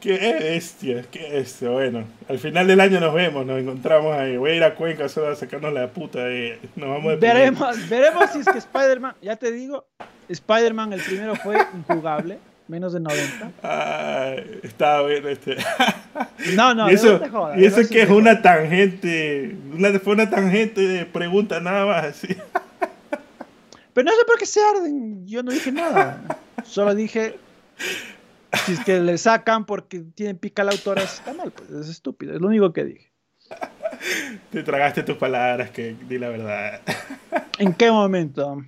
Qué bestia, qué bestia. Bueno, al final del año nos vemos, nos encontramos ahí. Voy a ir a Cuenca solo a sacarnos la puta y nos vamos a veremos, veremos si es que Spider-Man, ya te digo, Spider-Man el primero fue injugable, menos de 90. Ah, estaba bien este. [laughs] No, no, y eso, y eso que es una tangente, una, fue una tangente de pregunta nada más así. [laughs] Pero no sé por qué se arden. Yo no dije nada. Solo dije, si es que le sacan porque tienen pica la autora, está mal. Pues es estúpido. Es lo único que dije. [laughs] Te tragaste tus palabras, que di la verdad. ¿En qué momento?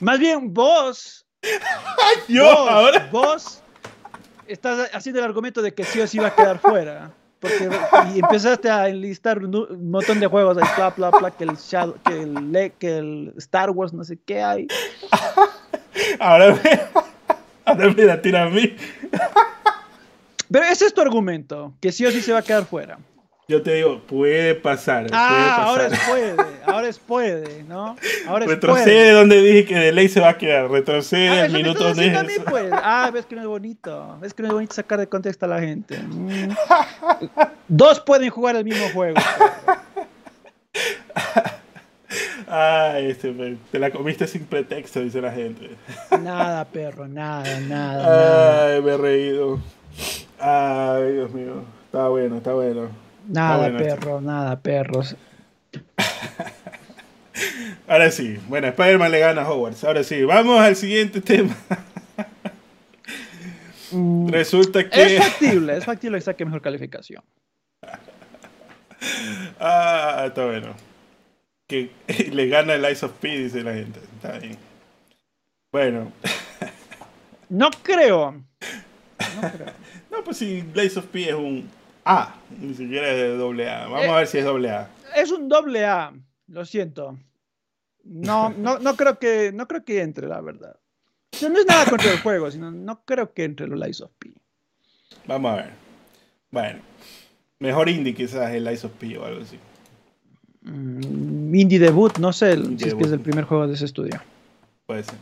Más bien vos. Yo ahora. Vos estás haciendo el argumento de que sí o sí va a quedar fuera. Porque, y empezaste a enlistar un montón de juegos, ahí, bla, bla, bla, que el, Shadow, que, el, que el Star Wars, no sé qué hay. [laughs] Ahora me, ahora me la tira a mí. Pero ese es tu argumento, que sí o sí se va a quedar fuera. Yo te digo, puede pasar. Ah, ahora es puede, [laughs] ahora es puede, ¿no? Ahora Retrocede donde dije que de ley se va a quedar. Retrocede ah, al minuto donde. Ah, ves que no es bonito. Ves que no es bonito sacar de contexto a la gente. Mm. Dos pueden jugar el mismo juego. [laughs] Ah, este, te la comiste sin pretexto, dice la gente. Nada, perro, nada, nada. Ay, me he reído. Ay, Dios mío. Está bueno, está bueno. Nada, bueno esto. perro, nada, perros. [laughs] Ahora sí, bueno, Spider-Man le gana a Hogwarts. Ahora sí, vamos al siguiente tema. Mm, Resulta que. Es factible, es [laughs] factible que saque mejor calificación. Ah, está bueno. Que [laughs] le gana el Ice of P, dice la gente. Está bien. Bueno, No creo. No creo. no, pues si Blaze of P es un A, ni siquiera es de doble A. Vamos Eh, a ver si es doble A. Es un doble A, lo siento. No, no, no creo que, no creo que entre, la verdad. O sea, no es nada contra el juego, sino no creo que entre los Lies of P. Vamos a ver. Bueno, mejor indie quizás el Ice of P o algo así. Mm, indie debut, no sé Indie si es que es el primer juego de ese estudio. Puede ser.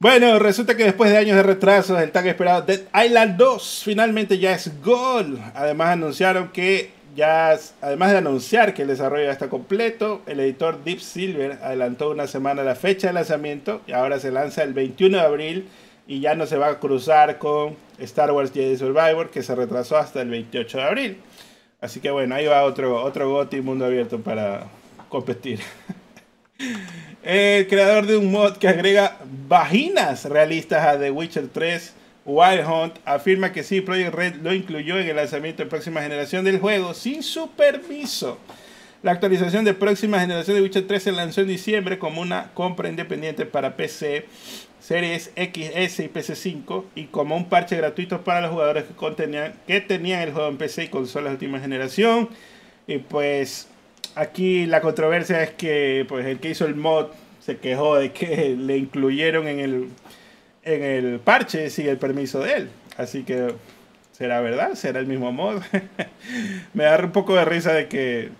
Bueno, resulta que después de años de retrasos, el tan esperado Dead Island 2 finalmente ya es gol. Además anunciaron que ya, además de anunciar que el desarrollo ya está completo, el editor Deep Silver adelantó una semana la fecha de lanzamiento y ahora se lanza el 21 de abril y ya no se va a cruzar con Star Wars Jedi Survivor que se retrasó hasta el 28 de abril. Así que bueno, ahí va otro, otro GOTY mundo abierto para competir. [laughs] El creador de un mod que agrega vaginas realistas a The Witcher 3, Wild Hunt, afirma que sí, Project Red lo incluyó en el lanzamiento de próxima generación del juego sin su permiso. La actualización de próxima generación de Witcher 3 se lanzó en diciembre como una compra independiente para PC, Series XS y PC5 y como un parche gratuito para los jugadores que, que tenían el juego en PC y consolas de última generación. Y pues aquí la controversia es que pues el que hizo el mod se quejó de que [laughs] le incluyeron en el en el parche sin el permiso de él. Así que será verdad, será el mismo mod. [laughs] Me da un poco de risa de que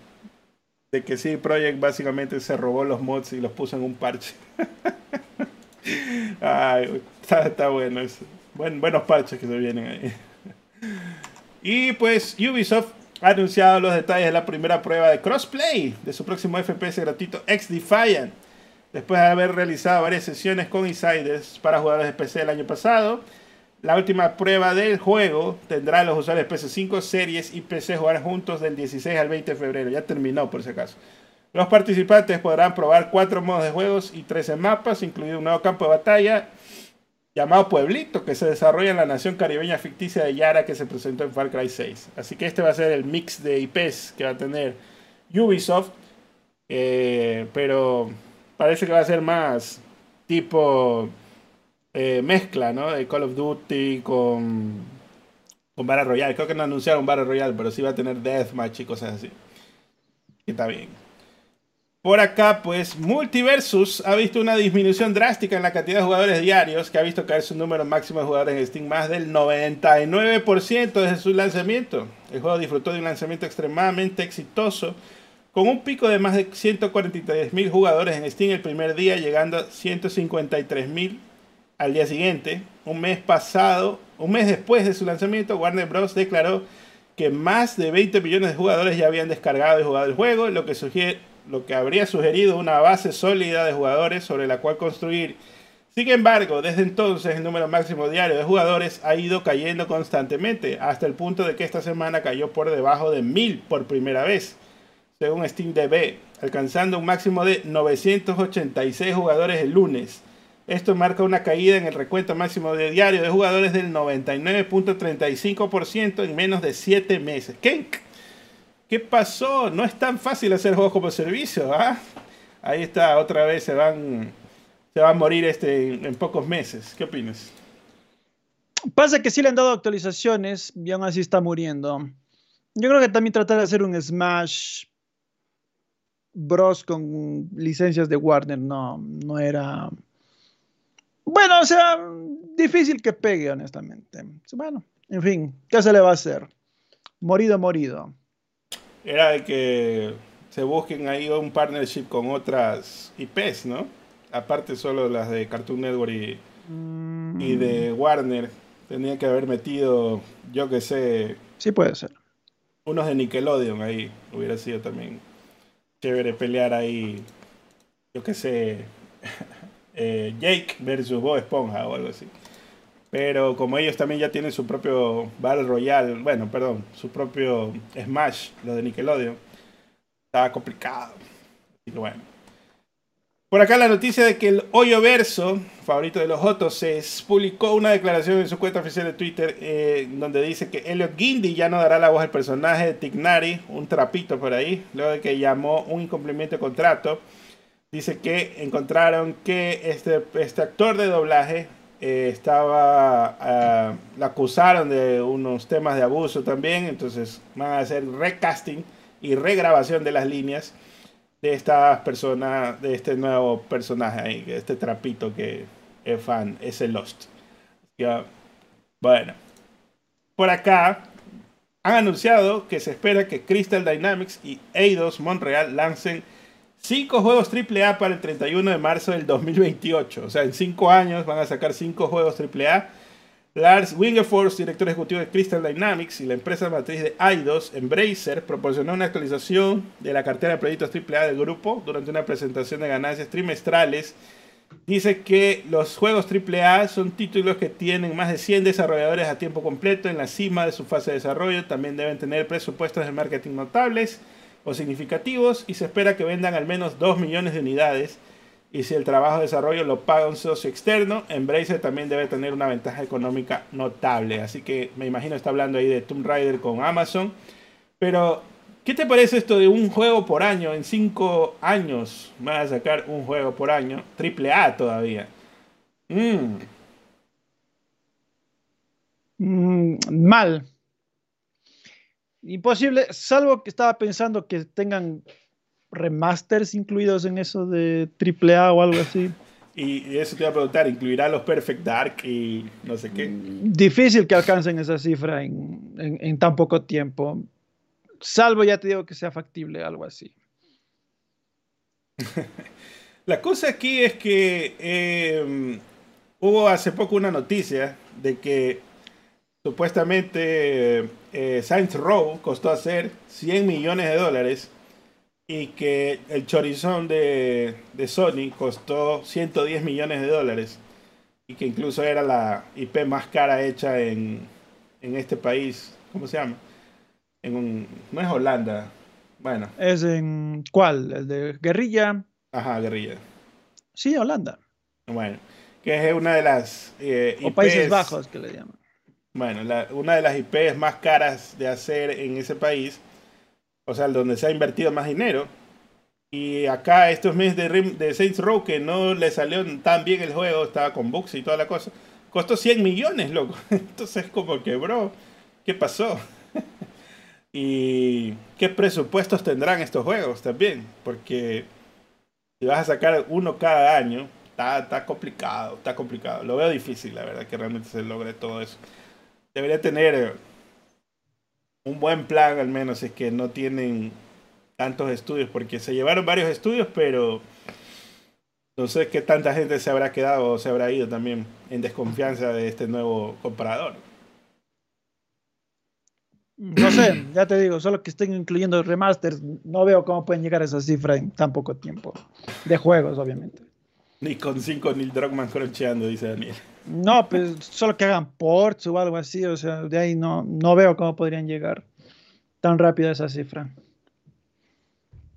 de que sí Project básicamente se robó los mods y los puso en un parche. [laughs] Ay, está, bueno buenos parches que se vienen ahí. Y pues Ubisoft ha anunciado los detalles de la primera prueba de crossplay de su próximo FPS gratuito X Defiant. Después de haber realizado varias sesiones con insiders para jugadores de PC el año pasado, la última prueba del juego tendrá a los usuarios de PC5, Series y PC jugar juntos del 16 al 20 de febrero. Ya terminó por si acaso. Los participantes podrán probar cuatro modos de juegos y 13 mapas, incluido un nuevo campo de batalla llamado Pueblito, que se desarrolla en la nación caribeña ficticia de Yara que se presentó en Far Cry 6. Así que este va a ser el mix de IPs que va a tener Ubisoft, eh, pero parece que va a ser más tipo eh, mezcla, ¿no? De Call of Duty con, con Battle Royale. Creo que no anunciaron Battle Royale, pero sí va a tener Deathmatch y cosas así. Que está bien. Por acá, pues, Multiversus ha visto una disminución drástica en la cantidad de jugadores diarios, que ha visto caer su número máximo de jugadores en Steam más del 99% desde su lanzamiento. El juego disfrutó de un lanzamiento extremadamente exitoso, con un pico de más de 143.000 jugadores en Steam el primer día, llegando a 153.000 al día siguiente. Un mes pasado, un mes después de su lanzamiento, Warner Bros. declaró que más de 20 millones de jugadores ya habían descargado y jugado el juego, lo que, sugiere, lo que habría sugerido una base sólida de jugadores sobre la cual construir. Sin embargo, desde entonces el número máximo diario de jugadores ha ido cayendo constantemente, hasta el punto de que esta semana cayó por debajo de 1000 por primera vez, según SteamDB, alcanzando un máximo de 986 jugadores el lunes. Esto marca una caída en el recuento máximo de diario de jugadores del 99.35% en menos de 7 meses. ¿Qué, ¿Qué pasó? No es tan fácil hacer juegos como servicio, ¿ah? Ahí está, otra vez se van, se va a morir este en, en pocos meses. ¿Qué opinas? Pasa que sí le han dado actualizaciones y aún así está muriendo. Yo creo que también tratar de hacer un Smash Bros con licencias de Warner no, no era. Bueno, o sea, difícil que pegue, honestamente. Bueno, en fin, ¿qué se le va a hacer? Morido, morido. Era de que se busquen ahí un partnership con otras IPs, ¿no? Aparte solo las de Cartoon Network y, Mm, y de Warner. Tenía que haber metido, yo que sé, Sí puede ser. unos de Nickelodeon ahí. Hubiera sido también chévere pelear ahí, yo que sé, [laughs] eh, Jake versus Bob Esponja o algo así. Pero como ellos también ya tienen su propio Battle Royale, bueno, perdón, su propio Smash, lo de Nickelodeon, estaba complicado. Así que bueno. Por acá la noticia de que el Hoyo Verso, favorito de los Jotos, publicó una declaración en su cuenta oficial de Twitter eh, donde dice que Elliot Guindy ya no dará la voz al personaje de Tignari, un trapito por ahí, luego de que llamó un incumplimiento de contrato. Dice que encontraron que este, este actor de doblaje eh, estaba, uh, la acusaron de unos temas de abuso también, entonces van a hacer recasting y regrabación de las líneas de estas personas, de este nuevo personaje este trapito que es fan, ese Lost. Ya, bueno, por acá han anunciado que se espera que Crystal Dynamics y Eidos Montreal lancen Cinco juegos AAA para el 31 de marzo del 2028. O sea, en cinco años van a sacar cinco juegos AAA. Lars Wingefors, director ejecutivo de Crystal Dynamics y la empresa matriz de Eidos, Embracer, proporcionó una actualización de la cartera de proyectos AAA del grupo durante una presentación de ganancias trimestrales. Dice que los juegos AAA son títulos que tienen más de 100 desarrolladores a tiempo completo en la cima de su fase de desarrollo. También deben tener presupuestos de marketing notables o significativos y se espera que vendan al menos 2 millones de unidades. Y si el trabajo de desarrollo lo paga un socio externo, Embracer también debe tener una ventaja económica notable. Así que me imagino está hablando ahí de Tomb Raider con Amazon. Pero, ¿qué te parece esto de un juego por año? En 5 años van a sacar un juego por año. Triple A todavía. Mm. Mm, mal. Imposible, salvo que estaba pensando que tengan remasters incluidos en eso de AAA o algo así. Y eso te iba a preguntar, ¿incluirá los Perfect Dark y no sé qué? Difícil que alcancen esa cifra en, tan poco tiempo. Salvo, ya te digo, que sea factible, algo así. [laughs] La cosa aquí es que eh, hubo hace poco una noticia de que supuestamente eh, Saints Row costó hacer 100 millones de dólares y que el chorizón de, Sony costó 110 millones de dólares y que incluso era la IP más cara hecha en, este país. ¿Cómo se llama? En no es Holanda. Bueno. ¿Es en cuál? ¿El de Guerrilla? Ajá, Guerrilla. Sí, Holanda. Bueno, que es una de las... Eh, o Países Bajos, que le llaman. Bueno, una de las IPs más caras de hacer en ese país, o sea, donde se ha invertido más dinero. Y acá estos meses de, de Saints Row, que no le salió tan bien el juego, estaba con bugs y toda la cosa, costó 100 millones, loco. [laughs] Entonces, como que, bro, ¿qué pasó? [laughs] y qué presupuestos tendrán estos juegos también, porque si vas a sacar uno cada año, está, está complicado, está complicado. Lo veo difícil, la verdad, que realmente se logre todo eso debería tener un buen plan al menos, es que no tienen tantos estudios, porque se llevaron varios estudios, pero no sé qué tanta gente se habrá quedado o se habrá ido también en desconfianza de este nuevo comprador. No sé, ya te digo, solo que estén incluyendo remasters, no veo cómo pueden llegar a esa cifra en tan poco tiempo. De juegos, obviamente. Ni con cinco Neil Druckmann croncheando, dice Daniel. No, pues solo que hagan ports o algo así, o sea, de ahí no, no veo cómo podrían llegar tan rápido a esa cifra.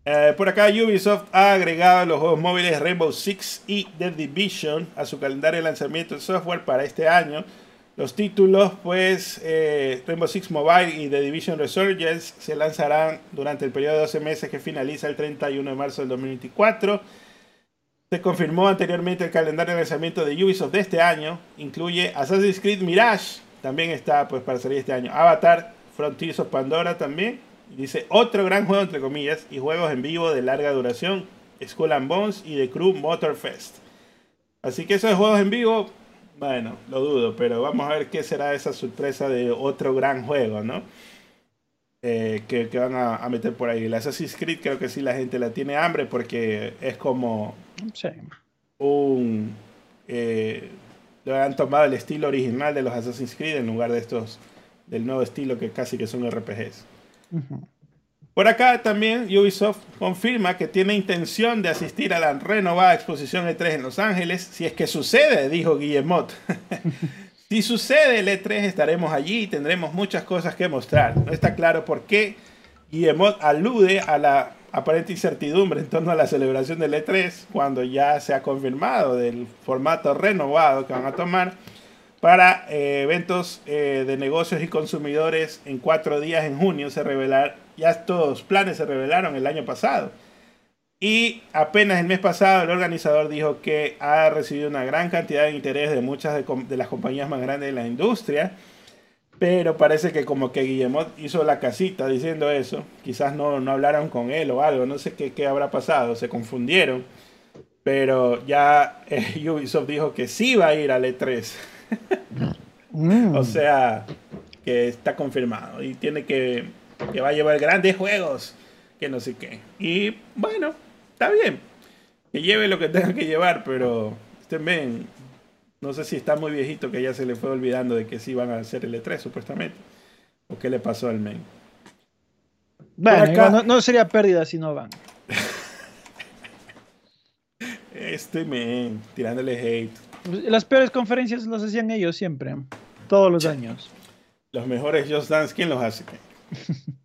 Eh, por acá Ubisoft ha agregado los juegos móviles Rainbow Six y The Division a su calendario de lanzamiento de software para este año. Los títulos, pues, eh, Rainbow Six Mobile y The Division Resurgence se lanzarán durante el periodo de 12 meses que finaliza el 31 de marzo del 2024 se confirmó anteriormente el calendario de lanzamiento de Ubisoft de este año. Incluye Assassin's Creed Mirage, también está pues para salir este año. Avatar, Frontiers of Pandora también. dice otro gran juego entre comillas y juegos en vivo de larga duración, Skull and Bones y The Crew Motorfest. Así que esos juegos en vivo, bueno, lo dudo, pero vamos a ver qué será esa sorpresa de otro gran juego, ¿no? Eh, que, van a, meter por ahí. El Assassin's Creed creo que sí la gente la tiene hambre porque es como un... Eh, han tomado el estilo original de los Assassin's Creed en lugar de estos del nuevo estilo que casi que son RPGs. Por acá también Ubisoft confirma que tiene intención de asistir a la renovada exposición E3 en Los Ángeles, si es que sucede, dijo Guillemot. [laughs] Si sucede el E3 estaremos allí y tendremos muchas cosas que mostrar. No está claro por qué Guillemot alude a la aparente incertidumbre en torno a la celebración del E3 cuando ya se ha confirmado del formato renovado que van a tomar para eh, eventos eh, de negocios y consumidores en cuatro días en junio. Se revelar, ya estos planes se revelaron el año pasado. Y apenas el mes pasado el organizador dijo que ha recibido una gran cantidad de interés de muchas de, de las compañías más grandes de la industria pero parece que como que Guillemot hizo la casita diciendo eso. Quizás no, no hablaron con él o algo. No sé qué, qué habrá pasado. Se confundieron. Pero ya eh, [laughs] Ubisoft dijo que sí va a ir al E3. Mm. [laughs] o sea, que está confirmado. Y tiene que, que va a llevar grandes juegos. Que no sé qué. Y bueno, está bien. Que lleve lo que tenga que llevar. Pero estén bien no sé si está muy viejito que ya se le fue olvidando de que sí van a hacer el E3 supuestamente. ¿O qué le pasó al men? Bueno, no, sería pérdida si no van. [laughs] este men, tirándole hate. Las peores conferencias las hacían ellos siempre, todos los años. Los mejores Just Dance, ¿quién los hace? [laughs]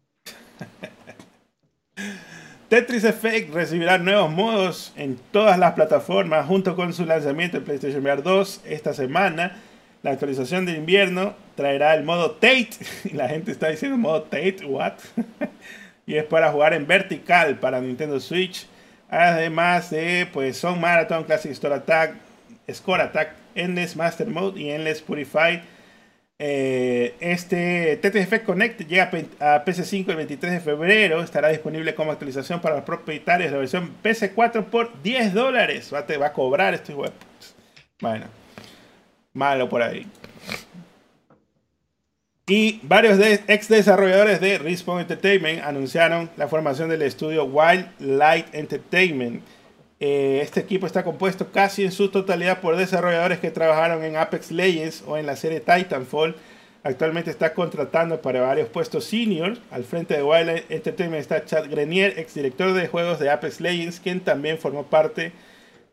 Tetris Effect recibirá nuevos modos en todas las plataformas junto con su lanzamiento en PlayStation VR 2 esta semana. La actualización de invierno traerá el modo Tate. [laughs] Y la gente está diciendo modo Tate, what? [laughs] y es para jugar en vertical para Nintendo Switch. Además de pues son Marathon, Classic Store Attack, Score Attack, Endless Master Mode y Endless Purify eh, este Effect Connect llega a PC5 el 23 de febrero. Estará disponible como actualización para los propietarios de la versión PC4 por 10 dólares. Va, a cobrar este juego. Bueno, malo por ahí. Y varios ex desarrolladores de Respawn Entertainment anunciaron la formación del estudio Wild Light Entertainment. Eh, este equipo está compuesto casi en su totalidad por desarrolladores que trabajaron en Apex Legends o en la serie Titanfall. Actualmente está contratando para varios puestos senior. Al frente de Wild Entertainment está Chad Grenier, exdirector de juegos de Apex Legends, quien también formó parte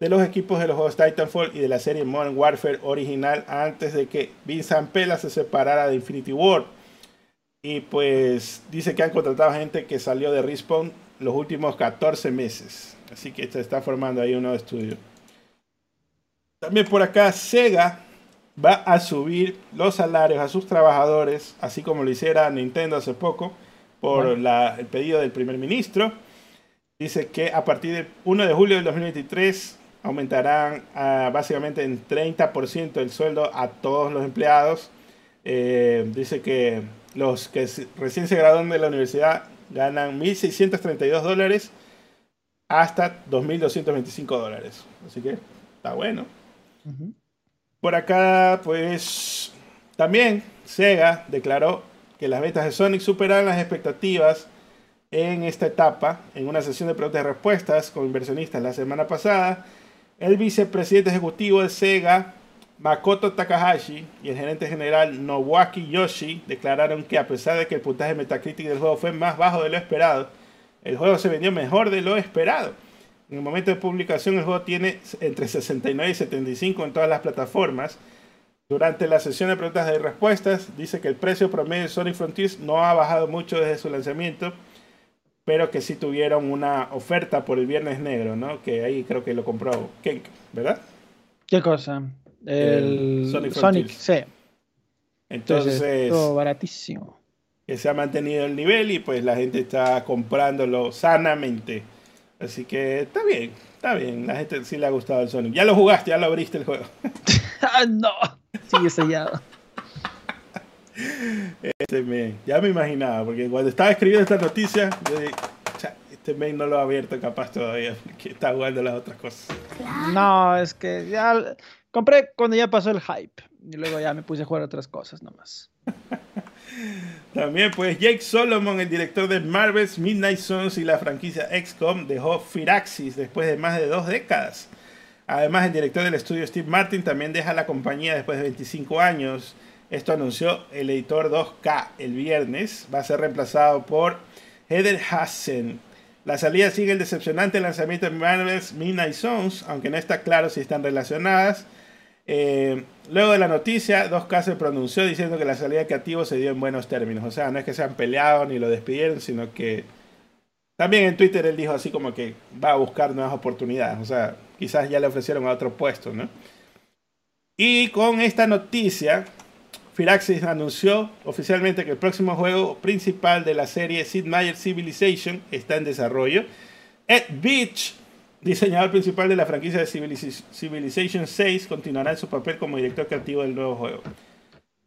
de los equipos de los juegos Titanfall y de la serie Modern Warfare original antes de que Vincent Pela se separara de Infinity War. Y pues dice que han contratado gente que salió de Respawn los últimos 14 meses. Así que se está formando ahí un nuevo estudio. También por acá Sega va a subir los salarios a sus trabajadores, así como lo hiciera Nintendo hace poco, por el pedido del primer ministro. Dice que a partir del 1 de julio del 2023 aumentarán básicamente en 30% el sueldo a todos los empleados. Eh, dice que los que recién se gradúan de la universidad ganan 1.632 dólares hasta 2.225 dólares. Así que está bueno. Por acá, pues también Sega declaró que las ventas de Sonic superan las expectativas en esta etapa, en una sesión de preguntas y respuestas con inversionistas la semana pasada. El vicepresidente ejecutivo de Sega, Makoto Takahashi, y el gerente general Nobuaki Yoshi declararon que a pesar de que el puntaje Metacritic del juego fue más bajo de lo esperado, el juego se vendió mejor de lo esperado. En el momento de publicación el juego tiene entre 69 y 75 en todas las plataformas. Durante la sesión de preguntas y respuestas dice que el precio promedio de Sonic Frontiers no ha bajado mucho desde su lanzamiento, pero que sí tuvieron una oferta por el Viernes Negro, ¿no? Que ahí creo que lo compró Kenk, ¿verdad? ¿Qué cosa? El, Sonic, Sonic sí. Entonces, todo baratísimo que se ha mantenido el nivel y pues la gente está comprándolo sanamente. Así que está bien, está bien. La gente sí le ha gustado el Sonic. Ya lo jugaste, ya lo abriste el juego. [laughs] Ah, no, sigue sellado. Este ya me imaginaba, porque cuando estaba escribiendo esta noticia, yo dije, este mail no lo ha abierto capaz todavía, porque está jugando las otras cosas. No, es que ya compré cuando ya pasó el hype. Y luego ya me puse a jugar otras cosas nomás. También, pues, Jake Solomon, el director de Marvel's Midnight Suns y la franquicia XCOM, dejó Firaxis después de más de dos décadas. Además, el director del estudio Steve Martin también deja la compañía después de 25 años. Esto anunció el editor 2K el viernes. Va a ser reemplazado por Heather Hassen. La salida sigue el decepcionante lanzamiento de Marvel's Midnight Suns, aunque no está claro si están relacionadas. Eh, luego de la noticia, 2K se pronunció diciendo que la salida de Creativo se dio en buenos términos. O sea, no es que se han peleado ni lo despidieron, sino que también en Twitter él dijo así como que va a buscar nuevas oportunidades. O sea, quizás ya le ofrecieron a otro puesto, ¿no? Y con esta noticia, Firaxis anunció oficialmente que el próximo juego principal de la serie Sid Meier Civilization está en desarrollo. Ed Beach, diseñador principal de la franquicia de Civilization 6, continuará en su papel como director creativo del nuevo juego.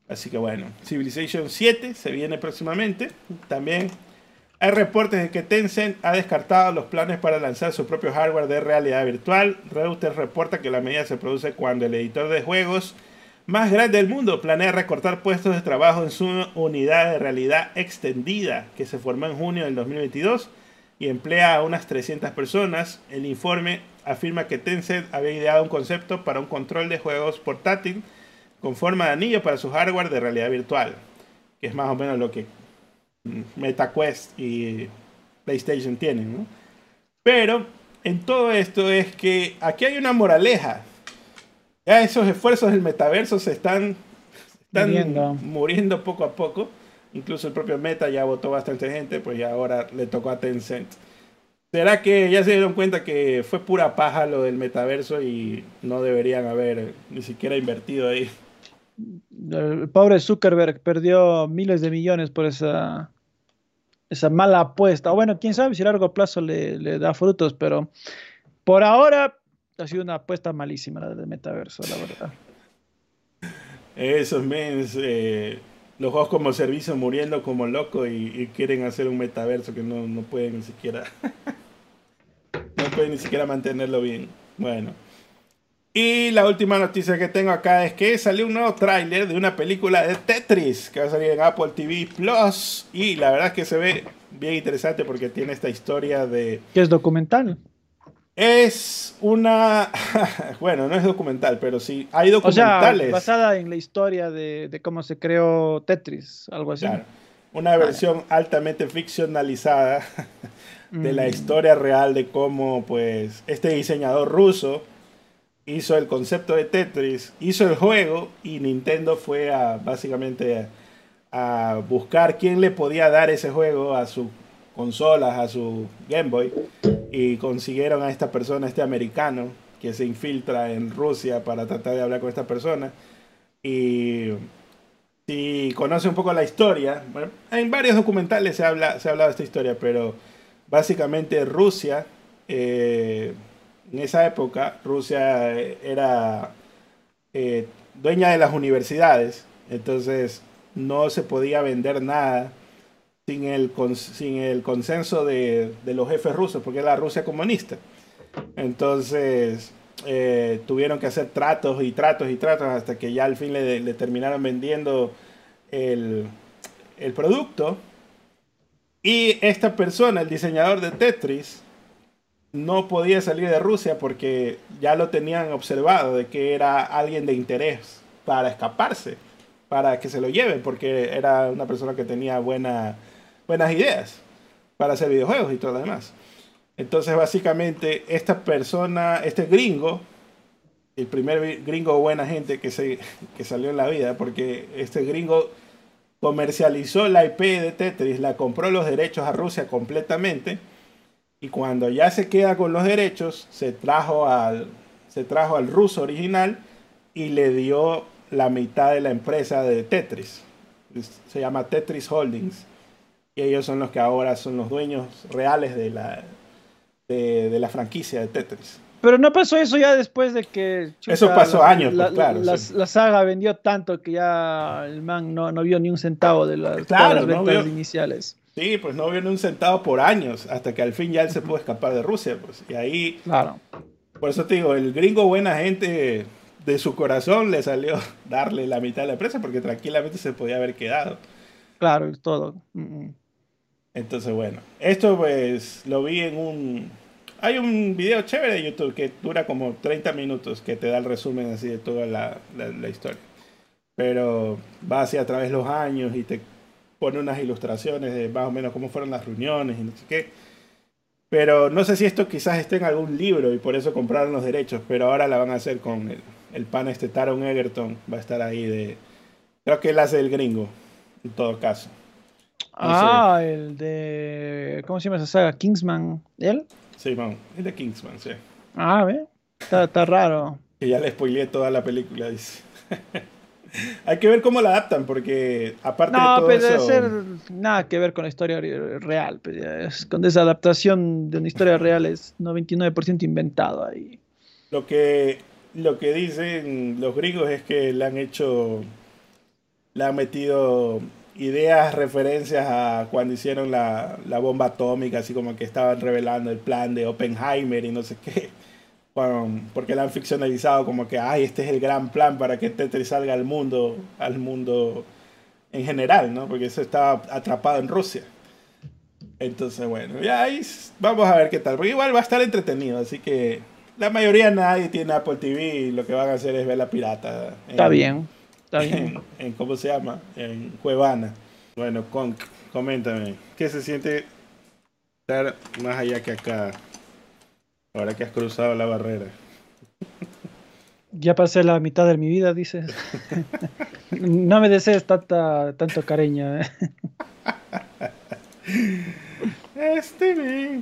Así que bueno, Civilization 7 se viene próximamente. También hay reportes de que Tencent ha descartado los planes para lanzar su propio hardware de realidad virtual. Reuters reporta que la medida se produce cuando el editor de juegos más grande del mundo planea recortar puestos de trabajo en su unidad de realidad extendida que se formó en junio del 2022 y emplea a unas 300 personas. El informe afirma que Tencent había ideado un concepto para un control de juegos portátil con forma de anillo para su hardware de realidad virtual, que es más o menos lo que MetaQuest y PlayStation tienen, Pero en todo esto es que aquí hay una moraleja. Ya esos esfuerzos del metaverso se están, muriendo. poco a poco. Incluso el propio Meta ya votó bastante gente, pues ya ahora le tocó a Tencent. ¿Será que ya se dieron cuenta que fue pura paja lo del metaverso y no deberían haber ni siquiera invertido ahí? El pobre Zuckerberg perdió miles de millones por esa esa mala apuesta. O bueno, quién sabe si a largo plazo le, da frutos, pero por ahora ha sido una apuesta malísima la del metaverso, la verdad. Esos mens, eh, los juegos como servicio muriendo como locos y, quieren hacer un metaverso que no, no pueden ni siquiera. [laughs] no pueden ni siquiera mantenerlo bien. Bueno. Y la última noticia que tengo acá es que salió un nuevo tráiler de una película de Tetris que va a salir en Apple TV Plus. Y la verdad es que se ve bien interesante porque tiene esta historia de... ¿Qué es documental? Es una... [laughs] bueno, no es documental, pero sí hay documentales. basada en la historia de, cómo se creó Tetris, algo así. Claro. Una versión altamente ficcionalizada [laughs] de la mm. historia real de cómo pues este diseñador ruso hizo el concepto de Tetris, hizo el juego y Nintendo fue a básicamente a, buscar quién le podía dar ese juego a sus consolas, a su Game Boy y consiguieron a esta persona, este americano que se infiltra en Rusia para tratar de hablar con esta persona. Y si conoce un poco la historia, en varios documentales se habla, se ha hablado de esta historia, pero básicamente Rusia eh, en esa época Rusia eh, era eh, dueña de las universidades, entonces no se podía vender nada sin el, sin el consenso de, los jefes rusos, porque era la Rusia comunista. Entonces eh, tuvieron que hacer tratos y tratos y tratos hasta que ya al fin le, terminaron vendiendo el, el producto. Y esta persona, el diseñador de Tetris, no podía salir de Rusia porque ya lo tenían observado de que era alguien de interés para escaparse, para que se lo lleven, porque era una persona que tenía buenas ideas para hacer videojuegos y todo lo demás. Entonces, básicamente, esta persona, este gringo, el primer gringo buena gente que, se, que salió en la vida, porque este gringo comercializó la IP de Tetris, la compró los derechos a Rusia completamente y cuando ya se queda con los derechos, se trajo al, se trajo al ruso original y le dio la mitad de la empresa de Tetris. Se llama Tetris Holdings. Y ellos son los que ahora son los dueños reales de la, de, la franquicia de Tetris. Pero no pasó eso ya después de que... eso pasó años, pues, claro. La, saga vendió tanto que ya el man no, vio ni un centavo de las, las ventas iniciales. Sí, pues no viene un centavo por años, hasta que al fin ya él se pudo escapar de Rusia, pues. Y ahí, claro. por eso te digo, el gringo buena gente de su corazón le salió darle la mitad de la empresa porque tranquilamente se podía haber quedado. Claro, todo. Mm, mm. Entonces, bueno, esto pues lo vi en un... Hay un video chévere de YouTube que dura como 30 minutos que te da el resumen así de toda la, la historia. Pero va así a través de los años y te pone unas ilustraciones de más o menos cómo fueron las reuniones y no sé qué. Pero no sé si esto quizás esté en algún libro y por eso compraron los derechos, pero ahora la van a hacer con el, el pan este Taron Egerton va a estar ahí de... Creo que él hace el gringo, en todo caso. Ah, el de... ¿Cómo se llama esa saga? Kingsman. ¿Él? Sí, man, es de Kingsman, sí. Ah, ve. Está, está raro. Que ya le spoileé toda la película, dice. [laughs] Hay que ver cómo la adaptan, porque aparte no, de todo pues eso... debe ser nada que ver con la historia real. Pues, es, con esa adaptación de una historia real es 99% inventado ahí. Lo que, lo que dicen los gringos es que le han hecho, le han metido ideas, referencias a cuando hicieron la, la bomba atómica, así como que estaban revelando el plan de Oppenheimer y no sé qué porque la han ficcionalizado como que, ay, este es el gran plan para que Tetris salga al mundo, al mundo en general, ¿no? Porque eso estaba atrapado en Rusia. Entonces, bueno, ya ahí vamos a ver qué tal. Porque igual va a estar entretenido, así que la mayoría nadie tiene Apple TV y lo que van a hacer es ver la pirata. está bien, está bien. En, ¿Cómo se llama? En Cuevana. Bueno, con, coméntame, ¿qué se siente estar más allá que acá? Ahora que has cruzado la barrera. Ya pasé la mitad de mi vida, dices. [laughs] no me desees tanta, tanto cariño. ¿eh? Este bien.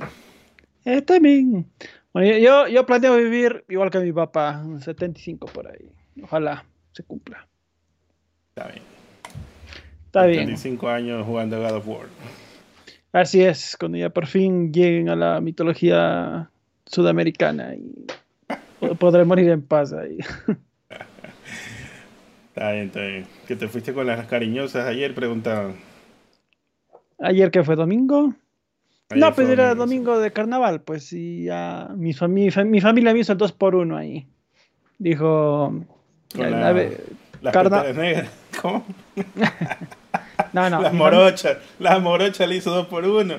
Este bien. Bueno, yo, yo planeo vivir igual que mi papá, 75 por ahí. Ojalá se cumpla. Está bien. Está bien. 75 años jugando God of War. Así es, cuando ya por fin lleguen a la mitología sudamericana y podré morir en paz ahí. [laughs] Está bien, está bien. Que te fuiste con las cariñosas ayer, preguntaban. ¿Ayer que fue domingo? no, pues era domingo de carnaval, pues y ya mi, mi, mi, familia me hizo el 2 por 1 ahí. Dijo... La, las negras. ¿Cómo? no, no. [laughs] Las morochas. Las morochas le hizo 2 por 1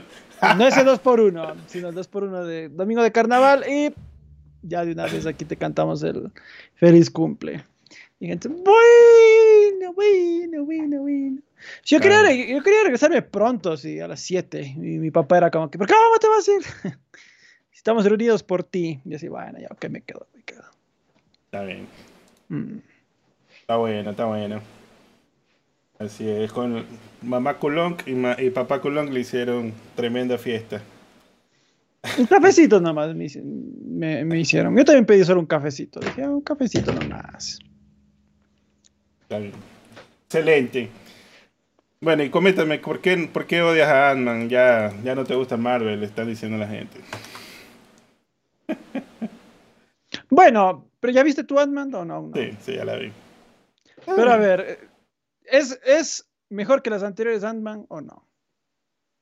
no ese 2 por 1 sino el 2 por 1 de Domingo de Carnaval y ya de una vez aquí te cantamos el feliz cumple. Y gente, bueno, bueno, bueno, bueno. Yo, quería, yo quería regresarme pronto, sí, a las 7. Y mi papá era como que, ¿por qué cómo te vas a ir? [laughs] Estamos reunidos por ti. Y así, bueno, ya, ok, me quedo, me quedo. Está bien. Mm. Está bueno, está bueno. Así es, con mamá Coulomb y, papá Coulomb le hicieron tremenda fiesta. Un cafecito nomás me, me, hicieron. Yo también pedí solo un cafecito. Dije, ah, un cafecito nomás. Excelente. Bueno, y coméntame, ¿por qué, ¿por qué odias a Ant-Man? Ya, ya no te gusta Marvel, le están diciendo la gente. [laughs] bueno, pero ¿ya viste tu Ant-Man o no? Sí, sí, ya la vi. Pero a ver, ¿Es, ¿Es mejor que las anteriores Ant-Man o no?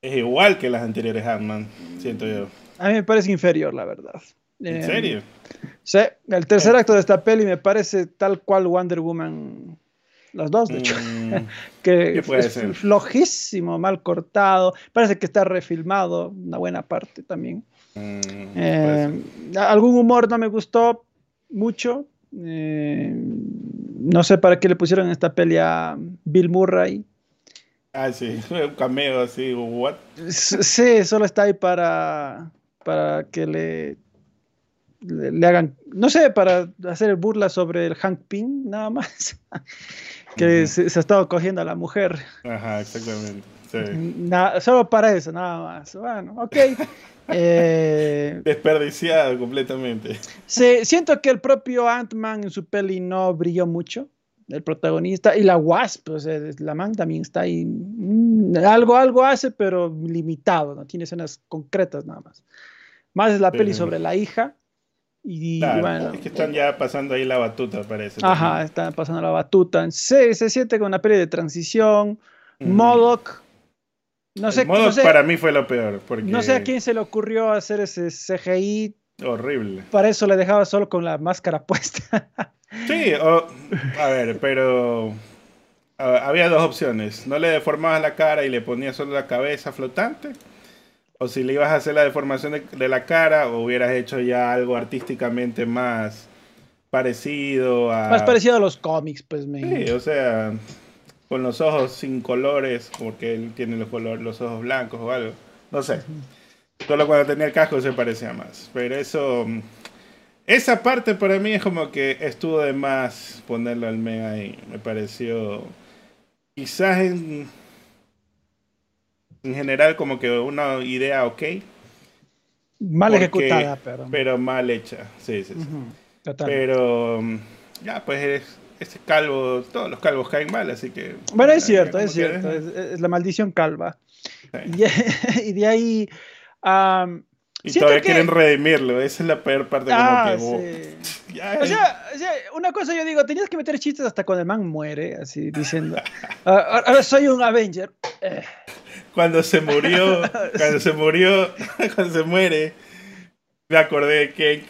Es igual que las anteriores Ant-Man, siento yo. A mí me parece inferior, la verdad. ¿En serio? Sí, el tercer acto de esta peli me parece tal cual Wonder Woman. Las dos, de hecho. Mm, [laughs] que es flojísimo, mal cortado. Parece que está refilmado, una buena parte también. Mm, eh, algún humor no me gustó mucho. Eh, no sé para qué le pusieron esta pelea a Bill Murray. Ah, sí, [laughs] un cameo así, what? Sí, solo está ahí para, para que le, le, hagan, no sé, para hacer burla sobre el Hank Ping, nada más. [laughs] que se, ha estado cogiendo a la mujer. Ajá, exactamente. solo para eso, nada más. Bueno, ok. Eh, [laughs] Desperdiciado completamente. Sí, siento que el propio Ant-Man en su peli no brilló mucho, el protagonista, y la Wasp, o sea, la man también está ahí. Mm, algo, algo hace, pero limitado, no tiene escenas concretas nada más. Más es la peli sobre la hija. Y bueno, es que están ya pasando ahí la batuta, parece. Ajá, están pasando la batuta. Sí, se siente con una peli de transición. Modoc no sé, no sé, para mí fue lo peor. Porque... No sé a quién se le ocurrió hacer ese CGI. Horrible. Para eso le dejaba solo con la máscara puesta. [laughs] sí, a ver, pero había dos opciones. No le deformabas la cara y le ponías solo la cabeza flotante. O si le ibas a hacer la deformación de, la cara, o hubieras hecho ya algo artísticamente más parecido a... Más parecido a los cómics, pues. Me... Sí, o sea, con los ojos sin colores, porque él tiene los, colores, los ojos blancos o algo. No sé. Solo cuando tenía el casco se parecía más. Pero eso. esa parte para mí es como que estuvo de más ponerlo al men ahí. Me pareció. Quizás en. En general, como que una idea ok. Mal ejecutada, pero. Pero mal hecha. Sí, sí, sí. Pero. Ya, pues es, ese calvo. Todos los calvos caen mal, así que. Bueno, es cierto, es cierto. Es, la maldición calva. [laughs] Y, de ahí. Y todavía quieren redimirlo, esa es la peor parte. Ah, como que, sí. o, sea, una cosa yo digo, tenías que meter chistes hasta cuando el man muere, así diciendo, ah, ahora soy un Avenger. Eh. Cuando se murió, [laughs] cuando se murió, [laughs] cuando se muere, me acordé de Kate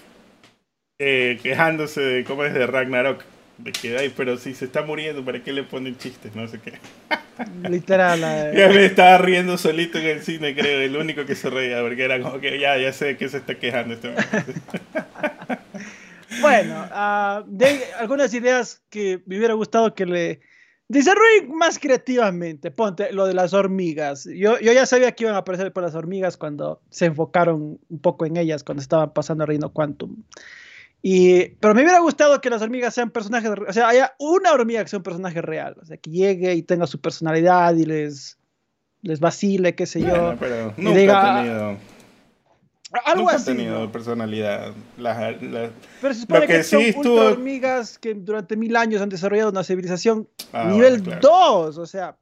eh, quejándose de cómo es de Ragnarok. De que, ay, pero si se está muriendo, ¿para qué le ponen chistes? No sé qué. [laughs] Literal. [laughs] Ya me estaba riendo solito en el cine, creo, el único que se reía, porque era como que ya, ya sé de qué se está quejando este [laughs] Bueno, uh, de algunas ideas que me hubiera gustado que le desarrollen más creativamente. Ponte lo de las hormigas. Yo, yo ya sabía que iban a aparecer por las hormigas cuando se enfocaron un poco en ellas, cuando estaban pasando Reino Quantum. Y, pero me hubiera gustado que las hormigas sean personajes, o sea, haya una hormiga que sea un personaje real, o sea, que llegue y tenga su personalidad y les, les vacile, qué sé yo. Pero nunca diga, ha tenido, algo nunca así, tenido personalidad. pero se supone que, son hormigas que durante mil años han desarrollado una civilización ah, nivel 2, o sea,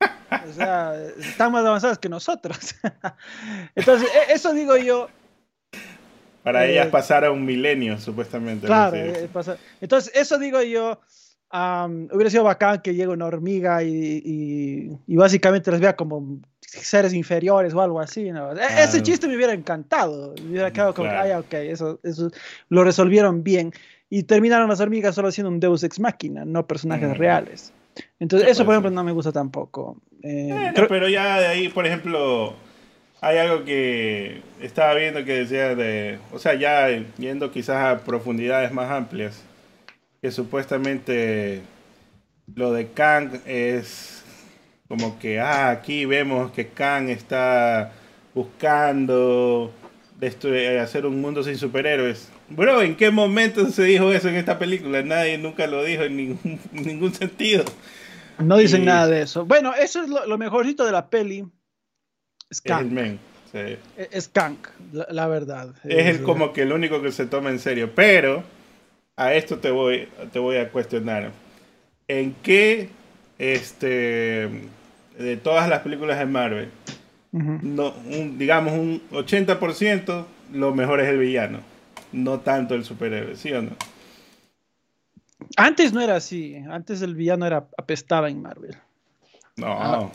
o sea, están más avanzadas que nosotros. [laughs] Entonces, e, eso digo yo, para ellas pasar a un milenio, supuestamente. Claro, eh, entonces eso digo yo, hubiera sido bacán que llegue una hormiga y, básicamente les vea como seres inferiores o algo así. ¿no? E, ese chiste me hubiera encantado. Me hubiera quedado como, ay, ok, eso, eso lo resolvieron bien. Y terminaron las hormigas solo siendo un Deus ex máquina, no personajes reales. Entonces, eso, por ejemplo, no me gusta tampoco. Eh, pero ya de ahí, por ejemplo, hay algo que estaba viendo que decía de, o sea, ya yendo quizás a profundidades más amplias, que supuestamente lo de Kang es como que, ah, aquí vemos que Kang está buscando hacer un mundo sin superhéroes. Bro, ¿en qué momento se dijo eso en esta película? Nadie nunca lo dijo en ningún, [laughs] ningún sentido. No dicen nada de eso. Bueno, eso es lo, lo mejorcito de la peli Skank. Es Skank, la, verdad. Es el, como que el único que se toma en serio. Pero a esto te voy, te voy a cuestionar. ¿En qué, este, de todas las películas de Marvel, no, digamos un 80%, lo mejor es el villano, no tanto el superhéroe, ¿sí o no? Antes no era así, antes el villano era apestaba en Marvel. No. Ah.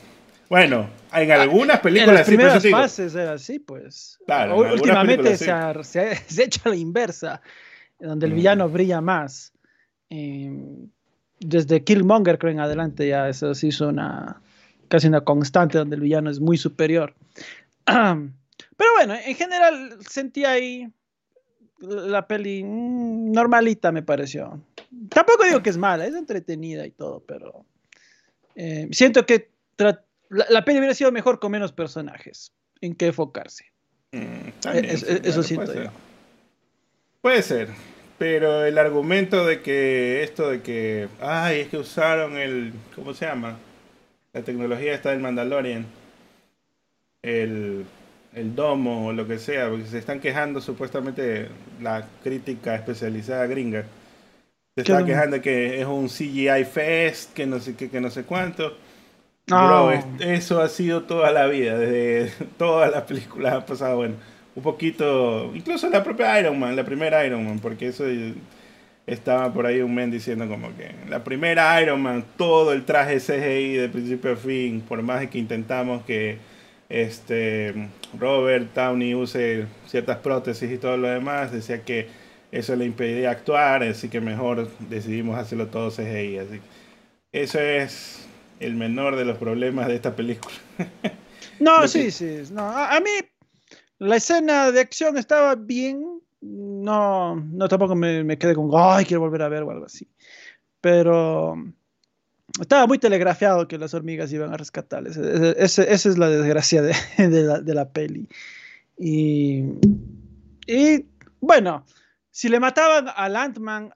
Bueno, en algunas películas. En las primeras fases era así, pues. Claro, Últimamente se, ha, se, [laughs] hecho la inversa, donde el mm. villano brilla más. Em, desde Killmonger, creo en adelante, ya eso se hizo una casi una constante donde el villano es muy superior. [clears throat] Pero bueno, en general sentí ahí la peli mm, normalita, me pareció. Tampoco digo que es mala, es entretenida y todo, pero eh, siento que la, peli hubiera sido mejor con menos personajes en qué enfocarse. Mm, eso siento puede Ser. Puede ser, pero el argumento de que esto de que, ay, es que usaron el, ¿cómo se llama? La tecnología está del Mandalorian, el, el domo o lo que sea, porque se están quejando supuestamente la crítica especializada gringa. Se está quejando de que es un CGI fest, que no sé qué, que no sé cuánto. Bro, eso ha sido toda la vida, desde todas las películas ha pasado, bueno, un poquito, incluso la propia Iron Man, la primera Iron Man, porque eso estaba por ahí un men diciendo como que la primera Iron Man, todo el traje CGI de principio a fin, por más que intentamos que este Robert Downey use ciertas prótesis y todo lo demás, decía que eso le impediría actuar, así que mejor decidimos hacerlo todo CGI, así eso es el menor de los problemas de esta película. [laughs] no, sí, sí. No. A, mí la escena de acción estaba bien. No, no tampoco me, me quedé con, ay, quiero volver a ver o algo así. Pero estaba muy telegrafiado que las hormigas iban a rescatarles. Esa es la desgracia de, [laughs] de, la, de la, peli. Y, y bueno, si le mataban al Ant-Man,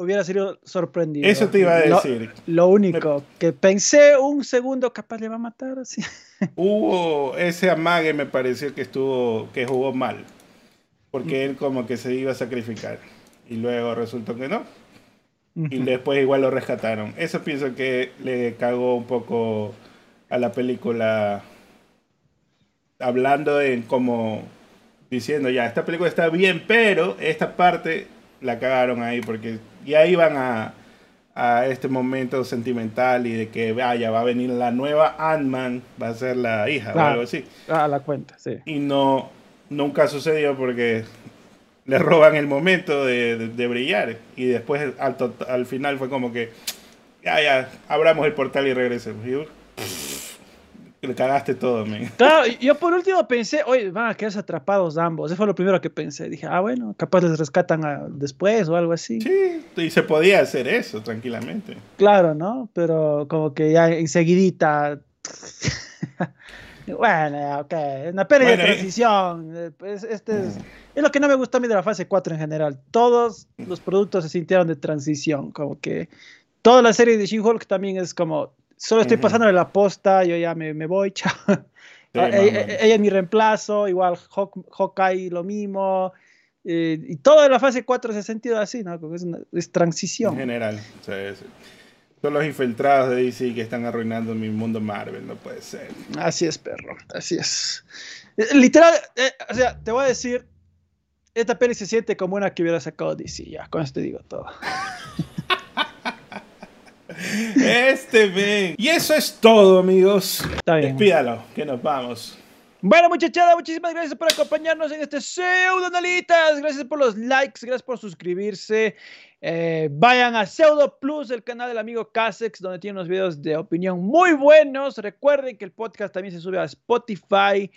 hubiera sido sorprendido. Eso te iba a decir. Lo, único que pensé un segundo, capaz le va a matar así. [laughs] Hubo ese amague, me pareció que estuvo, que jugó mal. Porque él como que se iba a sacrificar. Y luego resultó que no. Y después igual lo rescataron. Eso pienso que le cagó un poco a la película. Hablando en como diciendo ya, esta película está bien, pero esta parte la cagaron ahí porque ya iban a, a este momento sentimental y de que vaya, va a venir la nueva Ant-Man, va a ser la hija o algo así. A la cuenta, sí. Y no, nunca sucedió porque le roban el momento de, de, brillar y después al, al final fue como que ya, ya, abramos el portal y regresemos. Y, le cagaste todo, man. [laughs] Claro, yo por último pensé, oye, van a quedarse atrapados ambos. Eso fue lo primero que pensé. Dije, ah, bueno, capaz les rescatan después o algo así. Sí, y se podía hacer eso tranquilamente. Claro, ¿no? Pero como que ya enseguidita. [laughs] bueno, ok. Una peli de transición. Eh, pues, este es, es, lo que no me gustó a mí de la fase 4 en general. Todos los productos se sintieron de transición. Como que toda la serie de She-Hulk también es como solo estoy pasando la posta, yo ya me, me voy, [laughs] chao. Ah, ella, es mi reemplazo, igual Hawkeye lo mismo. Eh, y toda la fase 4 se ha sentido así, ¿no? Porque es, una, es transición. En general, sí, sí. Son los infiltrados de DC que están arruinando mi mundo Marvel, no puede ser. Así es, perro, así es. Eh, literal, eh, o sea, te voy a decir, esta peli se siente como una que hubiera sacado DC, ya, con esto te digo todo. [laughs] Este ven. Y eso es todo, amigos. Está bien. Despídalo, que nos vamos. Bueno, muchachada, muchísimas gracias por acompañarnos en este Pseudo Analitas. Gracias por los likes, gracias por suscribirse. Eh, vayan a Pseudo Plus, el canal del amigo Casex, donde tiene unos videos de opinión muy buenos. Recuerden que el podcast también se sube a Spotify.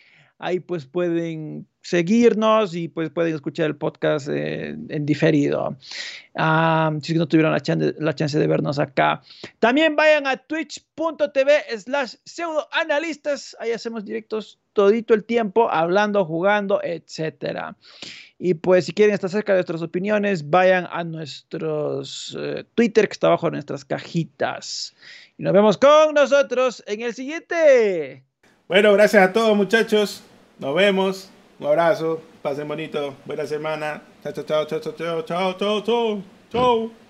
Ahí pues pueden seguirnos y pues pueden escuchar el podcast en diferido. si no tuvieron la chance, la chance de vernos acá. También vayan a twitch.tv slash pseudoanalistas. Ahí hacemos directos todito el tiempo, hablando, jugando, etcétera. Y pues si quieren estar cerca de nuestras opiniones, vayan a nuestros eh, Twitter que está abajo en nuestras cajitas. Y nos vemos con nosotros en el siguiente. Bueno, gracias a todos muchachos. Nos vemos. Un abrazo. Pasen bonito. Buena semana. Chao, chao, chao, chao, chao, chao, chao, chao. Chao.